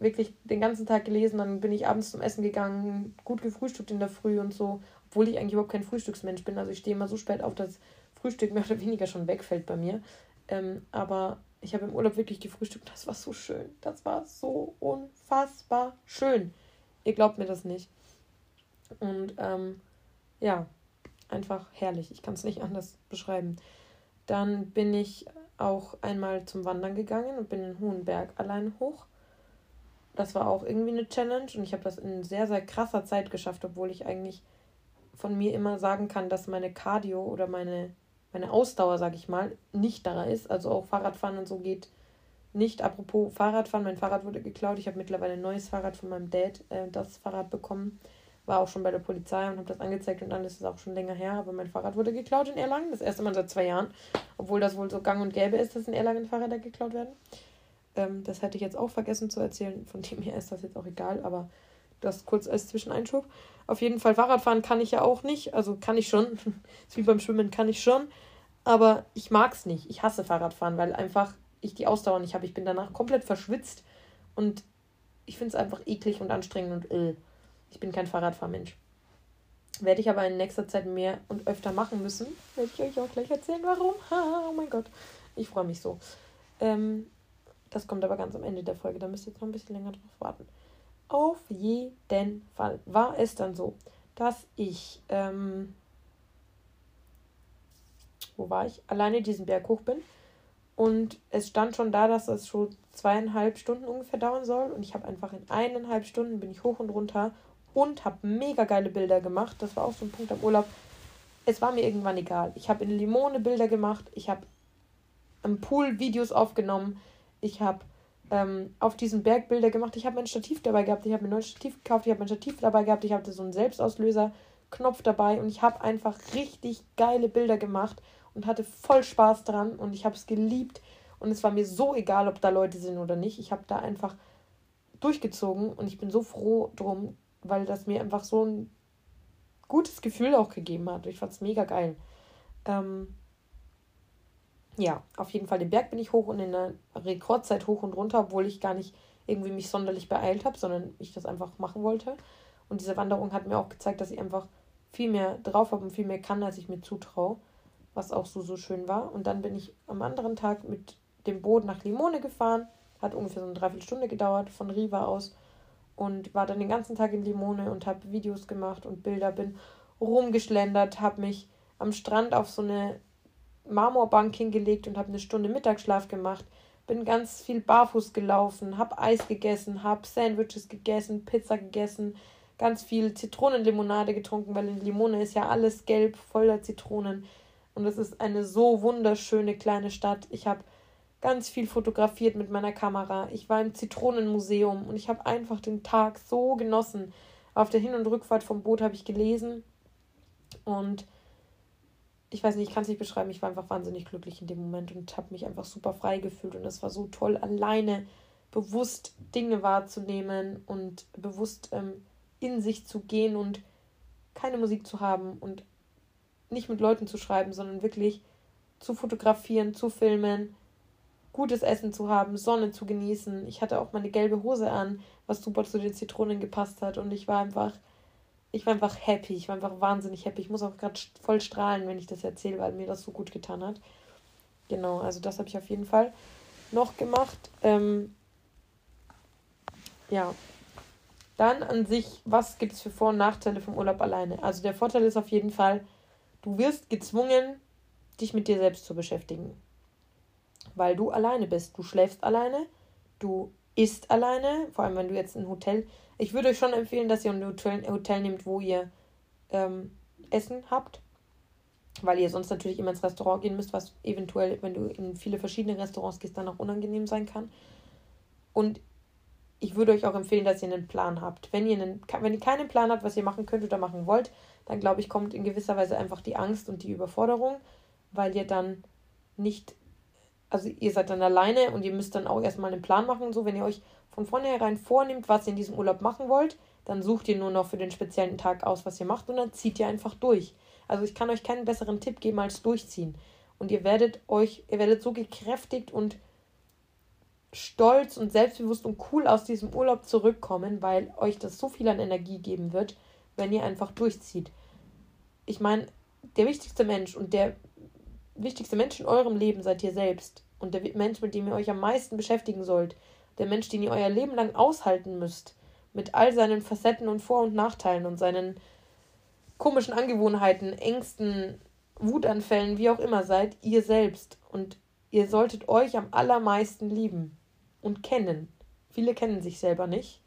wirklich den ganzen Tag gelesen. Dann bin ich abends zum Essen gegangen, gut gefrühstückt in der Früh und so, obwohl ich eigentlich überhaupt kein Frühstücksmensch bin. Also ich stehe immer so spät auf, dass Frühstück mehr oder weniger schon wegfällt bei mir. Ähm, aber ich habe im Urlaub wirklich gefrühstückt. Das war so schön. Das war so unfassbar schön. Ihr glaubt mir das nicht. Und ähm, ja, einfach herrlich. Ich kann es nicht anders beschreiben. Dann bin ich auch einmal zum Wandern gegangen und bin einen hohen Berg allein hoch. Das war auch irgendwie eine Challenge und ich habe das in sehr, sehr krasser Zeit geschafft, obwohl ich eigentlich von mir immer sagen kann, dass meine Cardio oder meine, meine Ausdauer, sag ich mal, nicht da ist. Also auch Fahrradfahren und so geht nicht. Apropos Fahrradfahren, mein Fahrrad wurde geklaut. Ich habe mittlerweile ein neues Fahrrad von meinem Dad, äh, das Fahrrad bekommen war auch schon bei der Polizei und habe das angezeigt und alles ist auch schon länger her. Aber mein Fahrrad wurde geklaut in Erlangen. Das erste Mal seit zwei Jahren. Obwohl das wohl so gang und gäbe ist, dass in Erlangen Fahrräder geklaut werden. Ähm, das hätte ich jetzt auch vergessen zu erzählen. Von dem her ist das jetzt auch egal. Aber das kurz als Zwischeneinschub. Auf jeden Fall Fahrradfahren kann ich ja auch nicht. Also kann ich schon. wie beim Schwimmen kann ich schon. Aber ich mag es nicht. Ich hasse Fahrradfahren, weil einfach ich die Ausdauer nicht habe. Ich bin danach komplett verschwitzt und ich finde es einfach eklig und anstrengend und ill. Ich bin kein Fahrradfahrmensch. Werde ich aber in nächster Zeit mehr und öfter machen müssen. Werde ich euch auch gleich erzählen, warum. Ha, oh mein Gott. Ich freue mich so. Ähm, das kommt aber ganz am Ende der Folge. Da müsst ihr jetzt noch ein bisschen länger drauf warten. Auf jeden Fall war es dann so, dass ich, ähm, wo war ich? Alleine diesen Berg hoch bin. Und es stand schon da, dass es schon zweieinhalb Stunden ungefähr dauern soll. Und ich habe einfach in eineinhalb Stunden bin ich hoch und runter und habe mega geile Bilder gemacht. Das war auch so ein Punkt am Urlaub. Es war mir irgendwann egal. Ich habe in Limone Bilder gemacht. Ich habe im Pool Videos aufgenommen. Ich habe ähm, auf diesem Berg Bilder gemacht. Ich habe mein Stativ dabei gehabt. Ich habe mir ein neues Stativ gekauft. Ich habe mein Stativ dabei gehabt. Ich hatte so einen Selbstauslöser-Knopf dabei. Und ich habe einfach richtig geile Bilder gemacht und hatte voll Spaß dran. Und ich habe es geliebt. Und es war mir so egal, ob da Leute sind oder nicht. Ich habe da einfach durchgezogen und ich bin so froh drum, weil das mir einfach so ein gutes Gefühl auch gegeben hat. Ich fand es mega geil. Ähm, ja, auf jeden Fall den Berg bin ich hoch und in der Rekordzeit hoch und runter, obwohl ich gar nicht irgendwie mich sonderlich beeilt habe, sondern ich das einfach machen wollte. Und diese Wanderung hat mir auch gezeigt, dass ich einfach viel mehr drauf habe und viel mehr kann, als ich mir zutraue, was auch so, so schön war. Und dann bin ich am anderen Tag mit dem Boot nach Limone gefahren. Hat ungefähr so eine Dreiviertelstunde gedauert von Riva aus und war dann den ganzen Tag in Limone und habe Videos gemacht und Bilder, bin rumgeschlendert, habe mich am Strand auf so eine Marmorbank hingelegt und habe eine Stunde Mittagsschlaf gemacht, bin ganz viel barfuß gelaufen, habe Eis gegessen, habe Sandwiches gegessen, Pizza gegessen, ganz viel Zitronenlimonade getrunken, weil in Limone ist ja alles gelb, voller Zitronen und es ist eine so wunderschöne kleine Stadt. Ich habe ganz viel fotografiert mit meiner Kamera. Ich war im Zitronenmuseum und ich habe einfach den Tag so genossen. Auf der Hin- und Rückfahrt vom Boot habe ich gelesen und ich weiß nicht, ich kann es nicht beschreiben. Ich war einfach wahnsinnig glücklich in dem Moment und habe mich einfach super frei gefühlt und es war so toll, alleine bewusst Dinge wahrzunehmen und bewusst ähm, in sich zu gehen und keine Musik zu haben und nicht mit Leuten zu schreiben, sondern wirklich zu fotografieren, zu filmen, gutes Essen zu haben, Sonne zu genießen. Ich hatte auch meine gelbe Hose an, was super zu den Zitronen gepasst hat. Und ich war einfach, ich war einfach happy. Ich war einfach wahnsinnig happy. Ich muss auch gerade voll strahlen, wenn ich das erzähle, weil mir das so gut getan hat. Genau, also das habe ich auf jeden Fall noch gemacht. Ähm, ja. Dann an sich, was gibt es für Vor- und Nachteile vom Urlaub alleine? Also der Vorteil ist auf jeden Fall, du wirst gezwungen, dich mit dir selbst zu beschäftigen. Weil du alleine bist. Du schläfst alleine, du isst alleine, vor allem wenn du jetzt ein Hotel. Ich würde euch schon empfehlen, dass ihr ein Hotel, Hotel nehmt, wo ihr ähm, Essen habt. Weil ihr sonst natürlich immer ins Restaurant gehen müsst, was eventuell, wenn du in viele verschiedene Restaurants gehst, dann auch unangenehm sein kann. Und ich würde euch auch empfehlen, dass ihr einen Plan habt. Wenn ihr, einen, wenn ihr keinen Plan habt, was ihr machen könnt oder machen wollt, dann glaube ich, kommt in gewisser Weise einfach die Angst und die Überforderung, weil ihr dann nicht, also ihr seid dann alleine und ihr müsst dann auch erstmal einen Plan machen. So, wenn ihr euch von vornherein vornehmt, was ihr in diesem Urlaub machen wollt, dann sucht ihr nur noch für den speziellen Tag aus, was ihr macht und dann zieht ihr einfach durch. Also ich kann euch keinen besseren Tipp geben als durchziehen. Und ihr werdet euch, ihr werdet so gekräftigt und stolz und selbstbewusst und cool aus diesem Urlaub zurückkommen, weil euch das so viel an Energie geben wird, wenn ihr einfach durchzieht. Ich meine, der wichtigste Mensch und der wichtigste Mensch in eurem Leben seid ihr selbst. Und der Mensch, mit dem ihr euch am meisten beschäftigen sollt, der Mensch, den ihr euer Leben lang aushalten müsst, mit all seinen Facetten und Vor- und Nachteilen und seinen komischen Angewohnheiten, Ängsten, Wutanfällen, wie auch immer seid, ihr selbst. Und ihr solltet euch am allermeisten lieben und kennen. Viele kennen sich selber nicht.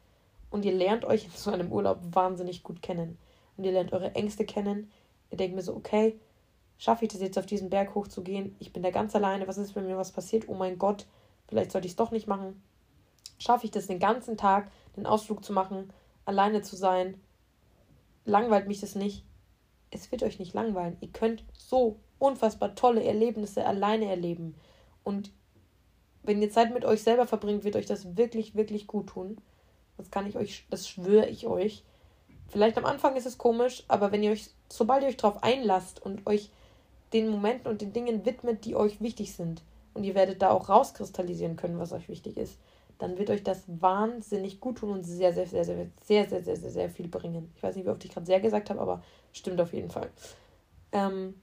Und ihr lernt euch in so einem Urlaub wahnsinnig gut kennen. Und ihr lernt eure Ängste kennen. Ihr denkt mir so, okay, schaffe ich das jetzt auf diesen Berg hochzugehen? Ich bin da ganz alleine. Was ist, wenn mir was passiert? Oh mein Gott, vielleicht sollte ich es doch nicht machen. Schaffe ich das den ganzen Tag, den Ausflug zu machen, alleine zu sein? Langweilt mich das nicht? Es wird euch nicht langweilen. Ihr könnt so unfassbar tolle Erlebnisse alleine erleben. Und wenn ihr Zeit mit euch selber verbringt, wird euch das wirklich, wirklich gut tun. Das kann ich euch, das schwöre ich euch. Vielleicht am Anfang ist es komisch, aber wenn ihr euch, sobald ihr euch darauf einlasst und euch den Momenten und den Dingen widmet, die euch wichtig sind, und ihr werdet da auch rauskristallisieren können, was euch wichtig ist, dann wird euch das wahnsinnig gut tun und sehr, sehr, sehr, sehr, sehr, sehr, sehr, sehr, sehr viel bringen. Ich weiß nicht, wie oft ich gerade sehr gesagt habe, aber stimmt auf jeden Fall. Ähm,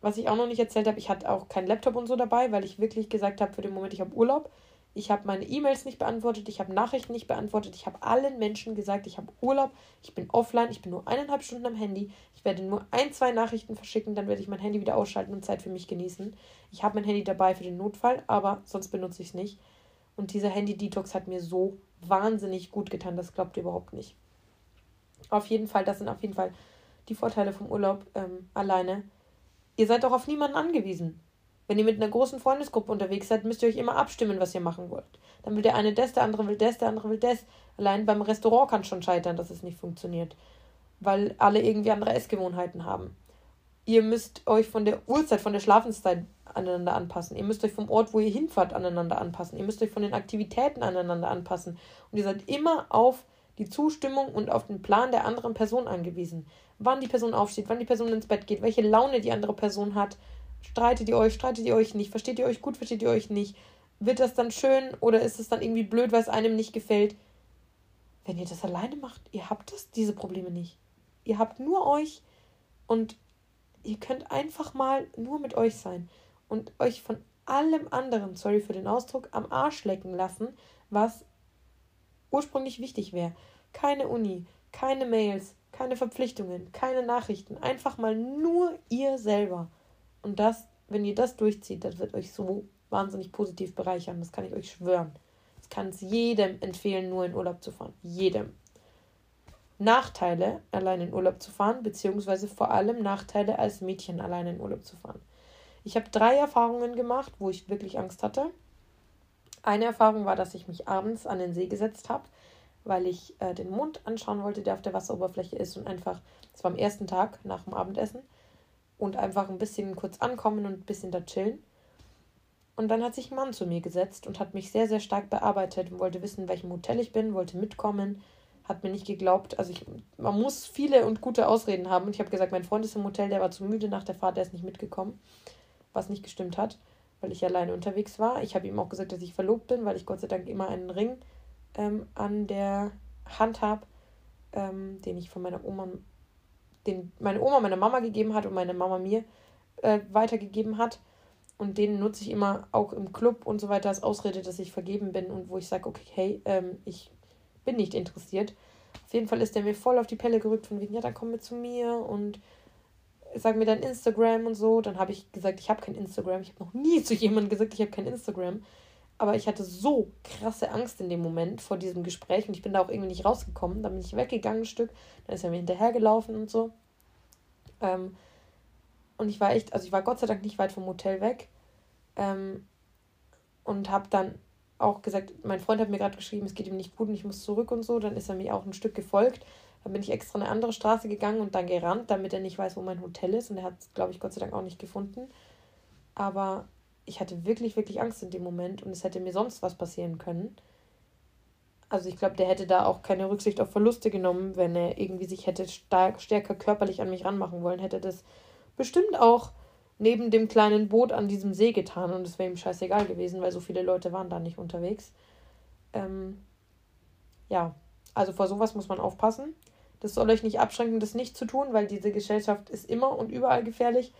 was ich auch noch nicht erzählt habe, ich hatte auch keinen Laptop und so dabei, weil ich wirklich gesagt habe, für den Moment, ich habe Urlaub. Ich habe meine E-Mails nicht beantwortet, ich habe Nachrichten nicht beantwortet, ich habe allen Menschen gesagt, ich habe Urlaub, ich bin offline, ich bin nur eineinhalb Stunden am Handy, ich werde nur ein, zwei Nachrichten verschicken, dann werde ich mein Handy wieder ausschalten und Zeit für mich genießen. Ich habe mein Handy dabei für den Notfall, aber sonst benutze ich es nicht. Und dieser Handy-Detox hat mir so wahnsinnig gut getan, das glaubt ihr überhaupt nicht. Auf jeden Fall, das sind auf jeden Fall die Vorteile vom Urlaub ähm, alleine. Ihr seid auch auf niemanden angewiesen. Wenn ihr mit einer großen Freundesgruppe unterwegs seid, müsst ihr euch immer abstimmen, was ihr machen wollt. Dann will der eine das, der andere will das, der andere will das. Allein beim Restaurant kann es schon scheitern, dass es nicht funktioniert. Weil alle irgendwie andere Essgewohnheiten haben. Ihr müsst euch von der Uhrzeit, von der Schlafenszeit aneinander anpassen. Ihr müsst euch vom Ort, wo ihr hinfahrt, aneinander anpassen. Ihr müsst euch von den Aktivitäten aneinander anpassen. Und ihr seid immer auf die Zustimmung und auf den Plan der anderen Person angewiesen wann die Person aufsteht, wann die Person ins Bett geht, welche Laune die andere Person hat. Streitet ihr euch, streitet ihr euch nicht, versteht ihr euch gut, versteht ihr euch nicht. Wird das dann schön oder ist es dann irgendwie blöd, weil es einem nicht gefällt? Wenn ihr das alleine macht, ihr habt das, diese Probleme nicht. Ihr habt nur euch und ihr könnt einfach mal nur mit euch sein und euch von allem anderen, sorry für den Ausdruck, am Arsch lecken lassen, was ursprünglich wichtig wäre. Keine Uni, keine Mails, keine Verpflichtungen, keine Nachrichten, einfach mal nur ihr selber. Und das, wenn ihr das durchzieht, das wird euch so wahnsinnig positiv bereichern. Das kann ich euch schwören. Ich kann es jedem empfehlen, nur in Urlaub zu fahren. Jedem. Nachteile, allein in Urlaub zu fahren, beziehungsweise vor allem Nachteile als Mädchen allein in Urlaub zu fahren. Ich habe drei Erfahrungen gemacht, wo ich wirklich Angst hatte. Eine Erfahrung war, dass ich mich abends an den See gesetzt habe weil ich äh, den Mond anschauen wollte, der auf der Wasseroberfläche ist und einfach, das war am ersten Tag nach dem Abendessen und einfach ein bisschen kurz ankommen und ein bisschen da chillen. Und dann hat sich ein Mann zu mir gesetzt und hat mich sehr, sehr stark bearbeitet und wollte wissen, in welchem Hotel ich bin, wollte mitkommen, hat mir nicht geglaubt. Also ich, man muss viele und gute Ausreden haben. Und ich habe gesagt, mein Freund ist im Hotel, der war zu müde nach der Fahrt, der ist nicht mitgekommen, was nicht gestimmt hat, weil ich alleine unterwegs war. Ich habe ihm auch gesagt, dass ich verlobt bin, weil ich Gott sei Dank immer einen Ring ähm, an der Hand habe, ähm, den ich von meiner Oma, den meine Oma meiner Mama gegeben hat und meine Mama mir äh, weitergegeben hat. und den nutze ich immer auch im Club und so weiter als Ausrede, dass ich vergeben bin und wo ich sage, okay, hey, ähm, ich bin nicht interessiert. Auf jeden Fall ist der mir voll auf die Pelle gerückt, von wegen, ja, dann komm mit zu mir und sag mir dein Instagram und so. Dann habe ich gesagt, ich habe kein Instagram. Ich habe noch nie zu jemandem gesagt, ich habe kein Instagram. Aber ich hatte so krasse Angst in dem Moment vor diesem Gespräch und ich bin da auch irgendwie nicht rausgekommen. Dann bin ich weggegangen ein Stück, dann ist er mir hinterhergelaufen und so. Ähm, und ich war echt, also ich war Gott sei Dank nicht weit vom Hotel weg. Ähm, und habe dann auch gesagt, mein Freund hat mir gerade geschrieben, es geht ihm nicht gut und ich muss zurück und so. Dann ist er mir auch ein Stück gefolgt. Dann bin ich extra eine andere Straße gegangen und dann gerannt, damit er nicht weiß, wo mein Hotel ist. Und er hat es, glaube ich, Gott sei Dank auch nicht gefunden. Aber ich hatte wirklich, wirklich Angst in dem Moment und es hätte mir sonst was passieren können. Also ich glaube, der hätte da auch keine Rücksicht auf Verluste genommen, wenn er irgendwie sich hätte stark, stärker körperlich an mich ranmachen wollen, hätte das bestimmt auch neben dem kleinen Boot an diesem See getan und es wäre ihm scheißegal gewesen, weil so viele Leute waren da nicht unterwegs. Ähm, ja, also vor sowas muss man aufpassen. Das soll euch nicht abschränken, das nicht zu tun, weil diese Gesellschaft ist immer und überall gefährlich,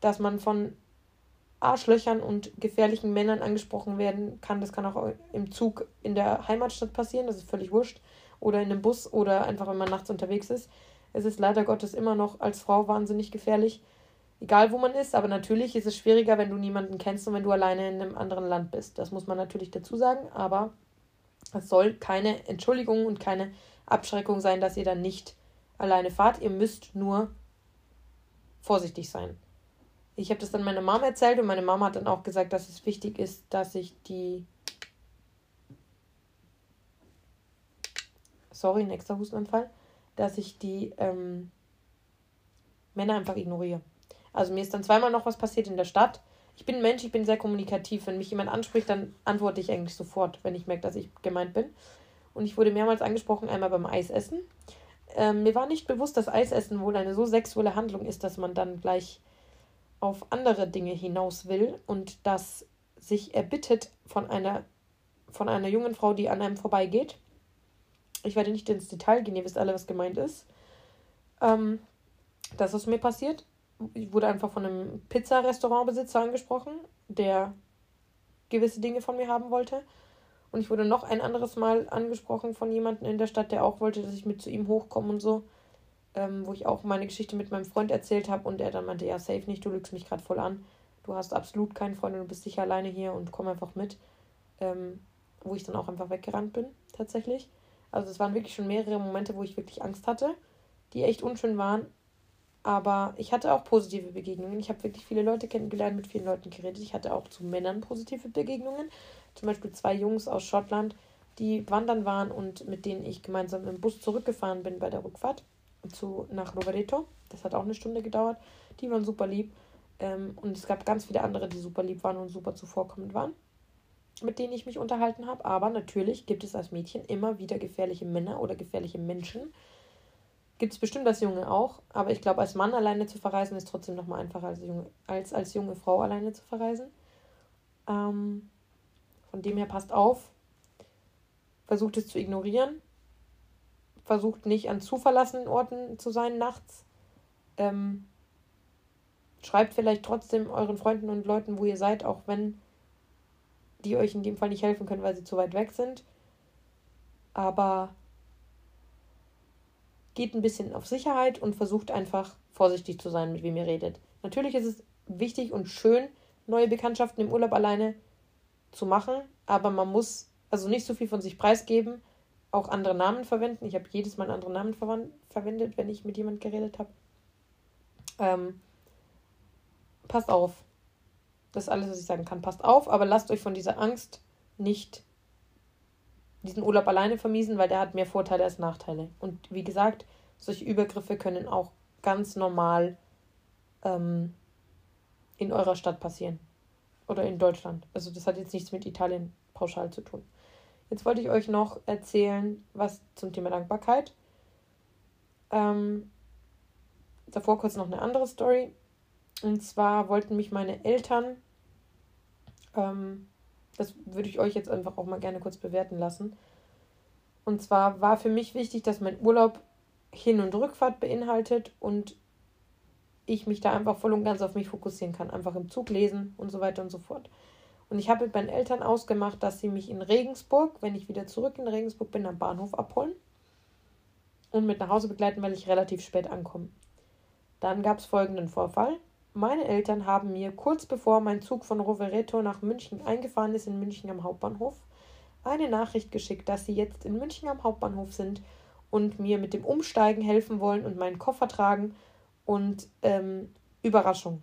dass man von Arschlöchern und gefährlichen Männern angesprochen werden kann. Das kann auch im Zug in der Heimatstadt passieren, das ist völlig wurscht. Oder in einem Bus oder einfach, wenn man nachts unterwegs ist. Es ist leider Gottes immer noch als Frau wahnsinnig gefährlich egal wo man ist, aber natürlich ist es schwieriger, wenn du niemanden kennst und wenn du alleine in einem anderen Land bist. Das muss man natürlich dazu sagen, aber es soll keine Entschuldigung und keine Abschreckung sein, dass ihr dann nicht alleine fahrt. Ihr müsst nur vorsichtig sein. Ich habe das dann meiner Mama erzählt und meine Mama hat dann auch gesagt, dass es wichtig ist, dass ich die. Sorry, nächster Hustenanfall. Dass ich die ähm, Männer einfach ignoriere. Also mir ist dann zweimal noch was passiert in der Stadt. Ich bin ein Mensch, ich bin sehr kommunikativ. Wenn mich jemand anspricht, dann antworte ich eigentlich sofort, wenn ich merke, dass ich gemeint bin. Und ich wurde mehrmals angesprochen, einmal beim Eisessen. Ähm, mir war nicht bewusst, dass Eisessen wohl eine so sexuelle Handlung ist, dass man dann gleich auf andere Dinge hinaus will und das sich erbittet von einer, von einer jungen Frau, die an einem vorbeigeht. Ich werde nicht ins Detail gehen, ihr wisst alle, was gemeint ist. Ähm, das ist mir passiert ich wurde einfach von einem Pizzarestaurantbesitzer angesprochen, der gewisse Dinge von mir haben wollte. Und ich wurde noch ein anderes Mal angesprochen von jemandem in der Stadt, der auch wollte, dass ich mit zu ihm hochkomme und so. Ähm, wo ich auch meine Geschichte mit meinem Freund erzählt habe und er dann meinte, ja, safe nicht, du lügst mich gerade voll an. Du hast absolut keinen Freund und du bist sicher alleine hier und komm einfach mit. Ähm, wo ich dann auch einfach weggerannt bin, tatsächlich. Also es waren wirklich schon mehrere Momente, wo ich wirklich Angst hatte, die echt unschön waren. Aber ich hatte auch positive Begegnungen. Ich habe wirklich viele Leute kennengelernt, mit vielen Leuten geredet. Ich hatte auch zu Männern positive Begegnungen. Zum Beispiel zwei Jungs aus Schottland, die wandern waren und mit denen ich gemeinsam im Bus zurückgefahren bin bei der Rückfahrt zu, nach Rovereto. Das hat auch eine Stunde gedauert. Die waren super lieb. Ähm, und es gab ganz viele andere, die super lieb waren und super zuvorkommend waren, mit denen ich mich unterhalten habe. Aber natürlich gibt es als Mädchen immer wieder gefährliche Männer oder gefährliche Menschen Gibt es bestimmt als Junge auch, aber ich glaube, als Mann alleine zu verreisen ist trotzdem nochmal einfacher als, junge, als als junge Frau alleine zu verreisen. Ähm, von dem her passt auf, versucht es zu ignorieren, versucht nicht an zu verlassenen Orten zu sein nachts. Ähm, schreibt vielleicht trotzdem euren Freunden und Leuten, wo ihr seid, auch wenn die euch in dem Fall nicht helfen können, weil sie zu weit weg sind. Aber geht ein bisschen auf Sicherheit und versucht einfach vorsichtig zu sein, mit wem ihr redet. Natürlich ist es wichtig und schön, neue Bekanntschaften im Urlaub alleine zu machen, aber man muss also nicht so viel von sich preisgeben, auch andere Namen verwenden. Ich habe jedes Mal einen anderen Namen verwendet, wenn ich mit jemand geredet habe. Ähm, passt auf. Das ist alles, was ich sagen kann. Passt auf, aber lasst euch von dieser Angst nicht diesen Urlaub alleine vermiesen, weil der hat mehr Vorteile als Nachteile. Und wie gesagt, solche Übergriffe können auch ganz normal ähm, in eurer Stadt passieren. Oder in Deutschland. Also das hat jetzt nichts mit Italien pauschal zu tun. Jetzt wollte ich euch noch erzählen, was zum Thema Dankbarkeit. Ähm, davor kurz noch eine andere Story. Und zwar wollten mich meine Eltern ähm, das würde ich euch jetzt einfach auch mal gerne kurz bewerten lassen. Und zwar war für mich wichtig, dass mein Urlaub Hin- und Rückfahrt beinhaltet und ich mich da einfach voll und ganz auf mich fokussieren kann. Einfach im Zug lesen und so weiter und so fort. Und ich habe mit meinen Eltern ausgemacht, dass sie mich in Regensburg, wenn ich wieder zurück in Regensburg bin, am Bahnhof abholen und mit nach Hause begleiten, weil ich relativ spät ankomme. Dann gab es folgenden Vorfall. Meine Eltern haben mir kurz bevor mein Zug von Rovereto nach München eingefahren ist, in München am Hauptbahnhof, eine Nachricht geschickt, dass sie jetzt in München am Hauptbahnhof sind und mir mit dem Umsteigen helfen wollen und meinen Koffer tragen und ähm, Überraschung.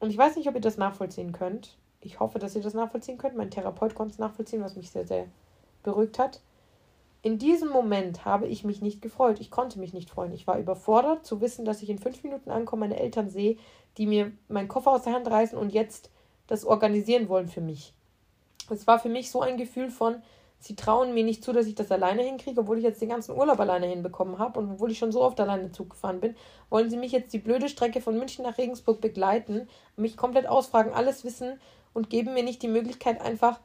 Und ich weiß nicht, ob ihr das nachvollziehen könnt. Ich hoffe, dass ihr das nachvollziehen könnt. Mein Therapeut konnte es nachvollziehen, was mich sehr, sehr beruhigt hat. In diesem Moment habe ich mich nicht gefreut. Ich konnte mich nicht freuen. Ich war überfordert zu wissen, dass ich in fünf Minuten ankomme, meine Eltern sehe, die mir meinen Koffer aus der Hand reißen und jetzt das organisieren wollen für mich. Es war für mich so ein Gefühl von, sie trauen mir nicht zu, dass ich das alleine hinkriege, obwohl ich jetzt den ganzen Urlaub alleine hinbekommen habe und obwohl ich schon so oft alleine Zug gefahren bin, wollen sie mich jetzt die blöde Strecke von München nach Regensburg begleiten, mich komplett ausfragen, alles wissen und geben mir nicht die Möglichkeit, einfach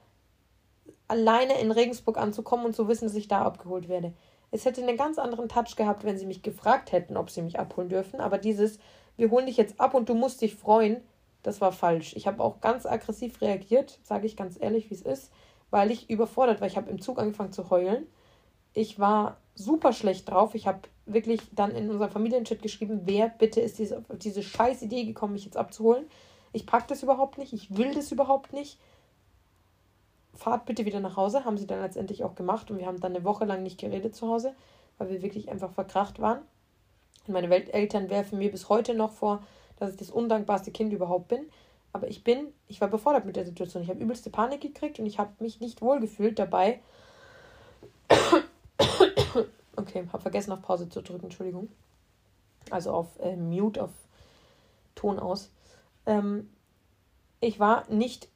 alleine in Regensburg anzukommen und zu wissen, dass ich da abgeholt werde. Es hätte einen ganz anderen Touch gehabt, wenn sie mich gefragt hätten, ob sie mich abholen dürfen, aber dieses, wir holen dich jetzt ab und du musst dich freuen, das war falsch. Ich habe auch ganz aggressiv reagiert, sage ich ganz ehrlich, wie es ist weil ich überfordert war. Ich habe im Zug angefangen zu heulen. Ich war super schlecht drauf. Ich habe wirklich dann in unserem Familienchat geschrieben, wer bitte ist diese, diese scheiß Idee gekommen, mich jetzt abzuholen. Ich packe das überhaupt nicht. Ich will das überhaupt nicht. Fahrt bitte wieder nach Hause. Haben sie dann letztendlich auch gemacht. Und wir haben dann eine Woche lang nicht geredet zu Hause, weil wir wirklich einfach verkracht waren. Und meine Welteltern werfen mir bis heute noch vor, dass ich das undankbarste Kind überhaupt bin. Aber ich bin, ich war befordert mit der Situation. Ich habe übelste Panik gekriegt und ich habe mich nicht wohl gefühlt dabei. Okay, habe vergessen auf Pause zu drücken, Entschuldigung. Also auf äh, Mute, auf Ton aus. Ähm, ich war nicht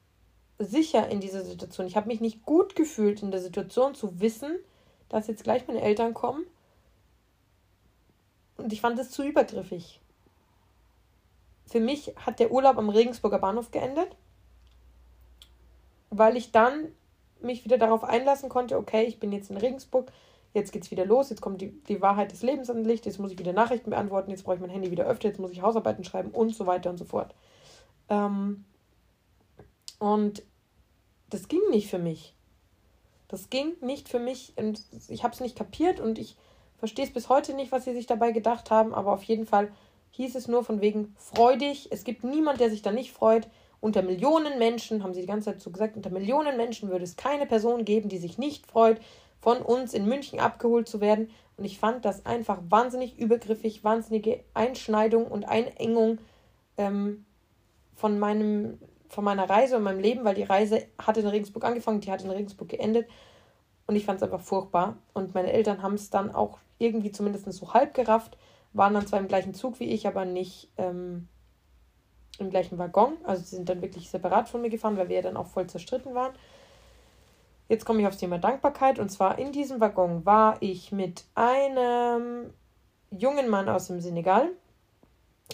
sicher in dieser Situation. Ich habe mich nicht gut gefühlt in der Situation zu wissen, dass jetzt gleich meine Eltern kommen. Und ich fand es zu übergriffig für mich hat der Urlaub am Regensburger Bahnhof geendet, weil ich dann mich wieder darauf einlassen konnte, okay, ich bin jetzt in Regensburg, jetzt geht's wieder los, jetzt kommt die, die Wahrheit des Lebens an Licht, jetzt muss ich wieder Nachrichten beantworten, jetzt brauche ich mein Handy wieder öfter, jetzt muss ich Hausarbeiten schreiben und so weiter und so fort. Ähm, und das ging nicht für mich. Das ging nicht für mich und ich habe es nicht kapiert und ich verstehe es bis heute nicht, was sie sich dabei gedacht haben, aber auf jeden Fall hieß es nur von wegen freudig. Es gibt niemand, der sich da nicht freut. Unter Millionen Menschen, haben sie die ganze Zeit so gesagt, unter Millionen Menschen würde es keine Person geben, die sich nicht freut, von uns in München abgeholt zu werden. Und ich fand das einfach wahnsinnig übergriffig, wahnsinnige Einschneidung und Einengung ähm, von, meinem, von meiner Reise und meinem Leben, weil die Reise hat in Regensburg angefangen, die hat in Regensburg geendet. Und ich fand es einfach furchtbar. Und meine Eltern haben es dann auch irgendwie zumindest so halb gerafft waren dann zwar im gleichen Zug wie ich, aber nicht ähm, im gleichen Waggon. Also sie sind dann wirklich separat von mir gefahren, weil wir ja dann auch voll zerstritten waren. Jetzt komme ich aufs Thema Dankbarkeit. Und zwar in diesem Waggon war ich mit einem jungen Mann aus dem Senegal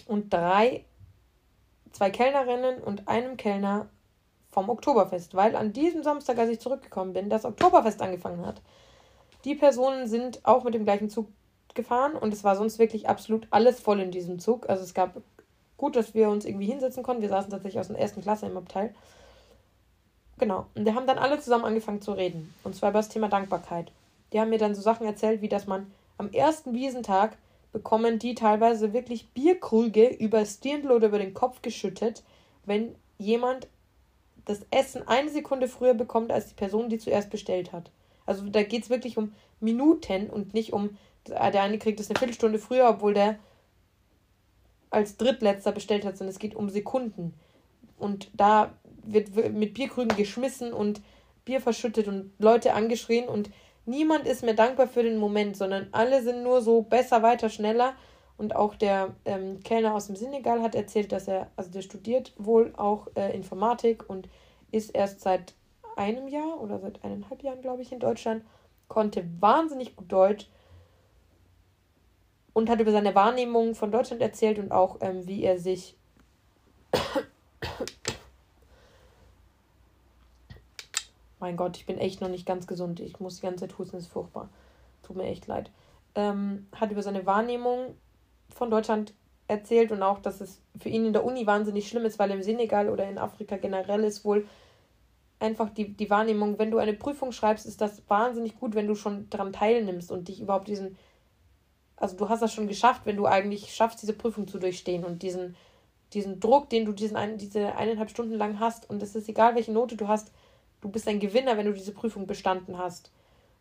und drei, zwei Kellnerinnen und einem Kellner vom Oktoberfest, weil an diesem Samstag, als ich zurückgekommen bin, das Oktoberfest angefangen hat. Die Personen sind auch mit dem gleichen Zug gefahren und es war sonst wirklich absolut alles voll in diesem Zug. Also es gab gut, dass wir uns irgendwie hinsetzen konnten. Wir saßen tatsächlich aus der ersten Klasse im Abteil. Genau. Und wir haben dann alle zusammen angefangen zu reden. Und zwar über das Thema Dankbarkeit. Die haben mir dann so Sachen erzählt, wie dass man am ersten Wiesentag bekommen die teilweise wirklich Bierkrüge über Stirnl oder über den Kopf geschüttet, wenn jemand das Essen eine Sekunde früher bekommt als die Person, die zuerst bestellt hat. Also da geht es wirklich um Minuten und nicht um der eine kriegt es eine Viertelstunde früher, obwohl der als Drittletzter bestellt hat, sondern es geht um Sekunden. Und da wird mit Bierkrügen geschmissen und Bier verschüttet und Leute angeschrien und niemand ist mehr dankbar für den Moment, sondern alle sind nur so besser, weiter, schneller. Und auch der ähm, Kellner aus dem Senegal hat erzählt, dass er, also der studiert wohl auch äh, Informatik und ist erst seit einem Jahr oder seit eineinhalb Jahren, glaube ich, in Deutschland, konnte wahnsinnig gut Deutsch und hat über seine Wahrnehmung von Deutschland erzählt und auch, ähm, wie er sich mein Gott, ich bin echt noch nicht ganz gesund. Ich muss die ganze Zeit husten, das ist furchtbar. Tut mir echt leid. Ähm, hat über seine Wahrnehmung von Deutschland erzählt und auch, dass es für ihn in der Uni wahnsinnig schlimm ist, weil im Senegal oder in Afrika generell ist wohl einfach die, die Wahrnehmung, wenn du eine Prüfung schreibst, ist das wahnsinnig gut, wenn du schon daran teilnimmst und dich überhaupt diesen, also du hast das schon geschafft, wenn du eigentlich schaffst, diese Prüfung zu durchstehen und diesen, diesen Druck, den du diesen ein, diese eineinhalb Stunden lang hast und es ist egal, welche Note du hast, du bist ein Gewinner, wenn du diese Prüfung bestanden hast.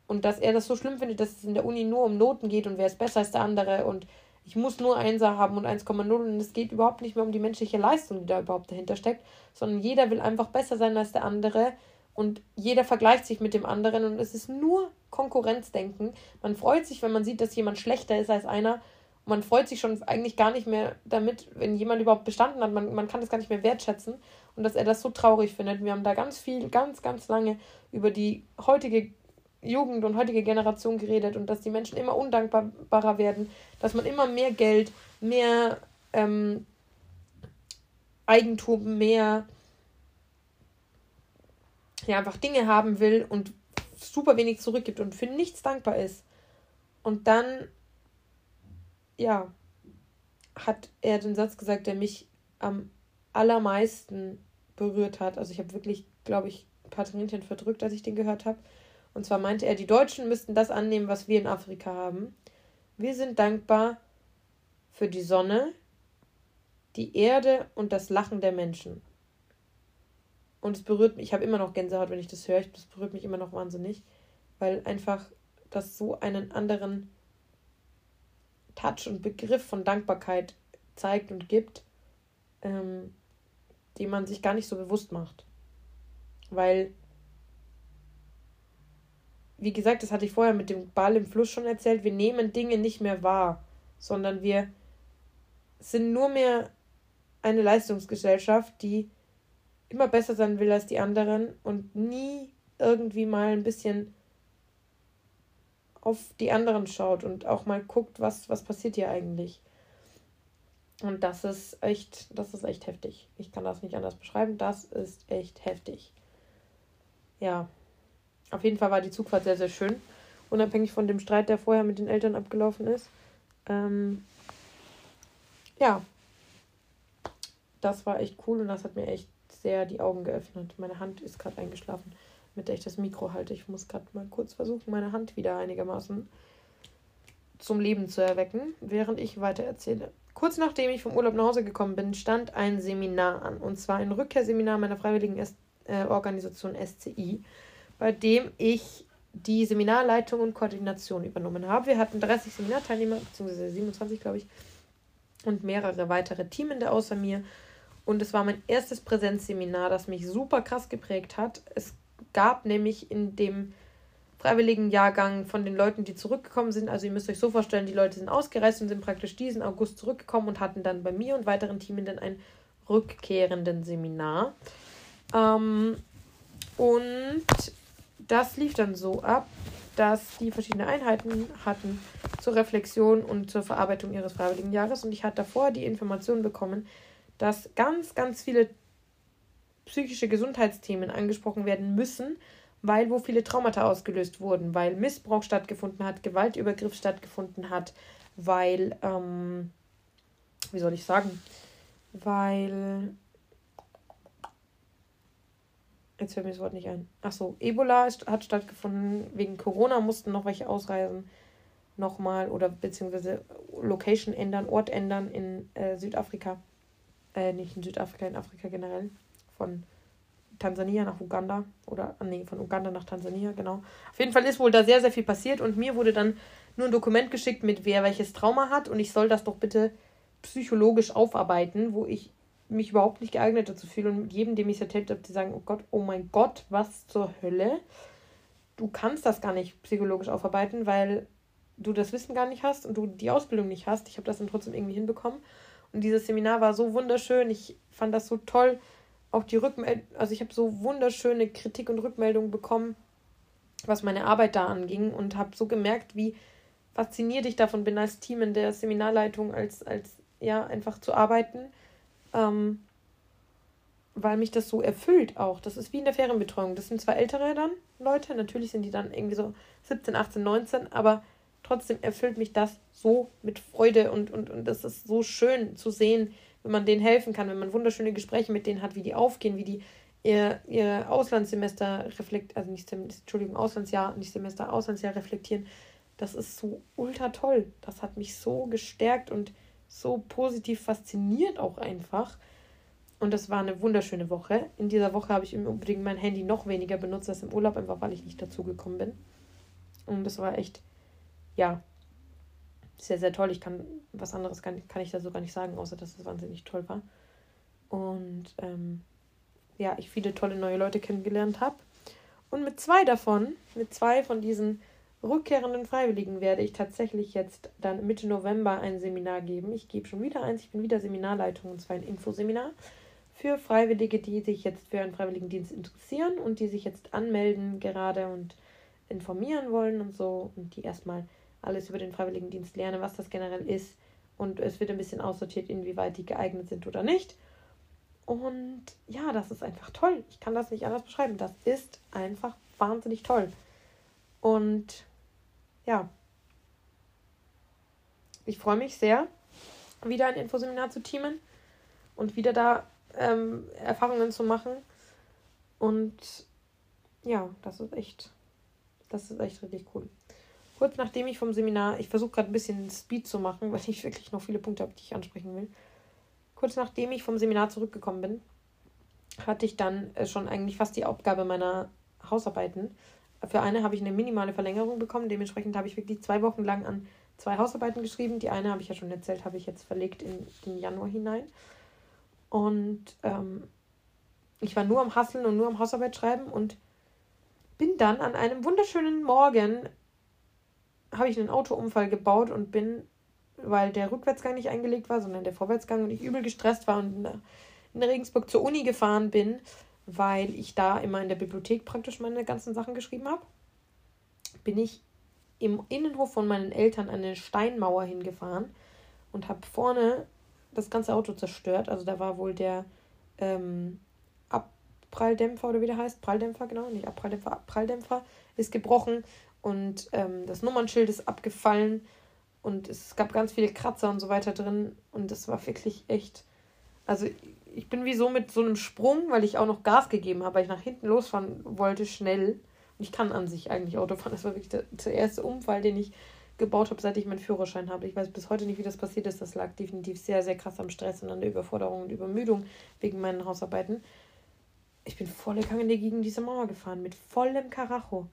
Und dass er das so schlimm findet, dass es in der Uni nur um Noten geht und wer ist besser als der andere und ich muss nur Einser haben und 1,0 und es geht überhaupt nicht mehr um die menschliche Leistung, die da überhaupt dahinter steckt, sondern jeder will einfach besser sein als der andere und jeder vergleicht sich mit dem anderen und es ist nur Konkurrenzdenken. Man freut sich, wenn man sieht, dass jemand schlechter ist als einer. Und man freut sich schon eigentlich gar nicht mehr damit, wenn jemand überhaupt bestanden hat. Man, man kann das gar nicht mehr wertschätzen. Und dass er das so traurig findet. Wir haben da ganz viel, ganz, ganz lange über die heutige Jugend und heutige Generation geredet und dass die Menschen immer undankbarer werden, dass man immer mehr Geld, mehr ähm, Eigentum, mehr ja, einfach Dinge haben will und super wenig zurückgibt und für nichts dankbar ist. Und dann, ja, hat er den Satz gesagt, der mich am allermeisten berührt hat. Also ich habe wirklich, glaube ich, ein paar Tränchen verdrückt, als ich den gehört habe. Und zwar meinte er, die Deutschen müssten das annehmen, was wir in Afrika haben. Wir sind dankbar für die Sonne, die Erde und das Lachen der Menschen. Und es berührt mich, ich habe immer noch Gänsehaut, wenn ich das höre, das berührt mich immer noch wahnsinnig, weil einfach das so einen anderen Touch und Begriff von Dankbarkeit zeigt und gibt, ähm, den man sich gar nicht so bewusst macht. Weil wie gesagt, das hatte ich vorher mit dem Ball im Fluss schon erzählt, wir nehmen Dinge nicht mehr wahr, sondern wir sind nur mehr eine Leistungsgesellschaft, die immer besser sein will als die anderen und nie irgendwie mal ein bisschen auf die anderen schaut und auch mal guckt, was, was passiert hier eigentlich. Und das ist echt, das ist echt heftig. Ich kann das nicht anders beschreiben. Das ist echt heftig. Ja, auf jeden Fall war die Zugfahrt sehr, sehr schön. Unabhängig von dem Streit, der vorher mit den Eltern abgelaufen ist. Ähm, ja, das war echt cool und das hat mir echt sehr die Augen geöffnet. Meine Hand ist gerade eingeschlafen, mit der ich das Mikro halte. Ich muss gerade mal kurz versuchen, meine Hand wieder einigermaßen zum Leben zu erwecken, während ich weiter erzähle. Kurz nachdem ich vom Urlaub nach Hause gekommen bin, stand ein Seminar an. Und zwar ein Rückkehrseminar meiner freiwilligen S äh, Organisation SCI bei dem ich die Seminarleitung und Koordination übernommen habe. Wir hatten 30 Seminarteilnehmer, beziehungsweise 27, glaube ich, und mehrere weitere Teamende außer mir. Und es war mein erstes Präsenzseminar, das mich super krass geprägt hat. Es gab nämlich in dem freiwilligen Jahrgang von den Leuten, die zurückgekommen sind, also ihr müsst euch so vorstellen, die Leute sind ausgereist und sind praktisch diesen August zurückgekommen und hatten dann bei mir und weiteren Teamenden ein rückkehrenden Seminar. Ähm, und das lief dann so ab, dass die verschiedene Einheiten hatten zur Reflexion und zur Verarbeitung ihres freiwilligen Jahres. Und ich hatte davor die Information bekommen, dass ganz, ganz viele psychische Gesundheitsthemen angesprochen werden müssen, weil wo viele Traumata ausgelöst wurden, weil Missbrauch stattgefunden hat, Gewaltübergriff stattgefunden hat, weil, ähm, wie soll ich sagen, weil Jetzt fällt mir das Wort nicht ein. Achso, Ebola ist, hat stattgefunden. Wegen Corona mussten noch welche ausreisen. Nochmal oder beziehungsweise Location ändern, Ort ändern in äh, Südafrika. Äh, nicht in Südafrika, in Afrika generell. Von Tansania nach Uganda. Oder, ah, nee, von Uganda nach Tansania, genau. Auf jeden Fall ist wohl da sehr, sehr viel passiert und mir wurde dann nur ein Dokument geschickt mit wer welches Trauma hat und ich soll das doch bitte psychologisch aufarbeiten, wo ich mich überhaupt nicht geeignet dazu fühle und jedem, dem ich es erzählt habe, die sagen, oh Gott, oh mein Gott, was zur Hölle. Du kannst das gar nicht psychologisch aufarbeiten, weil du das Wissen gar nicht hast und du die Ausbildung nicht hast. Ich habe das dann trotzdem irgendwie hinbekommen. Und dieses Seminar war so wunderschön. Ich fand das so toll. Auch die Rückmeldung, also ich habe so wunderschöne Kritik und Rückmeldungen bekommen, was meine Arbeit da anging und habe so gemerkt, wie fasziniert ich davon bin, als Team in der Seminarleitung, als, als ja, einfach zu arbeiten ähm, weil mich das so erfüllt auch. Das ist wie in der Ferienbetreuung. Das sind zwar ältere dann Leute, natürlich sind die dann irgendwie so 17, 18, 19, aber trotzdem erfüllt mich das so mit Freude und, und, und das ist so schön zu sehen, wenn man denen helfen kann, wenn man wunderschöne Gespräche mit denen hat, wie die aufgehen, wie die ihr, ihr Auslandssemester reflektieren, also nicht, Entschuldigung, Auslandsjahr, nicht Semester, Auslandsjahr reflektieren. Das ist so ultra toll. Das hat mich so gestärkt und so positiv fasziniert auch einfach. Und das war eine wunderschöne Woche. In dieser Woche habe ich Übrigen mein Handy noch weniger benutzt als im Urlaub, einfach weil ich nicht dazugekommen bin. Und das war echt, ja, sehr, sehr toll. Ich kann was anderes kann, kann ich da so gar nicht sagen, außer dass es wahnsinnig toll war. Und ähm, ja, ich viele tolle neue Leute kennengelernt habe. Und mit zwei davon, mit zwei von diesen rückkehrenden Freiwilligen werde ich tatsächlich jetzt dann Mitte November ein Seminar geben. Ich gebe schon wieder eins, ich bin wieder Seminarleitung und zwar ein Infoseminar für Freiwillige, die sich jetzt für einen Freiwilligendienst interessieren und die sich jetzt anmelden gerade und informieren wollen und so und die erstmal alles über den Freiwilligendienst lernen, was das generell ist und es wird ein bisschen aussortiert, inwieweit die geeignet sind oder nicht. Und ja, das ist einfach toll. Ich kann das nicht anders beschreiben. Das ist einfach wahnsinnig toll. Und ja, ich freue mich sehr, wieder ein Infoseminar zu teamen und wieder da ähm, Erfahrungen zu machen. Und ja, das ist echt, das ist echt richtig cool. Kurz nachdem ich vom Seminar, ich versuche gerade ein bisschen Speed zu machen, weil ich wirklich noch viele Punkte habe, die ich ansprechen will. Kurz nachdem ich vom Seminar zurückgekommen bin, hatte ich dann äh, schon eigentlich fast die Aufgabe meiner Hausarbeiten. Für eine habe ich eine minimale Verlängerung bekommen. Dementsprechend habe ich wirklich zwei Wochen lang an zwei Hausarbeiten geschrieben. Die eine habe ich ja schon erzählt, habe ich jetzt verlegt in den Januar hinein. Und ähm, ich war nur am Hasseln und nur am Hausarbeit schreiben und bin dann an einem wunderschönen Morgen habe ich einen Autounfall gebaut und bin, weil der Rückwärtsgang nicht eingelegt war, sondern der Vorwärtsgang und ich übel gestresst war und in Regensburg zur Uni gefahren bin, weil ich da immer in der Bibliothek praktisch meine ganzen Sachen geschrieben habe, bin ich im Innenhof von meinen Eltern an eine Steinmauer hingefahren und habe vorne das ganze Auto zerstört. Also da war wohl der ähm, Abpralldämpfer oder wie der heißt, Pralldämpfer, genau, nicht Abpralldämpfer, Abpralldämpfer ist gebrochen und ähm, das Nummernschild ist abgefallen und es gab ganz viele Kratzer und so weiter drin und das war wirklich echt, also ich bin wie so mit so einem Sprung, weil ich auch noch Gas gegeben habe, weil ich nach hinten losfahren wollte, schnell. Und ich kann an sich eigentlich Auto fahren. Das war wirklich der, der erste Unfall, den ich gebaut habe, seit ich meinen Führerschein habe. Ich weiß bis heute nicht, wie das passiert ist. Das lag definitiv sehr, sehr krass am Stress und an der Überforderung und Übermüdung wegen meinen Hausarbeiten. Ich bin volle Kange gegen diese Mauer gefahren, mit vollem Karacho.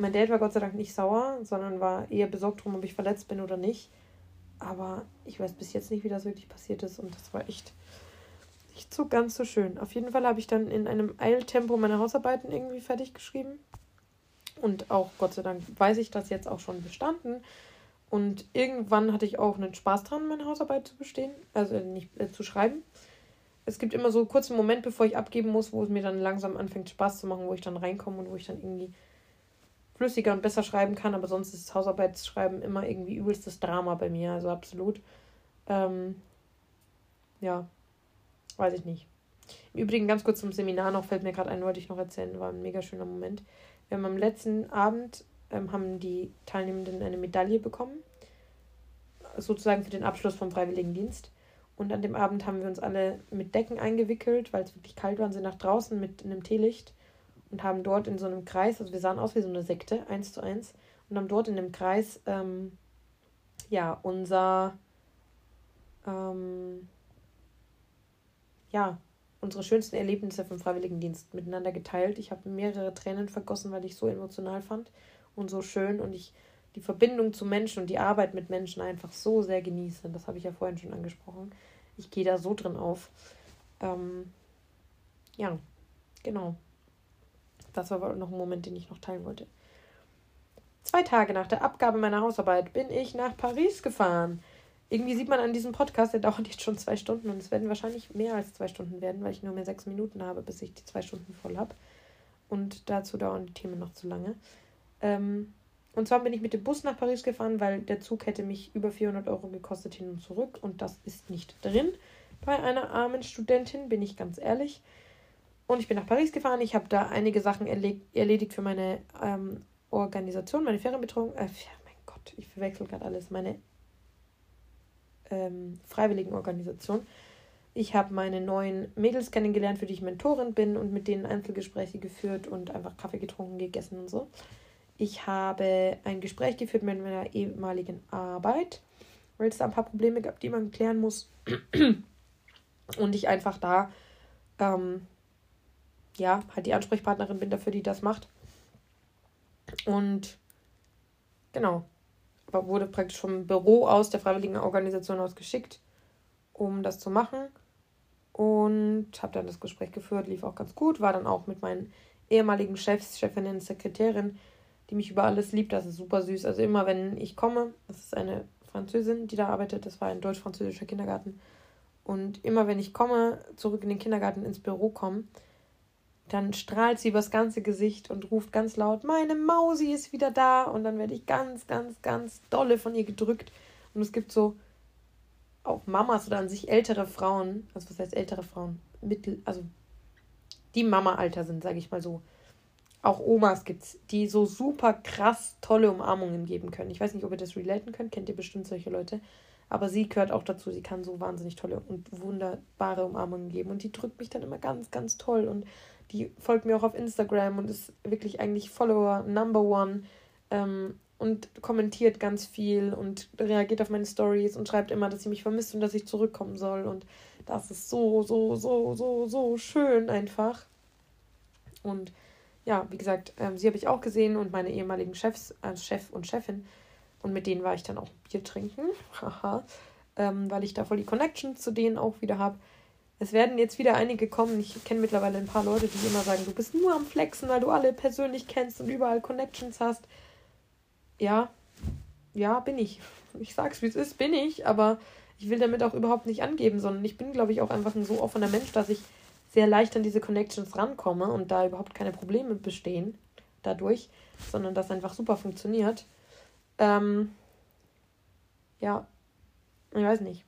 Mein Dad war Gott sei Dank nicht sauer, sondern war eher besorgt drum, ob ich verletzt bin oder nicht. Aber ich weiß bis jetzt nicht, wie das wirklich passiert ist. Und das war echt nicht so ganz so schön. Auf jeden Fall habe ich dann in einem Eiltempo meine Hausarbeiten irgendwie fertig geschrieben. Und auch Gott sei Dank weiß ich das jetzt auch schon bestanden. Und irgendwann hatte ich auch einen Spaß dran, meine Hausarbeit zu bestehen, also nicht äh, zu schreiben. Es gibt immer so einen kurzen Moment, bevor ich abgeben muss, wo es mir dann langsam anfängt Spaß zu machen, wo ich dann reinkomme und wo ich dann irgendwie flüssiger und besser schreiben kann. Aber sonst ist Hausarbeitsschreiben immer irgendwie übelstes Drama bei mir, also absolut. Ähm, ja, weiß ich nicht. Im Übrigen ganz kurz zum Seminar noch, fällt mir gerade ein, wollte ich noch erzählen, war ein mega schöner Moment. Wir haben am letzten Abend, ähm, haben die Teilnehmenden eine Medaille bekommen, sozusagen für den Abschluss vom Freiwilligendienst. Und an dem Abend haben wir uns alle mit Decken eingewickelt, weil es wirklich kalt war und sind nach draußen mit einem Teelicht und haben dort in so einem Kreis, also wir sahen aus wie so eine Sekte, eins zu eins, und haben dort in dem Kreis, ähm, ja, unser, ähm, ja, unsere schönsten Erlebnisse vom Freiwilligendienst miteinander geteilt. Ich habe mehrere Tränen vergossen, weil ich so emotional fand und so schön und ich die Verbindung zu Menschen und die Arbeit mit Menschen einfach so sehr genieße. Das habe ich ja vorhin schon angesprochen. Ich gehe da so drin auf. Ähm, ja, genau. Das war noch ein Moment, den ich noch teilen wollte. Zwei Tage nach der Abgabe meiner Hausarbeit bin ich nach Paris gefahren irgendwie sieht man an diesem Podcast, der dauert jetzt schon zwei Stunden und es werden wahrscheinlich mehr als zwei Stunden werden, weil ich nur mehr sechs Minuten habe, bis ich die zwei Stunden voll habe. Und dazu dauern die Themen noch zu lange. Ähm, und zwar bin ich mit dem Bus nach Paris gefahren, weil der Zug hätte mich über 400 Euro gekostet hin und zurück und das ist nicht drin. Bei einer armen Studentin, bin ich ganz ehrlich. Und ich bin nach Paris gefahren. Ich habe da einige Sachen erledigt für meine ähm, Organisation, meine Ferienbetreuung, äh, Gott, ich verwechsel gerade alles. Meine ähm, freiwilligen Organisation. Ich habe meine neuen Mädels kennengelernt, für die ich Mentorin bin und mit denen Einzelgespräche geführt und einfach Kaffee getrunken, gegessen und so. Ich habe ein Gespräch geführt mit meiner ehemaligen Arbeit, weil es da ein paar Probleme gab, die man klären muss. Und ich einfach da, ähm, ja, halt die Ansprechpartnerin bin dafür, die das macht. Und genau, wurde praktisch vom Büro aus der Freiwilligen Organisation aus geschickt, um das zu machen. Und habe dann das Gespräch geführt, lief auch ganz gut, war dann auch mit meinen ehemaligen Chefs, Chefinnen, Sekretärin, die mich über alles liebt. Das ist super süß. Also immer, wenn ich komme, das ist eine Französin, die da arbeitet, das war ein deutsch-französischer Kindergarten. Und immer, wenn ich komme, zurück in den Kindergarten, ins Büro komme, dann strahlt sie übers ganze Gesicht und ruft ganz laut, meine Mausi ist wieder da. Und dann werde ich ganz, ganz, ganz dolle von ihr gedrückt. Und es gibt so auch Mamas oder an sich ältere Frauen, also was heißt ältere Frauen? Mittel, also die Mama-Alter sind, sage ich mal so. Auch Omas gibt's, die so super krass tolle Umarmungen geben können. Ich weiß nicht, ob ihr das relaten könnt, kennt ihr bestimmt solche Leute. Aber sie gehört auch dazu. Sie kann so wahnsinnig tolle und wunderbare Umarmungen geben. Und die drückt mich dann immer ganz, ganz toll. Und die folgt mir auch auf Instagram und ist wirklich eigentlich Follower Number One. Ähm, und kommentiert ganz viel und reagiert auf meine Stories und schreibt immer, dass sie mich vermisst und dass ich zurückkommen soll. Und das ist so, so, so, so, so schön einfach. Und ja, wie gesagt, ähm, sie habe ich auch gesehen und meine ehemaligen Chefs, als Chef und Chefin. Und mit denen war ich dann auch Bier trinken. Haha. ähm, weil ich da voll die Connections zu denen auch wieder habe. Es werden jetzt wieder einige kommen. Ich kenne mittlerweile ein paar Leute, die immer sagen, du bist nur am Flexen, weil du alle persönlich kennst und überall Connections hast. Ja, ja, bin ich. Ich sag's, wie es ist, bin ich, aber ich will damit auch überhaupt nicht angeben, sondern ich bin, glaube ich, auch einfach ein so offener Mensch, dass ich sehr leicht an diese Connections rankomme und da überhaupt keine Probleme bestehen dadurch, sondern das einfach super funktioniert. Ähm, ja, ich weiß nicht.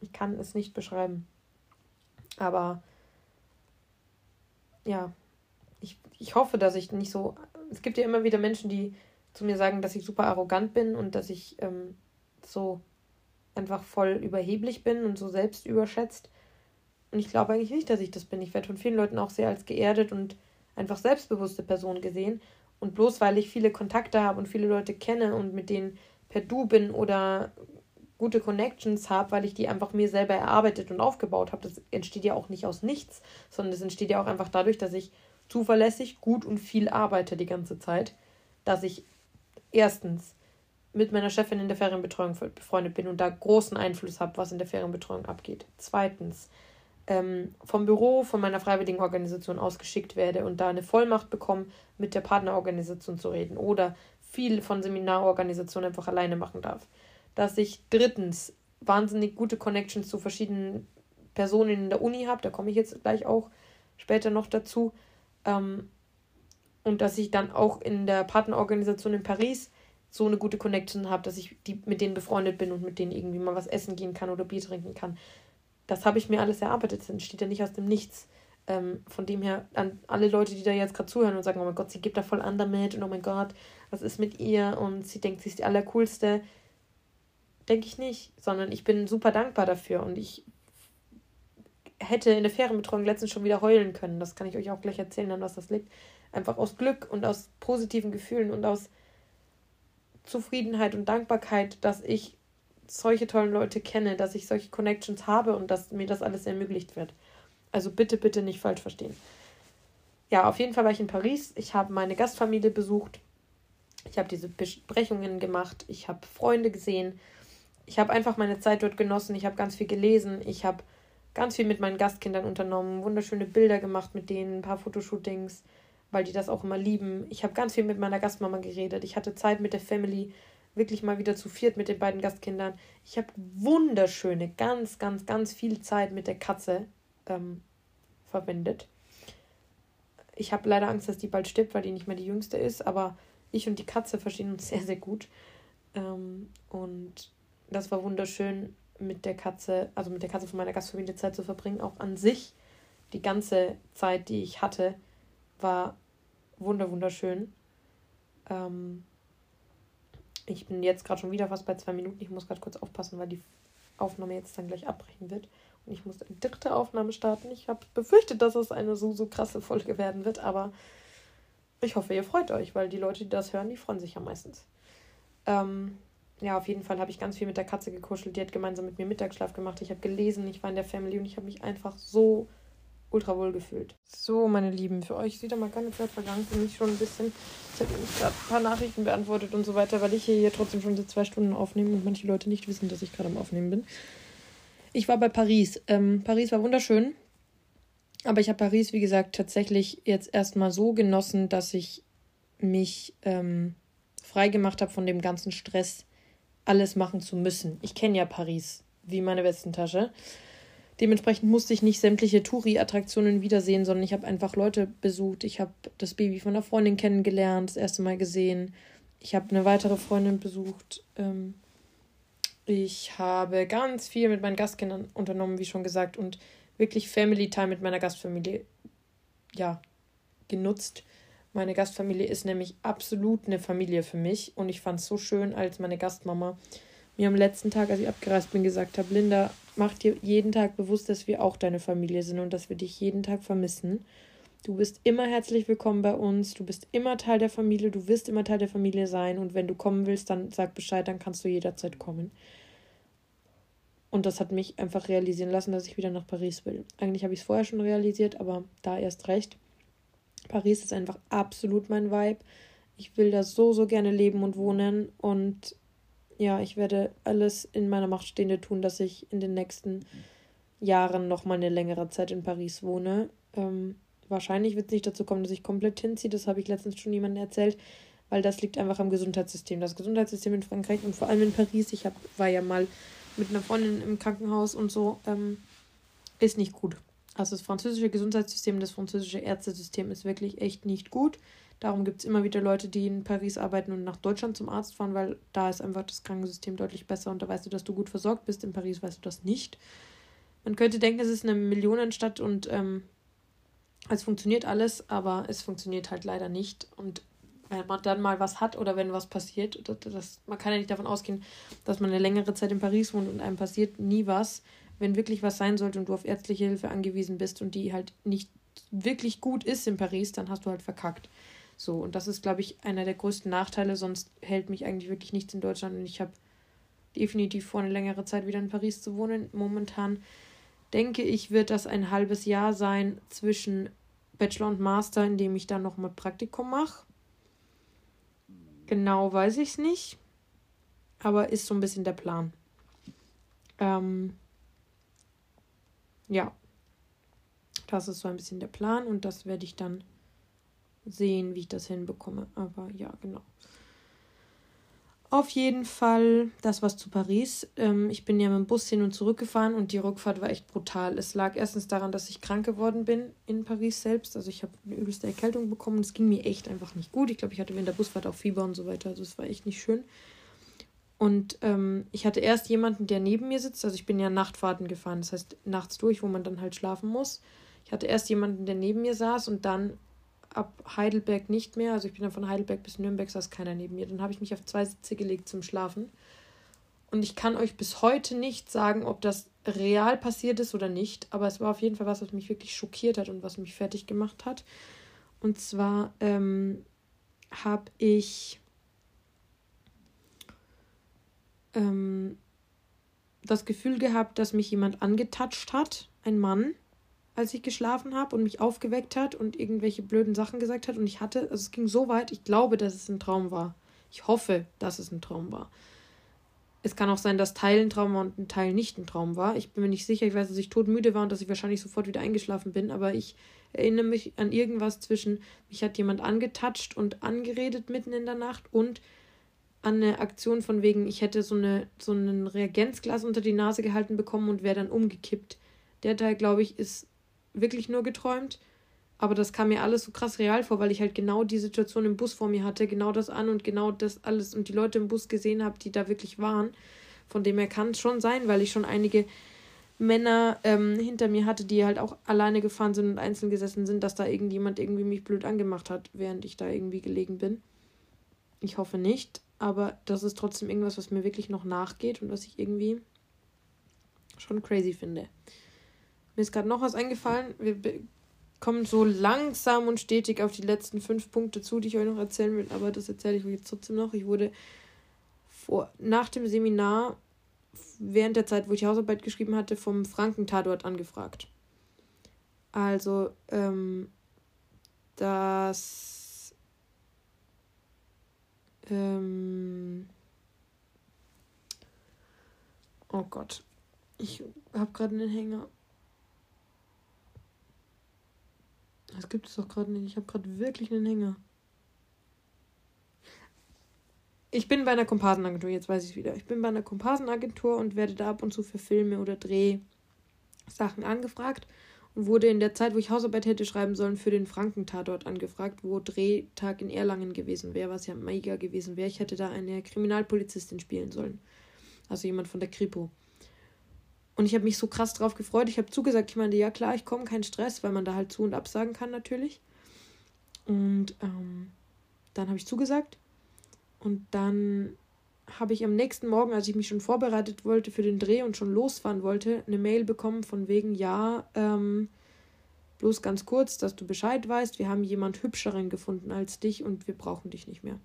Ich kann es nicht beschreiben. Aber ja, ich, ich hoffe, dass ich nicht so. Es gibt ja immer wieder Menschen, die zu mir sagen, dass ich super arrogant bin und dass ich ähm, so einfach voll überheblich bin und so selbst überschätzt. Und ich glaube eigentlich nicht, dass ich das bin. Ich werde von vielen Leuten auch sehr als geerdet und einfach selbstbewusste Person gesehen. Und bloß weil ich viele Kontakte habe und viele Leute kenne und mit denen per Du bin oder gute Connections habe, weil ich die einfach mir selber erarbeitet und aufgebaut habe, das entsteht ja auch nicht aus nichts, sondern das entsteht ja auch einfach dadurch, dass ich zuverlässig, gut und viel arbeite die ganze Zeit, dass ich erstens mit meiner Chefin in der Ferienbetreuung befreundet bin und da großen Einfluss habe, was in der Ferienbetreuung abgeht. Zweitens, ähm, vom Büro, von meiner freiwilligen Organisation ausgeschickt werde und da eine Vollmacht bekomme, mit der Partnerorganisation zu reden oder viel von Seminarorganisationen einfach alleine machen darf. Dass ich drittens wahnsinnig gute Connections zu verschiedenen Personen in der Uni habe, da komme ich jetzt gleich auch später noch dazu. Ähm, und dass ich dann auch in der Partnerorganisation in Paris so eine gute Connection habe, dass ich die, mit denen befreundet bin und mit denen irgendwie mal was essen gehen kann oder Bier trinken kann das habe ich mir alles erarbeitet. Das entsteht ja nicht aus dem Nichts. Ähm, von dem her, an alle Leute, die da jetzt gerade zuhören und sagen, oh mein Gott, sie gibt da voll an damit und oh mein Gott, was ist mit ihr und sie denkt, sie ist die Allercoolste. Denke ich nicht, sondern ich bin super dankbar dafür und ich hätte in der Ferienbetreuung letztens schon wieder heulen können. Das kann ich euch auch gleich erzählen, an was das liegt. Einfach aus Glück und aus positiven Gefühlen und aus Zufriedenheit und Dankbarkeit, dass ich solche tollen Leute kenne, dass ich solche Connections habe und dass mir das alles ermöglicht wird. Also bitte, bitte nicht falsch verstehen. Ja, auf jeden Fall war ich in Paris. Ich habe meine Gastfamilie besucht. Ich habe diese Besprechungen gemacht. Ich habe Freunde gesehen. Ich habe einfach meine Zeit dort genossen. Ich habe ganz viel gelesen. Ich habe ganz viel mit meinen Gastkindern unternommen. Wunderschöne Bilder gemacht mit denen, ein paar Fotoshootings, weil die das auch immer lieben. Ich habe ganz viel mit meiner Gastmama geredet. Ich hatte Zeit mit der Family wirklich mal wieder zu viert mit den beiden Gastkindern. Ich habe wunderschöne, ganz, ganz, ganz viel Zeit mit der Katze ähm, verwendet. Ich habe leider Angst, dass die bald stirbt, weil die nicht mehr die jüngste ist, aber ich und die Katze verstehen uns sehr, sehr gut. Ähm, und das war wunderschön, mit der Katze, also mit der Katze von meiner Gastfamilie Zeit zu verbringen. Auch an sich, die ganze Zeit, die ich hatte, war wunder, wunderschön. Ähm, Ich bin jetzt gerade schon wieder fast bei zwei Minuten. Ich muss gerade kurz aufpassen, weil die Aufnahme jetzt dann gleich abbrechen wird. Und ich muss eine dritte Aufnahme starten. Ich habe befürchtet, dass es eine so, so krasse Folge werden wird, aber ich hoffe, ihr freut euch, weil die Leute, die das hören, die freuen sich ja meistens. Ähm, ja, auf jeden Fall habe ich ganz viel mit der Katze gekuschelt. Die hat gemeinsam mit mir Mittagsschlaf gemacht. Ich habe gelesen, ich war in der Family und ich habe mich einfach so ultra wohl gefühlt. So, meine Lieben, für euch ist wieder mal keine Zeit vergangen. Für mich schon ein bisschen. Ich habe gerade ein paar Nachrichten beantwortet und so weiter, weil ich hier, hier trotzdem schon seit zwei Stunden aufnehme und manche Leute nicht wissen, dass ich gerade am Aufnehmen bin. Ich war bei Paris. Ähm, Paris war wunderschön. Aber ich habe Paris, wie gesagt, tatsächlich jetzt erstmal so genossen, dass ich mich ähm, frei gemacht habe von dem ganzen Stress, alles machen zu müssen. Ich kenne ja Paris wie meine Westentasche. Dementsprechend musste ich nicht sämtliche Touri-Attraktionen wiedersehen, sondern ich habe einfach Leute besucht. Ich habe das Baby von einer Freundin kennengelernt, das erste Mal gesehen. Ich habe eine weitere Freundin besucht. Ähm, ich habe ganz viel mit meinen Gastkindern unternommen, wie schon gesagt, und wirklich Family Time mit meiner Gastfamilie ja, genutzt. Meine Gastfamilie ist nämlich absolut eine Familie für mich und ich fand es so schön, als meine Gastmama mir am letzten Tag, als ich abgereist bin, gesagt habe, Linda, mach dir jeden Tag bewusst, dass wir auch deine Familie sind und dass wir dich jeden Tag vermissen. Du bist immer herzlich willkommen bei uns, du bist immer Teil der Familie, du wirst immer Teil der Familie sein und wenn du kommen willst, dann sag Bescheid, dann kannst du jederzeit kommen. Und das hat mich einfach realisieren lassen, dass ich wieder nach Paris will. Eigentlich habe ich es vorher schon realisiert, aber da erst recht. Paris ist einfach absolut mein Vibe. Ich will da so, so gerne leben und wohnen und ja, ich werde alles in meiner Macht Stehende tun, dass ich in den nächsten Jahren noch mal eine längere Zeit in Paris wohne. Ähm, wahrscheinlich wird es nicht dazu kommen, dass ich komplett hinziehe. Das habe ich letztens schon jemandem erzählt, weil das liegt einfach am Gesundheitssystem. Das Gesundheitssystem in Frankreich und vor allem in Paris, ich hab, war ja mal mit einer Freundin im Krankenhaus und so, ähm, ist nicht gut. Also das französische Gesundheitssystem, das französische Ärztesystem ist wirklich echt nicht gut. Darum gibt es immer wieder Leute, die in Paris arbeiten und nach Deutschland zum Arzt fahren, weil da ist einfach das Krankensystem deutlich besser und da weißt du, dass du gut versorgt bist. In Paris weißt du das nicht. Man könnte denken, es ist eine Millionenstadt und ähm, es funktioniert alles, aber es funktioniert halt leider nicht. Und wenn man dann mal was hat oder wenn was passiert, das, das, man kann ja nicht davon ausgehen, dass man eine längere Zeit in Paris wohnt und einem passiert nie was. Wenn wirklich was sein sollte und du auf ärztliche Hilfe angewiesen bist und die halt nicht wirklich gut ist in Paris, dann hast du halt verkackt. So, und das ist, glaube ich, einer der größten Nachteile, sonst hält mich eigentlich wirklich nichts in Deutschland und ich habe definitiv vor, eine längere Zeit wieder in Paris zu wohnen. Momentan denke ich, wird das ein halbes Jahr sein zwischen Bachelor und Master, in dem ich dann nochmal Praktikum mache. Genau weiß ich es nicht, aber ist so ein bisschen der Plan. Ähm, ja, das ist so ein bisschen der Plan und das werde ich dann sehen, wie ich das hinbekomme. Aber ja, genau. Auf jeden Fall das was zu Paris. Ähm, ich bin ja mit dem Bus hin und zurück gefahren und die Rückfahrt war echt brutal. Es lag erstens daran, dass ich krank geworden bin in Paris selbst. Also ich habe eine übelste Erkältung bekommen. Es ging mir echt einfach nicht gut. Ich glaube, ich hatte während der Busfahrt auch Fieber und so weiter. Also es war echt nicht schön. Und ähm, ich hatte erst jemanden, der neben mir sitzt. Also ich bin ja Nachtfahrten gefahren, das heißt nachts durch, wo man dann halt schlafen muss. Ich hatte erst jemanden, der neben mir saß und dann ab Heidelberg nicht mehr. Also ich bin dann von Heidelberg bis Nürnberg, saß keiner neben mir. Dann habe ich mich auf zwei Sitze gelegt zum Schlafen. Und ich kann euch bis heute nicht sagen, ob das real passiert ist oder nicht. Aber es war auf jeden Fall was, was mich wirklich schockiert hat und was mich fertig gemacht hat. Und zwar ähm, habe ich ähm, das Gefühl gehabt, dass mich jemand angetatscht hat, ein Mann als ich geschlafen habe und mich aufgeweckt hat und irgendwelche blöden Sachen gesagt hat. Und ich hatte, also es ging so weit, ich glaube, dass es ein Traum war. Ich hoffe, dass es ein Traum war. Es kann auch sein, dass Teil ein Traum war und ein Teil nicht ein Traum war. Ich bin mir nicht sicher. Ich weiß, dass ich todmüde war und dass ich wahrscheinlich sofort wieder eingeschlafen bin. Aber ich erinnere mich an irgendwas zwischen, mich hat jemand angetatscht und angeredet mitten in der Nacht und an eine Aktion von wegen, ich hätte so, eine, so ein Reagenzglas unter die Nase gehalten bekommen und wäre dann umgekippt. Der Teil, glaube ich, ist wirklich nur geträumt. Aber das kam mir alles so krass real vor, weil ich halt genau die Situation im Bus vor mir hatte, genau das an und genau das alles und die Leute im Bus gesehen habe, die da wirklich waren. Von dem her kann es schon sein, weil ich schon einige Männer ähm, hinter mir hatte, die halt auch alleine gefahren sind und einzeln gesessen sind, dass da irgendjemand irgendwie mich blöd angemacht hat, während ich da irgendwie gelegen bin. Ich hoffe nicht. Aber das ist trotzdem irgendwas, was mir wirklich noch nachgeht und was ich irgendwie schon crazy finde. Mir ist gerade noch was eingefallen. Wir kommen so langsam und stetig auf die letzten fünf Punkte zu, die ich euch noch erzählen will, aber das erzähle ich euch jetzt trotzdem noch. Ich wurde vor, nach dem Seminar, während der Zeit, wo ich Hausarbeit geschrieben hatte, vom Frankentatort angefragt. Also, ähm, das. Ähm, oh Gott. Ich habe gerade einen Hänger. Das gibt es doch gerade nicht. Ich habe gerade wirklich einen Hänger. Ich bin bei einer Komparsenagentur, jetzt weiß ich es wieder. Ich bin bei einer Komparsenagentur und werde da ab und zu für Filme oder Drehsachen angefragt wurde in der Zeit, wo ich Hausarbeit hätte schreiben sollen, für den Frankentatort angefragt, wo Drehtag in Erlangen gewesen wäre, was ja mega gewesen wäre. Ich hätte da eine Kriminalpolizistin spielen sollen. Also jemand von der Kripo. Und ich habe mich so krass drauf gefreut. Ich habe zugesagt, ich meinte, ja klar, ich komme, kein Stress, weil man da halt zu und absagen kann natürlich. Und ähm, dann habe ich zugesagt. Und dann habe ich am nächsten Morgen, als ich mich schon vorbereitet wollte für den Dreh und schon losfahren wollte, eine Mail bekommen von wegen, ja, ähm, bloß ganz kurz, dass du Bescheid weißt, wir haben jemand Hübscheren gefunden als dich und wir brauchen dich nicht mehr.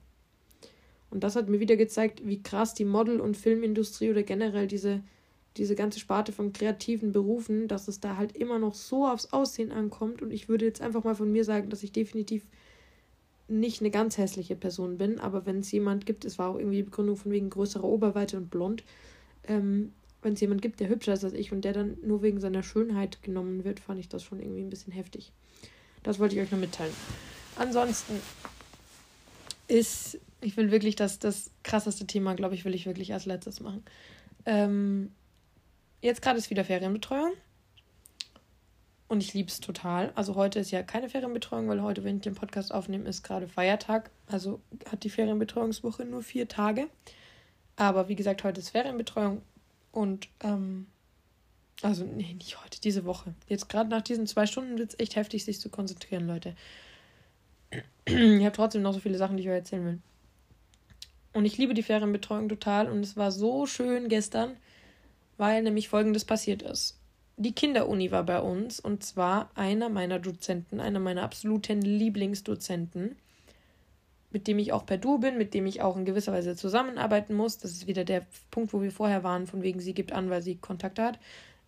Und das hat mir wieder gezeigt, wie krass die Model- und Filmindustrie oder generell diese diese ganze Sparte von kreativen Berufen, dass es da halt immer noch so aufs Aussehen ankommt. Und ich würde jetzt einfach mal von mir sagen, dass ich definitiv nicht eine ganz hässliche Person bin, aber wenn es jemand gibt, es war auch irgendwie die Begründung von wegen größerer Oberweite und blond, ähm, wenn es jemand gibt, der hübscher ist als ich und der dann nur wegen seiner Schönheit genommen wird, fand ich das schon irgendwie ein bisschen heftig. Das wollte ich euch nur mitteilen. Ansonsten ist, ich will wirklich das, das krasseste Thema, glaube ich, will ich wirklich als letztes machen. Ähm, Jetzt gerade ist wieder Ferienbetreuung. Und ich liebe es total. Also heute ist ja keine Ferienbetreuung, weil heute, wenn ich den Podcast aufnehme, ist gerade Feiertag. Also hat die Ferienbetreuungswoche nur vier Tage. Aber wie gesagt, heute ist Ferienbetreuung. Und, ähm, also, nee, nicht heute, diese Woche. Jetzt gerade nach diesen zwei Stunden wird es echt heftig, sich zu konzentrieren, Leute. ich habe trotzdem noch so viele Sachen, die ich euch erzählen will. Und ich liebe die Ferienbetreuung total. Und es war so schön gestern weil nämlich Folgendes passiert ist. Die Kinderuni war bei uns und zwar einer meiner Dozenten, einer meiner absoluten Lieblingsdozenten, mit dem ich auch per Du bin, mit dem ich auch in gewisser Weise zusammenarbeiten muss. Das ist wieder der Punkt, wo wir vorher waren, von wegen sie gibt an, weil sie Kontakt hat.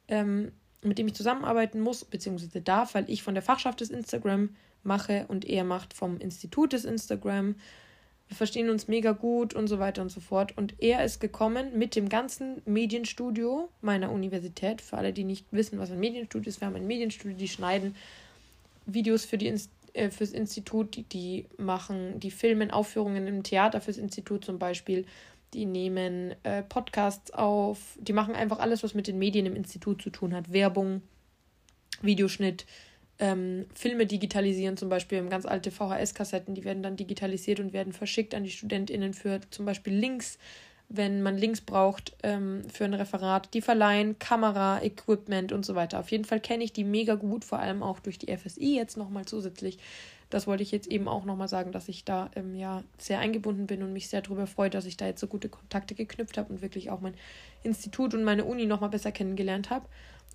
Ähm, mit dem ich zusammenarbeiten muss, beziehungsweise darf, weil ich von der Fachschaft des Instagram mache und er macht vom Institut des Instagram wir verstehen uns mega gut und so weiter und so fort. Und er ist gekommen mit dem ganzen Medienstudio meiner Universität. Für alle, die nicht wissen, was ein Medienstudio ist, wir haben ein Medienstudio, die schneiden Videos für die äh, fürs Institut, die, die machen, die filmen Aufführungen im Theater fürs Institut zum Beispiel. Die nehmen äh, Podcasts auf, die machen einfach alles, was mit den Medien im Institut zu tun hat. Werbung, Videoschnitt, ähm, Filme digitalisieren, zum Beispiel ganz alte VHS-Kassetten, die werden dann digitalisiert und werden verschickt an die StudentInnen für zum Beispiel Links, wenn man Links braucht ähm, für ein Referat, die verleihen, Kamera, Equipment und so weiter. Auf jeden Fall kenne ich die mega gut, vor allem auch durch die FSI jetzt nochmal zusätzlich. Das wollte ich jetzt eben auch nochmal sagen, dass ich da ähm, ja sehr eingebunden bin und mich sehr darüber freue, dass ich da jetzt so gute Kontakte geknüpft habe und wirklich auch mein Institut und meine Uni nochmal besser kennengelernt habe.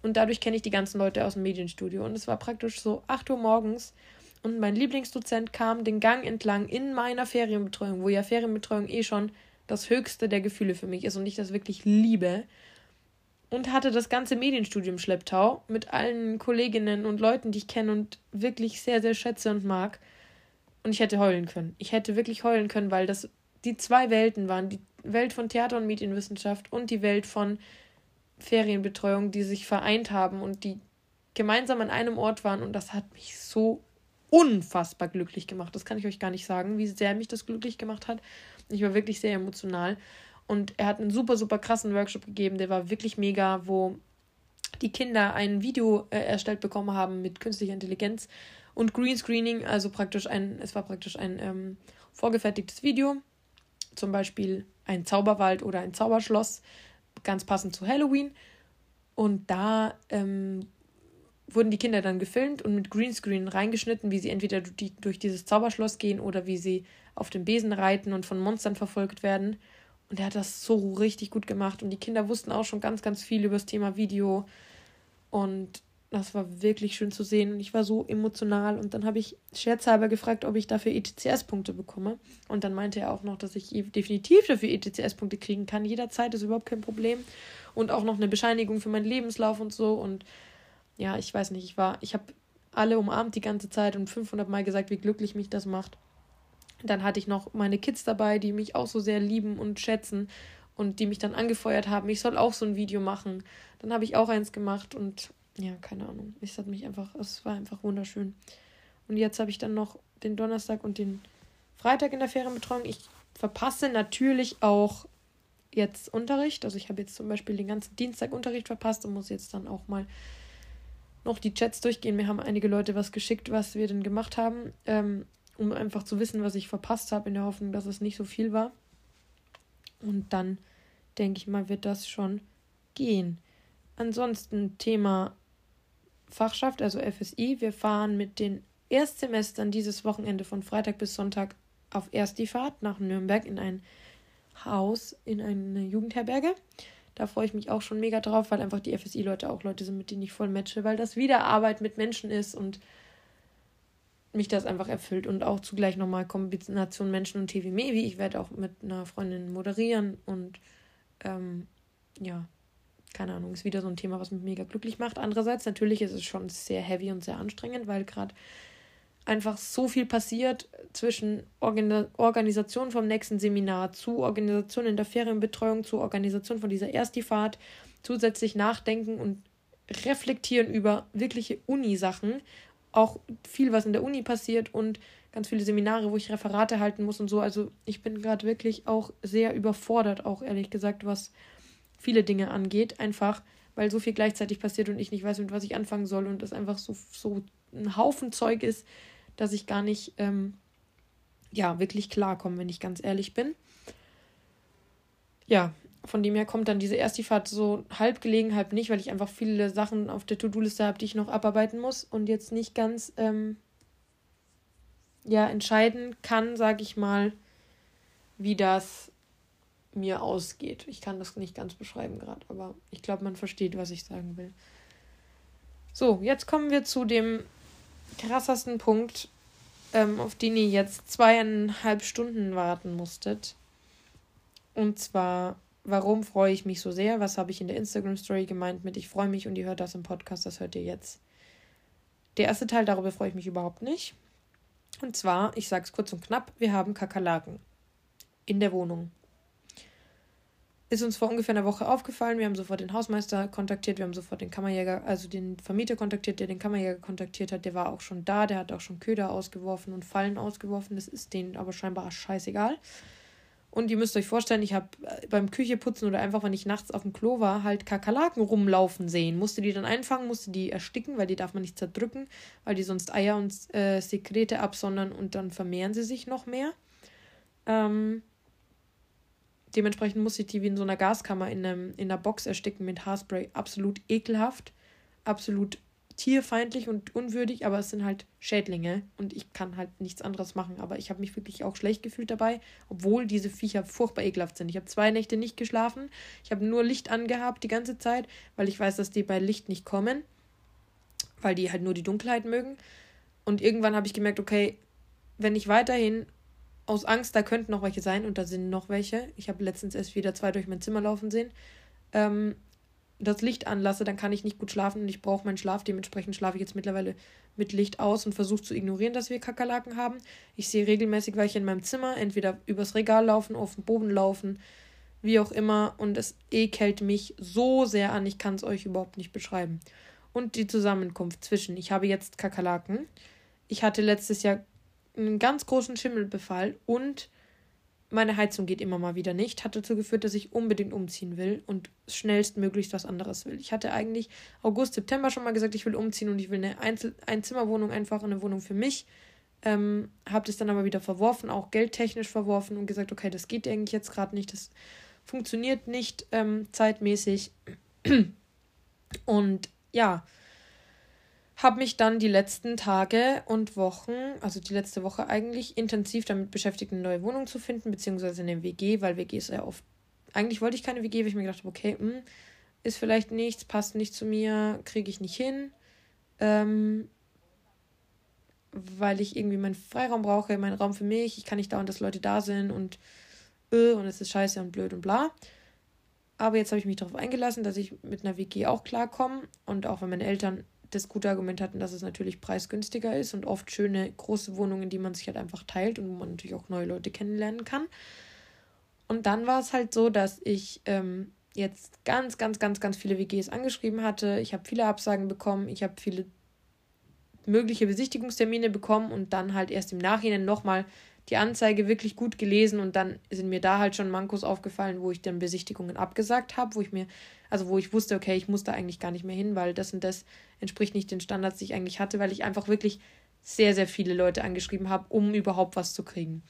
Und dadurch kenne ich die ganzen Leute aus dem Medienstudio. Und es war praktisch so 8 Uhr morgens und mein Lieblingsdozent kam den Gang entlang in meiner Ferienbetreuung, wo ja Ferienbetreuung eh schon das höchste der Gefühle für mich ist und ich das wirklich liebe. Und hatte das ganze Medienstudium Schlepptau mit allen Kolleginnen und Leuten, die ich kenne und wirklich sehr, sehr schätze und mag. Und ich hätte heulen können. Ich hätte wirklich heulen können, weil das die zwei Welten waren. Die Welt von Theater und Medienwissenschaft und die Welt von Ferienbetreuung, die sich vereint haben und die gemeinsam an einem Ort waren. Und das hat mich so unfassbar glücklich gemacht. Das kann ich euch gar nicht sagen, wie sehr mich das glücklich gemacht hat. Ich war wirklich sehr emotional. Und er hat einen super, super krassen Workshop gegeben, der war wirklich mega, wo die Kinder ein Video äh, erstellt bekommen haben mit künstlicher Intelligenz und Greenscreening, also praktisch ein, es war praktisch ein ähm, vorgefertigtes Video, zum Beispiel ein Zauberwald oder ein Zauberschloss, ganz passend zu Halloween. Und da ähm, wurden die Kinder dann gefilmt und mit Greenscreen reingeschnitten, wie sie entweder durch dieses Zauberschloss gehen oder wie sie auf dem Besen reiten und von Monstern verfolgt werden. Und er hat das so richtig gut gemacht. Und die Kinder wussten auch schon ganz, ganz viel über das Thema Video. Und das war wirklich schön zu sehen. Und ich war so emotional. Und dann habe ich scherzhalber gefragt, ob ich dafür ETCS-Punkte bekomme. Und dann meinte er auch noch, dass ich definitiv dafür ETCS-Punkte kriegen kann. Jederzeit ist überhaupt kein Problem. Und auch noch eine Bescheinigung für meinen Lebenslauf und so. Und ja, ich weiß nicht, ich war, ich habe alle umarmt die ganze Zeit und 500 Mal gesagt, wie glücklich mich das macht. Dann hatte ich noch meine Kids dabei, die mich auch so sehr lieben und schätzen und die mich dann angefeuert haben, ich soll auch so ein Video machen. Dann habe ich auch eins gemacht und ja, keine Ahnung. Es hat mich einfach, es war einfach wunderschön. Und jetzt habe ich dann noch den Donnerstag und den Freitag in der Ferienbetreuung. Ich verpasse natürlich auch jetzt Unterricht. Also ich habe jetzt zum Beispiel den ganzen Dienstag Unterricht verpasst und muss jetzt dann auch mal noch die Chats durchgehen. Mir haben einige Leute was geschickt, was wir denn gemacht haben, ähm, um einfach zu wissen, was ich verpasst habe, in der Hoffnung, dass es nicht so viel war. Und dann denke ich mal, wird das schon gehen. Ansonsten Thema Fachschaft, also FSI. Wir fahren mit den Erstsemestern dieses Wochenende von Freitag bis Sonntag auf Erstifahrt nach Nürnberg in ein Haus, in eine Jugendherberge. Da freue ich mich auch schon mega drauf, weil einfach die FSI-Leute auch Leute sind, mit denen ich voll matche, weil das wieder Arbeit mit Menschen ist und mich das einfach erfüllt. Und auch zugleich nochmal Kombination Menschen und TV Mevi. Ich werde auch mit einer Freundin moderieren und ähm, ja, keine Ahnung, ist wieder so ein Thema, was mich mega glücklich macht. Andererseits, natürlich ist es schon sehr heavy und sehr anstrengend, weil gerade einfach so viel passiert zwischen Organ Organisation vom nächsten Seminar zu Organisation in der Ferienbetreuung zu Organisation von dieser Erstifahrt, zusätzlich nachdenken und reflektieren über wirkliche Uni-Sachen, auch viel, was in der Uni passiert und ganz viele Seminare, wo ich Referate halten muss und so. Also ich bin gerade wirklich auch sehr überfordert, auch ehrlich gesagt, was viele Dinge angeht, einfach weil so viel gleichzeitig passiert und ich nicht weiß, mit was ich anfangen soll und das einfach so, so ein Haufen Zeug ist, dass ich gar nicht, ähm, ja, wirklich klarkomme, wenn ich ganz ehrlich bin. Ja, von dem her kommt dann diese Erstifahrt so halb gelegen, halb nicht, weil ich einfach viele Sachen auf der To-Do-Liste habe, die ich noch abarbeiten muss und jetzt nicht ganz, ähm, ja, entscheiden kann, sage ich mal, wie das mir ausgeht. Ich kann das nicht ganz beschreiben gerade, aber ich glaube, man versteht, was ich sagen will. So, jetzt kommen wir zu dem krassesten Punkt, ähm, auf den ihr jetzt zweieinhalb Stunden warten musstet. Und zwar, warum freue ich mich so sehr? Was habe ich in der Instagram-Story gemeint mit Ich freue mich und ihr hört das im Podcast, das hört ihr jetzt. Der erste Teil, darüber freue ich mich überhaupt nicht. Und zwar, ich sage es kurz und knapp, wir haben Kakerlaken in der Wohnung ist uns vor ungefähr einer Woche aufgefallen. Wir haben sofort den Hausmeister kontaktiert, wir haben sofort den Kammerjäger, also den Vermieter kontaktiert, der den Kammerjäger kontaktiert hat. Der war auch schon da, der hat auch schon Köder ausgeworfen und Fallen ausgeworfen. Das ist denen aber scheinbar scheißegal. Und ihr müsst euch vorstellen, ich habe äh, beim Kücheputzen oder einfach, wenn ich nachts auf dem Klo war, halt Kakerlaken rumlaufen sehen. Musste die dann einfangen, musste die ersticken, weil die darf man nicht zerdrücken, weil die sonst Eier und äh, Sekrete absondern und dann vermehren sie sich noch mehr. Ähm, Dementsprechend muss ich die wie in so einer Gaskammer in, einem, in einer Box ersticken mit Haarspray. Absolut ekelhaft, absolut tierfeindlich und unwürdig, aber es sind halt Schädlinge und ich kann halt nichts anderes machen. Aber ich habe mich wirklich auch schlecht gefühlt dabei, obwohl diese Viecher furchtbar ekelhaft sind. Ich habe zwei Nächte nicht geschlafen. Ich habe nur Licht angehabt die ganze Zeit, weil ich weiß, dass die bei Licht nicht kommen, weil die halt nur die Dunkelheit mögen. Und irgendwann habe ich gemerkt, okay, wenn ich weiterhin aus Angst, da könnten noch welche sein und da sind noch welche. Ich habe letztens erst wieder zwei durch mein Zimmer laufen sehen. Ähm, das Licht anlasse, dann kann ich nicht gut schlafen und ich brauche meinen Schlaf. Dementsprechend schlafe ich jetzt mittlerweile mit Licht aus und versuche zu ignorieren, dass wir Kakerlaken haben. Ich sehe regelmäßig welche in meinem Zimmer, entweder übers Regal laufen, auf dem Boden laufen, wie auch immer. Und es ekelt mich so sehr an, ich kann es euch überhaupt nicht beschreiben. Und die Zusammenkunft zwischen, ich habe jetzt Kakerlaken. Ich hatte letztes Jahr einen ganz großen Schimmelbefall und meine Heizung geht immer mal wieder nicht, hat dazu geführt, dass ich unbedingt umziehen will und schnellstmöglichst was anderes will. Ich hatte eigentlich August, September schon mal gesagt, ich will umziehen und ich will eine Einzel Einzimmerwohnung, einfach eine Wohnung für mich. Ähm, habe das dann aber wieder verworfen, auch geldtechnisch verworfen und gesagt, okay, das geht eigentlich jetzt gerade nicht, das funktioniert nicht ähm, zeitmäßig. Und ja, habe mich dann die letzten Tage und Wochen, also die letzte Woche eigentlich, intensiv damit beschäftigt, eine neue Wohnung zu finden, beziehungsweise eine WG, weil WG ist ja oft. Eigentlich wollte ich keine WG, weil ich mir gedacht habe, okay, mh, hm, ist vielleicht nichts, passt nicht zu mir, kriege ich nicht hin. Ähm, weil ich irgendwie meinen Freiraum brauche, meinen Raum für mich. Ich kann nicht dauern, dass Leute da sind und äh, und es ist scheiße und blöd und bla. Aber jetzt habe ich mich darauf eingelassen, dass ich mit einer WG auch klarkomme. Und auch wenn meine Eltern das gute Argument hatten, dass es natürlich preisgünstiger ist und oft schöne große Wohnungen, die man sich halt einfach teilt und wo man natürlich auch neue Leute kennenlernen kann. Und dann war es halt so, dass ich ähm, jetzt ganz, ganz, ganz, ganz viele WGs angeschrieben hatte. Ich habe viele Absagen bekommen. Ich habe viele mögliche Besichtigungstermine bekommen und dann halt erst im Nachhinein nochmal die Anzeige wirklich gut gelesen und dann sind mir da halt schon Mankos aufgefallen, wo ich dann Besichtigungen abgesagt habe, wo ich mir, also wo ich wusste, okay, ich muss da eigentlich gar nicht mehr hin, weil das und das entspricht nicht den Standards, die ich eigentlich hatte, weil ich einfach wirklich sehr, sehr viele Leute angeschrieben habe, um überhaupt was zu kriegen.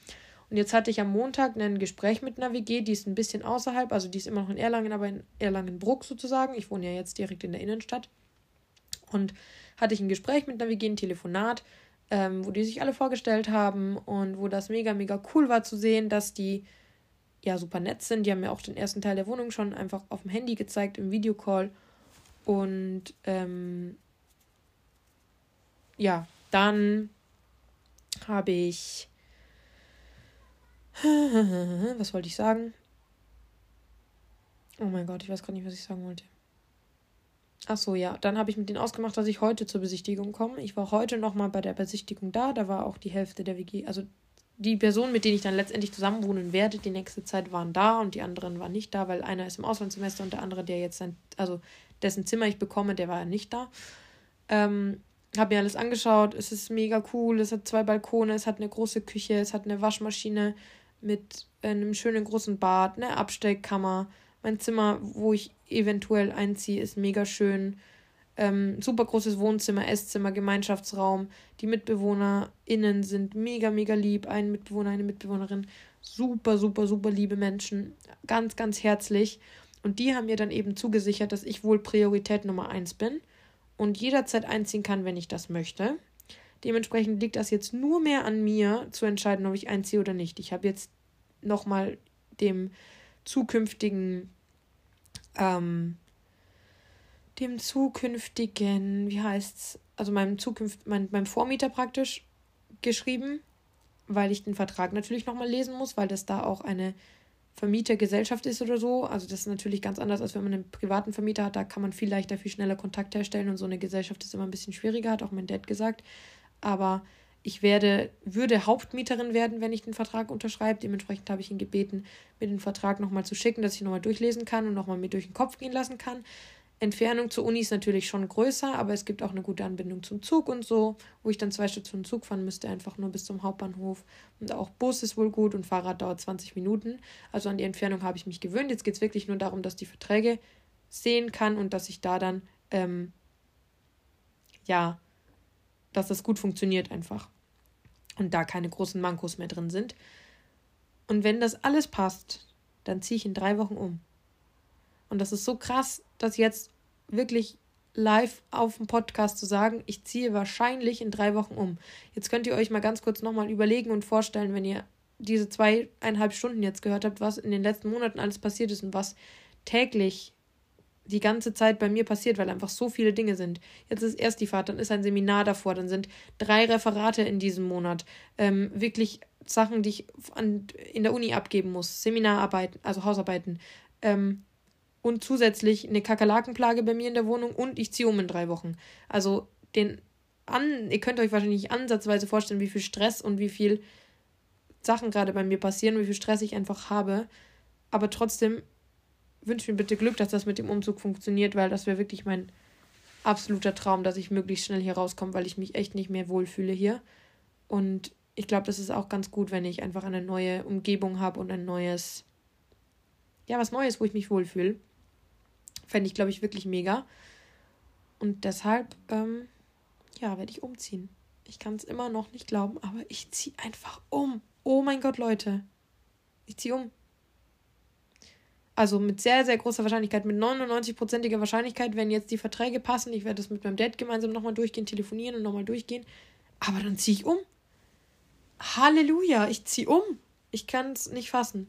Und jetzt hatte ich am Montag ein Gespräch mit einer WG, die ist ein bisschen außerhalb, also die ist immer noch in Erlangen, aber in Erlangenbruck sozusagen. Ich wohne ja jetzt direkt in der Innenstadt. Und hatte ich ein Gespräch mit einer WG, ein Telefonat, ähm, wo die sich alle vorgestellt haben und wo das mega, mega cool war zu sehen, dass die ja super nett sind. Die haben mir auch den ersten Teil der Wohnung schon einfach auf dem Handy gezeigt im Videocall. Und ähm, ja, dann habe ich. Was wollte ich sagen? Oh mein Gott, ich weiß gerade nicht, was ich sagen wollte. Ach so, ja. Dann habe ich mit denen ausgemacht, dass ich heute zur Besichtigung komme. Ich war heute nochmal bei der Besichtigung da. Da war auch die Hälfte der WG. Also die Personen, mit denen ich dann letztendlich zusammenwohnen werde, die nächste Zeit waren da und die anderen waren nicht da, weil einer ist im Auslandssemester und der andere, der jetzt sein, also dessen Zimmer ich bekomme, der war nicht da. Ähm, habe mir alles angeschaut. Es ist mega cool. Es hat zwei Balkone, es hat eine große Küche, es hat eine Waschmaschine mit einem schönen großen Bad, eine Abstellkammer. Mein Zimmer, wo ich eventuell einziehe, ist mega schön. Ähm, super großes Wohnzimmer, Esszimmer, Gemeinschaftsraum. Die MitbewohnerInnen sind mega, mega lieb. Ein Mitbewohner, eine Mitbewohnerin. Super, super, super liebe Menschen. Ganz, ganz herzlich. Und die haben mir dann eben zugesichert, dass ich wohl Priorität Nummer eins bin und jederzeit einziehen kann, wenn ich das möchte. Dementsprechend liegt das jetzt nur mehr an mir zu entscheiden, ob ich einziehe oder nicht. Ich habe jetzt nochmal dem zukünftigen ähm, dem zukünftigen, wie heißt's, also meinem zukünft, mein, meinem Vormieter praktisch geschrieben, weil ich den Vertrag natürlich nochmal lesen muss, weil das da auch eine Vermietergesellschaft ist oder so. Also das ist natürlich ganz anders, als wenn man einen privaten Vermieter hat. Da kann man viel leichter, viel schneller Kontakt herstellen und so eine Gesellschaft ist immer ein bisschen schwieriger, hat auch mein Dad gesagt. Aber ich werde, würde Hauptmieterin werden, wenn ich den Vertrag unterschreibe. Dementsprechend habe ich ihn gebeten, mir den Vertrag nochmal zu schicken, dass ich nochmal durchlesen kann und nochmal mir durch den Kopf gehen lassen kann. Entfernung zur Uni ist natürlich schon größer, aber es gibt auch eine gute Anbindung zum Zug und so, wo ich dann zwei Stationen Zug fahren müsste, einfach nur bis zum Hauptbahnhof. Und auch Bus ist wohl gut und Fahrrad dauert 20 Minuten. Also an die Entfernung habe ich mich gewöhnt. Jetzt geht es wirklich nur darum, dass die Verträge sehen kann und dass ich da dann, ähm, ja, dass das gut funktioniert einfach und da keine großen Mankos mehr drin sind. Und wenn das alles passt, dann ziehe ich in drei Wochen um. Und das ist so krass, dass jetzt wirklich live auf dem Podcast zu sagen, ich ziehe wahrscheinlich in drei Wochen um. Jetzt könnt ihr euch mal ganz kurz nochmal überlegen und vorstellen, wenn ihr diese zweieinhalb Stunden jetzt gehört habt, was in den letzten Monaten alles passiert ist und was täglich die ganze Zeit bei mir passiert, weil einfach so viele Dinge sind. Jetzt ist erst die Fahrt, dann ist ein Seminar davor, dann sind drei Referate in diesem Monat. Ähm, wirklich Sachen, die ich an, in der Uni abgeben muss. Seminararbeiten, also Hausarbeiten. Ähm, und zusätzlich eine Kakerlakenplage bei mir in der Wohnung und ich ziehe um in drei Wochen. Also den an, ihr könnt euch wahrscheinlich ansatzweise vorstellen, wie viel Stress und wie viel Sachen gerade bei mir passieren, wie viel Stress ich einfach habe. Aber trotzdem wünsche mir bitte Glück, dass das mit dem Umzug funktioniert, weil das wäre wirklich mein absoluter Traum, dass ich möglichst schnell hier rauskomme, weil ich mich echt nicht mehr wohlfühle hier. Und ich glaube, das ist auch ganz gut, wenn ich einfach eine neue Umgebung habe und ein neues, ja, was Neues, wo ich mich wohlfühle. Fände ich, glaube ich, wirklich mega. Und deshalb, ähm, ja, werde ich umziehen. Ich kann es immer noch nicht glauben, aber ich ziehe einfach um. Oh mein Gott, Leute. Ich ziehe um. Also mit sehr, sehr großer Wahrscheinlichkeit, mit 99%iger Wahrscheinlichkeit, wenn jetzt die Verträge passen, ich werde das mit meinem Dad gemeinsam nochmal durchgehen, telefonieren und nochmal durchgehen. Aber dann ziehe ich um. Halleluja, ich ziehe um. Ich kann es nicht fassen.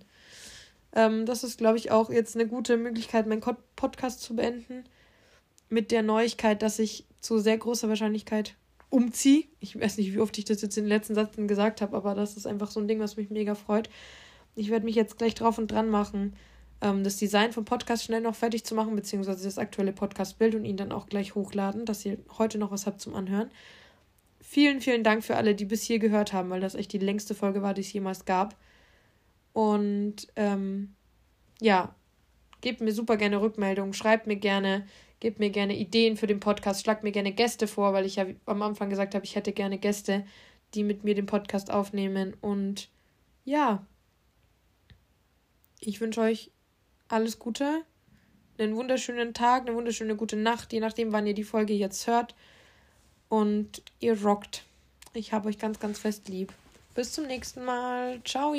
Ähm, das ist, glaube ich, auch jetzt eine gute Möglichkeit, meinen Podcast zu beenden. Mit der Neuigkeit, dass ich zu sehr großer Wahrscheinlichkeit umziehe. Ich weiß nicht, wie oft ich das jetzt in den letzten Sätzen gesagt habe, aber das ist einfach so ein Ding, was mich mega freut. Ich werde mich jetzt gleich drauf und dran machen, ähm, das Design vom Podcast schnell noch fertig zu machen, beziehungsweise das aktuelle Podcast-Bild und ihn dann auch gleich hochladen, dass ihr heute noch was habt zum Anhören. Vielen, vielen Dank für alle, die bis hier gehört haben, weil das echt die längste Folge war, die es jemals gab. Und ähm, ja, gebt mir super gerne Rückmeldungen, schreibt mir gerne, gebt mir gerne Ideen für den Podcast, schlagt mir gerne Gäste vor, weil ich ja am Anfang gesagt habe, ich hätte gerne Gäste, die mit mir den Podcast aufnehmen. Und ja, ich wünsche euch alles Gute, einen wunderschönen Tag, eine wunderschöne gute Nacht, je nachdem, wann ihr die Folge jetzt hört. Und ihr rockt. Ich habe euch ganz, ganz fest lieb. Bis zum nächsten Mal. Ciao.